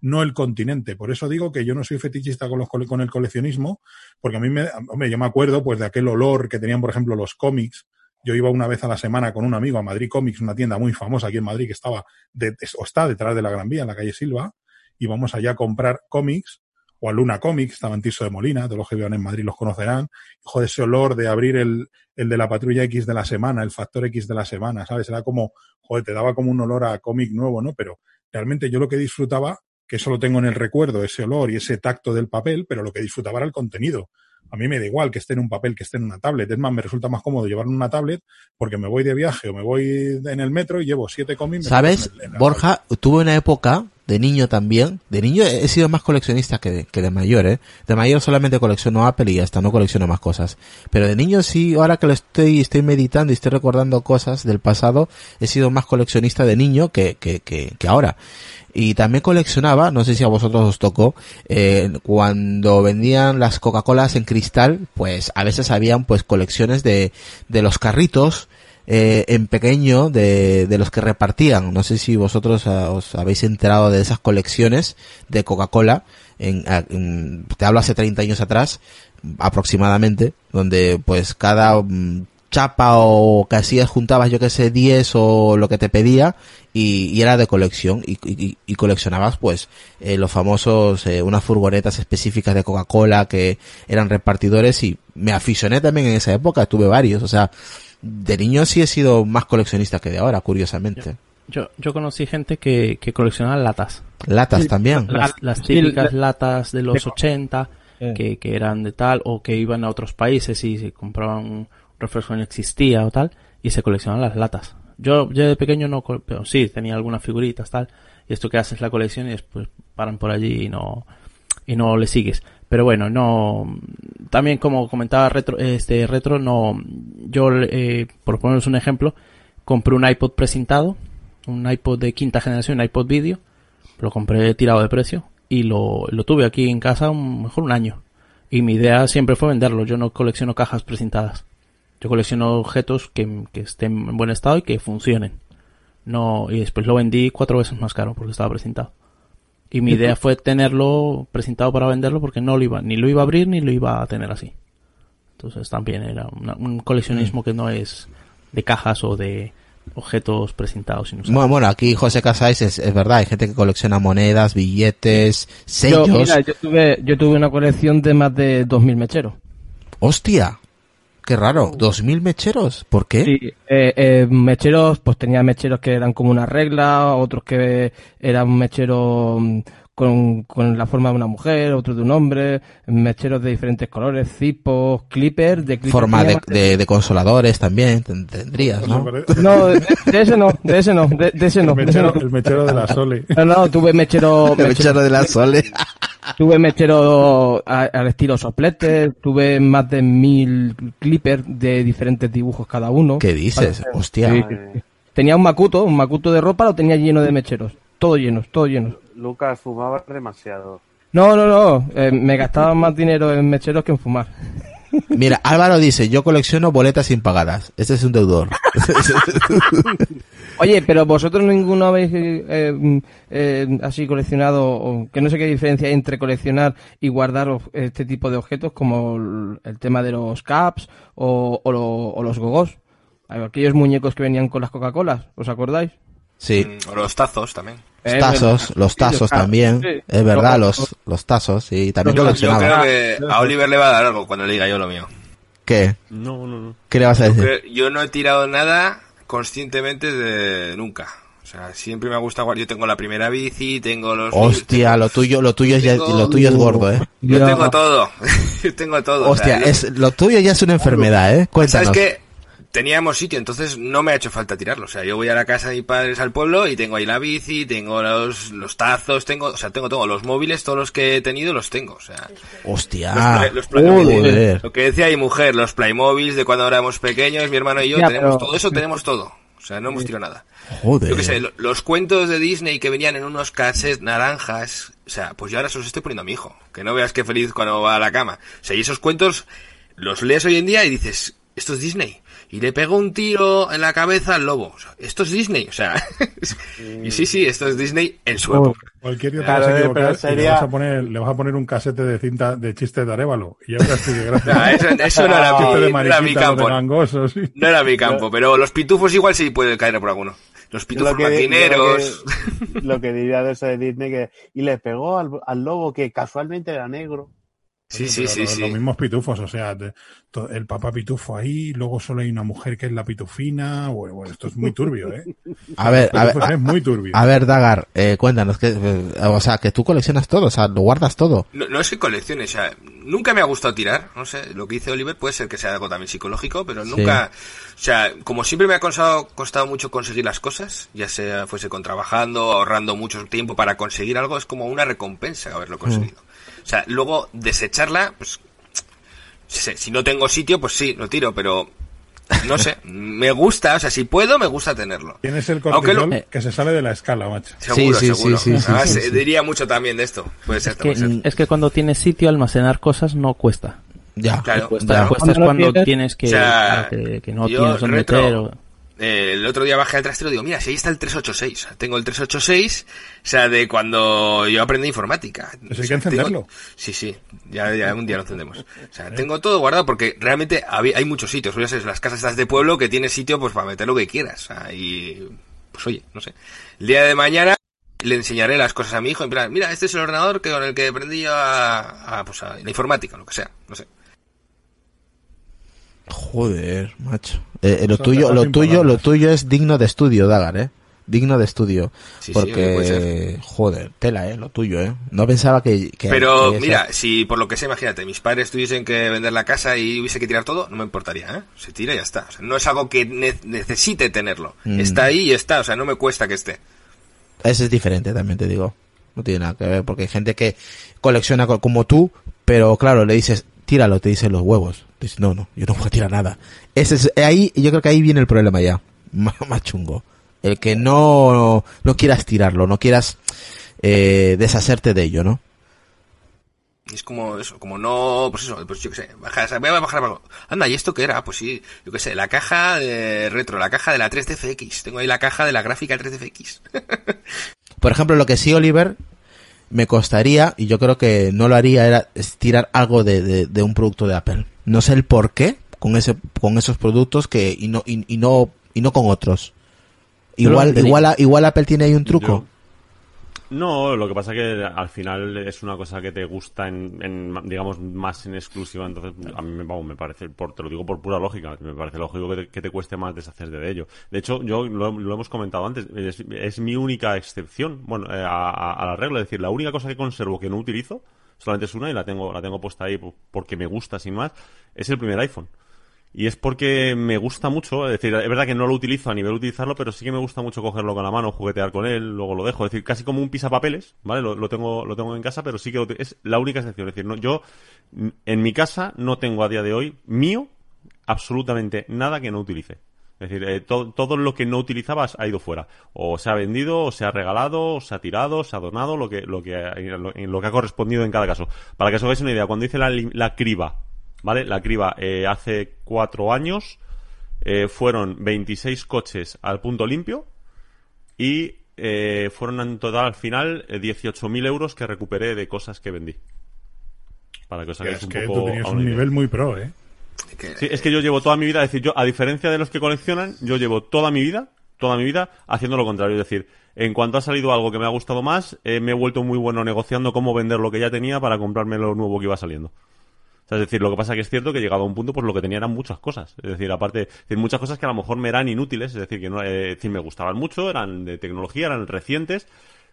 no el continente. Por eso digo que yo no soy fetichista con el coleccionismo, porque a mí me, hombre, yo me acuerdo pues de aquel olor que tenían, por ejemplo, los cómics. Yo iba una vez a la semana con un amigo a Madrid Comics, una tienda muy famosa aquí en Madrid que estaba de- o está detrás de la Gran Vía, en la calle Silva, y vamos allá a comprar cómics, o a Luna Comics, estaba en Tirso de Molina, todos los que vivan en Madrid los conocerán. Joder, ese olor de abrir el, el de la patrulla X de la semana, el factor X de la semana, ¿sabes? Era como, joder, te daba como un olor a cómic nuevo, ¿no? Pero realmente yo lo que disfrutaba, que eso lo tengo en el recuerdo, ese olor y ese tacto del papel, pero lo que disfrutaba era el contenido. A mí me da igual que esté en un papel, que esté en una tablet. Es más, me resulta más cómodo llevarlo en una tablet porque me voy de viaje o me voy en el metro y llevo siete cómics. ¿Sabes? meto en el- en la Borja, tuve una época de niño también. De niño he sido más coleccionista que de, que de mayor, ¿eh? De mayor solamente colecciono Apple y ya está, no colecciono más cosas. Pero de niño sí, ahora que lo estoy, estoy meditando y estoy recordando cosas del pasado, he sido más coleccionista de niño que, que, que, que ahora. Y también coleccionaba, no sé si a vosotros os tocó, eh, cuando vendían las Coca-Colas en cristal, pues a veces habían pues colecciones de, de los carritos, eh, en pequeño de, de los que repartían. No sé si vosotros ah, os habéis enterado de esas colecciones de Coca-Cola. En, te hablo hace 30 años atrás, aproximadamente, donde pues cada mm, chapa o casillas juntabas, yo que sé, 10 o lo que te pedía y, y era de colección y, y- y coleccionabas pues eh, los famosos, eh, unas furgonetas específicas de Coca-Cola que eran repartidores y me aficioné también en esa época, tuve varios, o sea, de niño sí he sido más coleccionista que de ahora, curiosamente. Yo, yo conocí gente que, que coleccionaba latas. Latas también. Las, las Sí, típicas la- latas de los de- 80 Eh. que, que eran de tal o que iban a otros países y se compraban un refresco que no existía o tal y se coleccionaban las latas. Yo, yo de pequeño no, pero sí, tenía algunas figuritas tal y esto que haces la colección y después paran por allí y no, y no le sigues. Pero bueno, no, también como comentaba retro, este retro no, yo, eh, por poneros un ejemplo, compré un iPod presentado, un iPod de quinta generación, un iPod video, lo compré tirado de precio y lo, lo tuve aquí en casa un, mejor un año. Y mi idea siempre fue venderlo. Yo no colecciono cajas presentadas. Yo colecciono objetos que, que estén en buen estado y que funcionen. No, y después lo vendí cuatro veces más caro porque estaba presentado. Y mi idea fue tenerlo presentado para venderlo porque no lo iba, ni lo iba a abrir ni lo iba a tener así. Entonces también era una- un coleccionismo que no es de cajas o de objetos presentados sin usar. Bueno, bueno, aquí José Casais es, es verdad, hay gente que colecciona monedas, billetes, Yo, sellos. mira, yo tuve, yo tuve una colección de más de 2.000 mecheros. Hostia, qué raro, dos mil mecheros, ¿por qué? Sí, eh, eh, mecheros, pues tenía mecheros que eran como una regla, otros que eran mecheros mm, con, con la forma de una mujer, otros de un hombre, mecheros de diferentes colores, cipos, clippers, de clippers Forma de, de, de consoladores también ten- tendrías, ¿no? <laughs> No, de, de ese no, de ese no, de, de ese no. El mechero, no. el mechero de la Sole. No, no, tuve mechero, <laughs> El mechero de la Sole. <laughs> tuve mechero a- al estilo soplete, tuve más de mil clippers de diferentes dibujos cada uno. ¿Qué dices? Hostia. Sí. Tenía un macuto, un macuto de ropa lo tenía lleno de mecheros. Todos llenos, todos llenos. Lucas fumaba demasiado. No, no, no, eh, me gastaba más dinero en mecheros que en fumar. Mira, Álvaro dice, yo colecciono boletas impagadas. Este es un deudor. <laughs> Oye, pero vosotros ninguno habéis eh, eh, así coleccionado, o que no sé qué diferencia hay entre coleccionar y guardar este tipo de objetos como el, el tema de los caps o, o, lo- o los gogos. Aquellos muñecos que venían con las Coca-Colas, ¿os acordáis? Sí. Mm, O los tazos también. Los tazos, verdad. los tazos también. sí. Es verdad, Los- los, tazos, sí. También Yo, yo creo que a Oliver le va a dar algo cuando le diga yo lo mío. ¿Qué? No, no, no. ¿Qué le vas a decir? Creo- Yo no he tirado nada conscientemente de nunca. O sea, siempre me ha gustado. guardar- Yo tengo la primera bici, tengo los. Hostia, lo tuyo, lo tuyo es ya, tengo- lo tuyo es gordo, eh. Yo tengo todo. <laughs> yo tengo todo. o Hostia, sea, yo- es, lo tuyo ya es una enfermedad, eh. Cuéntanos. ¿Sabes qué? Teníamos sitio, entonces no me ha hecho falta tirarlo. O sea, yo voy a la casa de mis padres al pueblo y tengo ahí la bici, tengo los, los tazos, tengo, o sea, tengo todo. Los móviles, todos los que he tenido los tengo. O sea, Hostia. los, play- los lo que decía mi mujer, los Playmobiles de cuando éramos pequeños, mi hermano y yo, Ya, tenemos pero- todo eso, tenemos todo. O sea, no hemos tirado nada. Joder. Yo qué sé, lo- los cuentos de Disney que venían en unos cassettes naranjas, o sea, pues yo ahora se los estoy poniendo a mi hijo. Que no veas qué feliz cuando va a la cama. O sea, y esos cuentos los lees hoy en día y dices, esto es Disney. Y le pegó un tiro en la cabeza al lobo. O sea, esto es Disney. O sea, <laughs> y sí, sí, esto es Disney en su época. Cualquier día te Claro, vas a equivocar pero y le, sería- vas a poner, le vas a poner un casete de cinta de chistes de Arevalo. Y ya verás tú qué gracia. Ah, eso, eso no era Chiste mi, de no era mi campo. sí. No era mi campo, pero los pitufos igual sí puede caer por alguno. Los pitufos Lo que- maquineros. Lo que, lo que diría de eso de Disney que y le pegó al, al lobo que casualmente era negro. Sí, sí, sí, los, sí. los mismos pitufos, o sea, de- to- el papá pitufo ahí, luego solo hay una mujer que es la pitufina. Bueno, bueno, esto es muy turbio, ¿eh? A ver, a ver, es muy turbio. a ver, Dagar, eh, cuéntanos, que, eh, o sea, que tú coleccionas todo, o sea, lo guardas todo. No, no es que coleccione, o sea, nunca me ha gustado tirar, no sé, lo que dice Oliver puede ser que sea algo también psicológico, pero Sí. nunca, o sea, como siempre me ha costado, costado mucho conseguir las cosas, ya sea fuese con trabajando, ahorrando mucho tiempo para conseguir algo, es como una recompensa haberlo conseguido. O sea, luego desecharla, pues, si, si no tengo sitio, pues sí, lo tiro, pero no sé, <laughs> me gusta, o sea, si puedo, me gusta tenerlo. Tienes el lo- cortisol que se sale de la escala, macho. Seguro, sí, sí, seguro. sí, sí, Además, sí, sí. diría mucho también de esto. Puede ser, Que- puede ser. es que cuando tienes sitio, almacenar cosas no cuesta. Ya. Claro, Cuesta, ya. cuesta es Cuando cuando tienes- tienes que, O sea, que, que no yo tienes donde retro- meter. o- Eh, el otro día bajé al trastero y digo, mira, si ahí está el 386. Tengo el 386, o sea, de cuando yo aprendí informática. Pues O hay sea, que encenderlo. tengo- Sí, sí, ya, ya un día lo encendemos. O sea, tengo todo guardado porque realmente había- hay muchos sitios. Ya sabes, las casas estas de pueblo que tienes sitio pues para meter lo que quieras. O sea, y, pues oye, no sé. El día de mañana le enseñaré las cosas a mi hijo en plan, mira, este es el ordenador que con el que aprendí yo a, a, pues a la informática, lo que sea, no sé. Joder, macho. Eh, eh, lo tuyo, lo tuyo, lo tuyo es digno de estudio, Dagar, eh. Digno de estudio. Sí, sí, puede porque, joder, tela, eh, lo tuyo, eh. No pensaba que, que Pero que mira, si por lo que sé, imagínate, mis padres tuviesen que vender la casa y hubiese que tirar todo, no me importaría, ¿eh? Se tira y ya está. O sea, no es algo que ne- necesite tenerlo. Mm. Está ahí y está, o sea, no me cuesta que esté. ese es diferente, también te digo. No tiene nada que ver, porque hay gente que colecciona co- como tú, pero claro, le dices, tíralo, te dicen los huevos. Dices, no, no, yo no voy a tirar nada. Ese es, ahí, yo creo que ahí viene el problema ya. <laughs> Más, más chungo. El que no, no quieras tirarlo, no quieras eh, deshacerte de ello, ¿no? Es como eso, como no, pues eso, pues yo qué sé, bajas, voy a bajar algo. Anda, ¿y esto qué era? Pues sí, yo qué sé, la caja de retro, la caja de la 3DFX. Tengo ahí la caja de la gráfica 3DFX. <laughs> Por ejemplo, lo que sí, Oliver, me costaría, y yo creo que no lo haría, era tirar algo de, de, de un producto de Apple. No sé el por qué con ese, con esos productos que, y no, y, y no, y no con otros. Igual, lo- igual, igual Apple tiene ahí un truco. Yo- No, lo que pasa que al final es una cosa que te gusta en, en, digamos, más en exclusiva, entonces a mí me, vamos, me parece, por, te lo digo por pura lógica, me parece lógico que te, que te cueste más deshacerte de ello. De hecho, yo lo, lo hemos comentado antes, es, es mi única excepción, bueno, eh, a, a- a la regla, es decir, la única cosa que conservo que no utilizo, solamente es una y la tengo, la tengo puesta ahí po- porque me gusta sin más, es el primer iPhone. Y es porque me gusta mucho, es decir, es verdad que no lo utilizo a nivel de utilizarlo, pero sí que me gusta mucho cogerlo con la mano, juguetear con él, luego lo dejo, es decir, casi como un pisapapeles, ¿vale? Lo, lo tengo, lo tengo en casa, pero sí que lo es la única excepción, es decir, no, yo en mi casa no tengo a día de hoy mío absolutamente nada que no utilice. Es decir, eh, to- todo lo que no utilizabas ha ido fuera. O se ha vendido, o se ha regalado, o se ha tirado, o se ha donado, lo que, lo que, lo, en lo que ha correspondido en cada caso. Para que os hagáis una idea, cuando hice la, la criba, ¿vale? La criba eh, hace cuatro años, eh, fueron 26 coches al punto limpio y eh, fueron en total al final eh, 18.000 euros que recuperé de cosas que vendí. Para que os hagáis Es un que poco tú tenías un nivel muy pro, ¿eh? Sí, es que yo llevo toda mi vida, es decir, yo, a diferencia de los que coleccionan, yo llevo toda mi vida, toda mi vida, haciendo lo contrario. Es decir, en cuanto ha salido algo que me ha gustado más, eh, me he vuelto muy bueno negociando cómo vender lo que ya tenía para comprarme lo nuevo que iba saliendo. Es decir, lo que pasa que es cierto que llegado a un punto, pues lo que tenía eran muchas cosas. Es decir, aparte, muchas cosas que a lo mejor me eran inútiles, es decir, que no, eh, me gustaban mucho, eran de tecnología, eran recientes,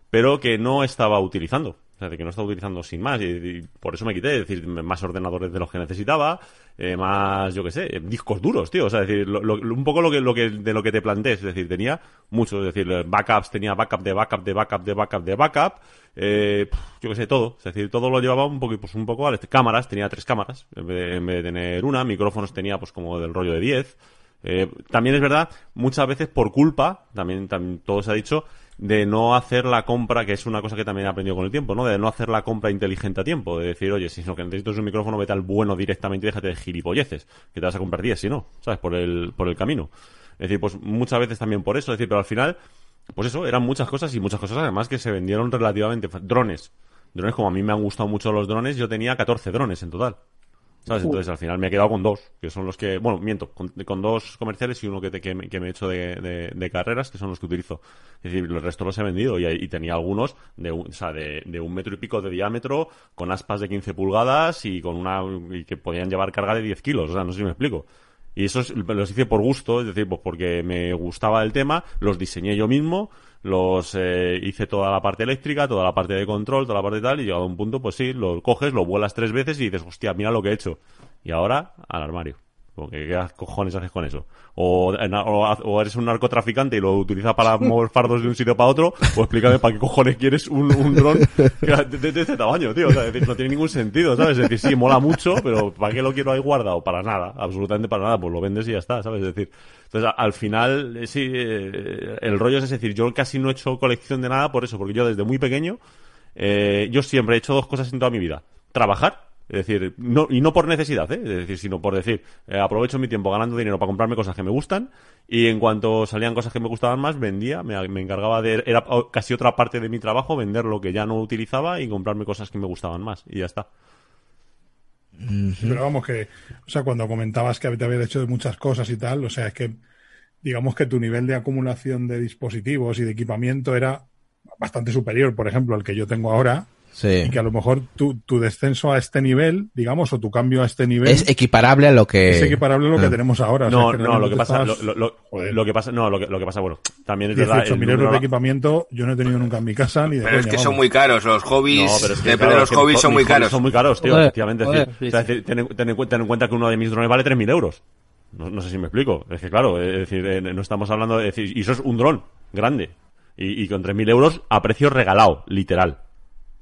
pero que no estaba utilizando. O sea, de que no estaba utilizando sin más. Y, por eso me quité. Es decir, más ordenadores de los que necesitaba, eh, más, yo qué sé, eh, discos duros, tío. O sea, es decir, lo- lo- un poco lo que, lo que, de lo que te plantees. Es decir, tenía mucho. Es decir, backups, tenía backup de backup de backup de backup de backup. Eh, yo qué sé, todo. Es decir, todo lo llevaba un poco, pues un poco, vale, cámaras, tenía tres cámaras, en vez de, en vez de tener una. Micrófonos tenía, pues como del rollo de 10. Eh, también es verdad, muchas veces por culpa, también, también todo se ha dicho, de no hacer la compra, que es una cosa que también he aprendido con el tiempo, ¿no? De no hacer la compra inteligente a tiempo, de decir, oye, si lo que necesito es un micrófono, vete al bueno directamente y déjate de gilipolleces, que te vas a comprar 10, si no, ¿sabes? Por el, por el camino. Es decir, pues muchas veces también por eso, es decir, pero al final, pues eso, eran muchas cosas y muchas cosas además que se vendieron relativamente drones. Drones, como a mí me han gustado mucho los drones, yo tenía 14 drones en total. ¿Sabes? Entonces al final me he quedado con dos, que son los que, bueno, miento, con, con dos comerciales y uno que, te- que, me, que me he hecho de, de- de carreras, que son los que utilizo. Es decir, el resto los he vendido y, y tenía algunos de un, o sea, de, de un metro y pico de diámetro, con aspas de 15 pulgadas y con una, y que podían llevar carga de 10 kilos, o sea, no sé si me explico. Y esos los hice por gusto, es decir, pues porque me gustaba el tema, los diseñé yo mismo, los eh, hice toda la parte eléctrica, toda la parte de control, toda la parte de tal, y llegado a un punto, pues sí, lo coges, lo vuelas tres veces y dices, hostia, mira lo que he hecho. Y ahora, al armario. Porque ¿qué cojones haces con eso? O, o, o eres un narcotraficante y lo utilizas para mover fardos de un sitio para otro, o explícame para qué cojones quieres un, un dron de, de- de este tamaño, tío. O sea, es decir, no tiene ningún sentido, ¿sabes? Es decir, sí, mola mucho, pero ¿para qué lo quiero ahí guardado? Para nada, absolutamente para nada. Pues lo vendes y ya está, ¿sabes? Es decir, entonces al final, eh, sí, eh, el rollo es, es decir, yo casi no he hecho colección de nada por eso, porque yo desde muy pequeño, eh, yo siempre he hecho dos cosas en toda mi vida. Trabajar es decir, no, y no por necesidad, ¿eh? es decir, sino por decir, eh, aprovecho mi tiempo ganando dinero para comprarme cosas que me gustan y en cuanto salían cosas que me gustaban más, vendía, me, me encargaba de, era casi otra parte de mi trabajo, vender lo que ya no utilizaba y comprarme cosas que me gustaban más y ya está. Pero vamos que, o sea, cuando comentabas que te habías hecho de muchas cosas y tal, o sea, es que digamos que tu nivel de acumulación de dispositivos y de equipamiento era bastante superior, por ejemplo, al que yo tengo ahora. Sí. Y que a lo mejor tu, tu descenso a este nivel, digamos, o tu cambio a este nivel Es equiparable a lo que... es equiparable a lo que Ah. tenemos ahora. O sea, No, que no, lo que pasa, estabas- lo, lo- lo que pasa, no, lo que, lo que pasa, bueno, también es verdad. 18.000 el euros de equipamiento yo no he tenido nunca en mi casa ni de Pero es coña, que son vamos. muy caros, los hobbies, No, pero es que, depende claro, de los es que hobbies, son muy caros. Son muy caros, tío, efectivamente. es es en- cuenta, ten en cuenta que uno de mis drones vale 3.000 euros. No, no sé si me explico. Es que, claro, es decir, eh, no estamos hablando de decir, y eso es un dron grande. Y, y con 3.000 euros a precio regalado, literal.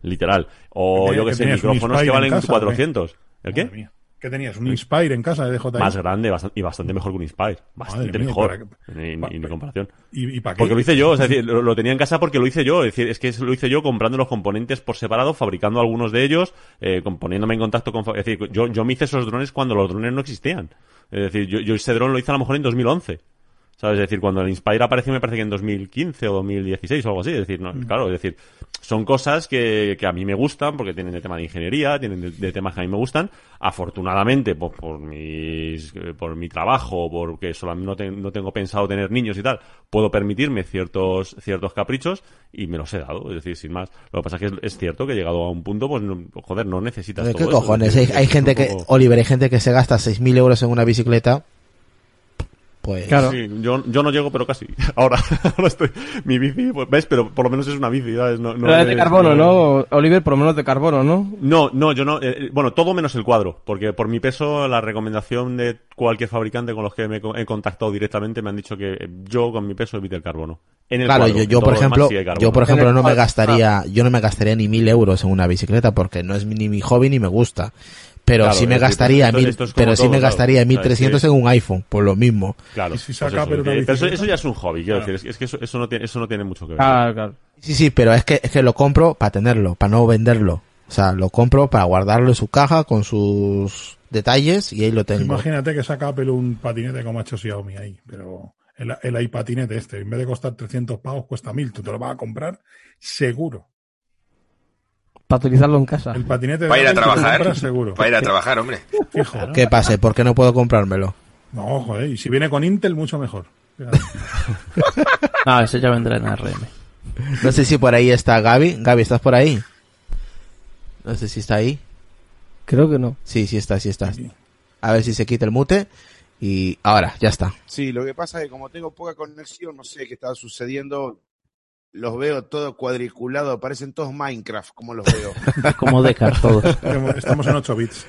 Literal. O ¿Qué yo que sé, ¿Un micrófonos que en valen casa, 400. ¿El Madre qué? mía. ¿Qué tenías? ¿Un Inspire en casa de DJI? Más grande y bastante mejor que un Inspire. Bastante mía, mejor. ¿para Ni, pa- comparación. ¿Y, y para qué? Porque lo hice yo, es decir, lo, lo tenía en casa porque lo hice yo. Es decir, es que lo hice yo comprando los componentes por separado, fabricando algunos de ellos, eh, poniéndome en contacto con. Es decir, yo, yo me hice esos drones cuando los drones no existían. Es decir, yo, yo ese dron lo hice a lo mejor en 2011. ¿Sabes? Es decir, cuando el Inspire apareció me parece que en 2015 o 2016 o algo así. Es decir, no, claro, es decir, son cosas que, que a mí me gustan porque tienen de tema de ingeniería, tienen de, de temas que a mí me gustan. Afortunadamente, por, por, mis, por mi trabajo, porque solamente no, te- no tengo pensado tener niños y tal, puedo permitirme ciertos, ciertos caprichos y me los he dado. Es decir, sin más. Lo que pasa es que es, es cierto que he llegado a un punto, pues, no- joder, no necesitas ¿Qué todo eso. cojones? Es Hay, gente que, Oliver, hay gente que se gasta 6.000 euros en una bicicleta. Pues. Claro. Sí, yo, yo no llego, pero casi. <laughs> Ahora, ahora estoy. Mi bici, pues, ¿ves? Pero por lo menos es una bici, ¿sabes? No, no Pero es de carbono, ¿no? Oliver, por lo menos de carbono, ¿no? No, no, yo no. eh, bueno, todo menos el cuadro. Porque por mi peso, la recomendación de cualquier fabricante con los que me he co- he contactado directamente me han dicho que eh, yo con mi peso evite el carbono. En el Claro, cuadro, yo, yo por ejemplo, yo por ejemplo no me gastaría, yo no me gastaría ni mil euros en una bicicleta porque no es ni mi hobby ni me gusta. Pero Claro, sí me gastaría esto- mil, esto es como pero sí todo, me claro. gastaría O sea, 1300 es en un iPhone, por lo mismo. Claro. Si pues saca, eso, pero eso, ya es un hobby, quiero Claro. decir. Es, que eso, eso, no tiene, eso no tiene mucho que ver. Claro, claro. Sí, sí, pero es que, es que lo compro para tenerlo, para no venderlo. O sea, lo compro para guardarlo en su caja con sus detalles y ahí lo tengo. Imagínate que saca Apple un patinete como ha hecho Xiaomi ahí, pero el, el iPatinete este, en vez de costar 300 pavos, cuesta 1000. Tú te lo vas a comprar seguro. Para utilizarlo en casa. El patinete Para ir a trabajar. compras seguro. Para ir a trabajar, hombre. Fijo. ¿Qué pase? ¿Por qué no puedo comprármelo? No, joder, y si viene con Intel, mucho mejor. <laughs> No, ese ya vendrá en ARM. No sé si por ahí está Gaby. Gaby, ¿estás por ahí? No sé si está ahí. Creo que no. Sí, sí está, sí está. A ver si se quita el mute. Y ahora, ya está. Sí, lo que pasa es que como tengo poca conexión, no sé qué está sucediendo. Los veo todo cuadriculado, parecen todos Minecraft, como los veo. <laughs> Como Decar todos. Estamos en 8 bits.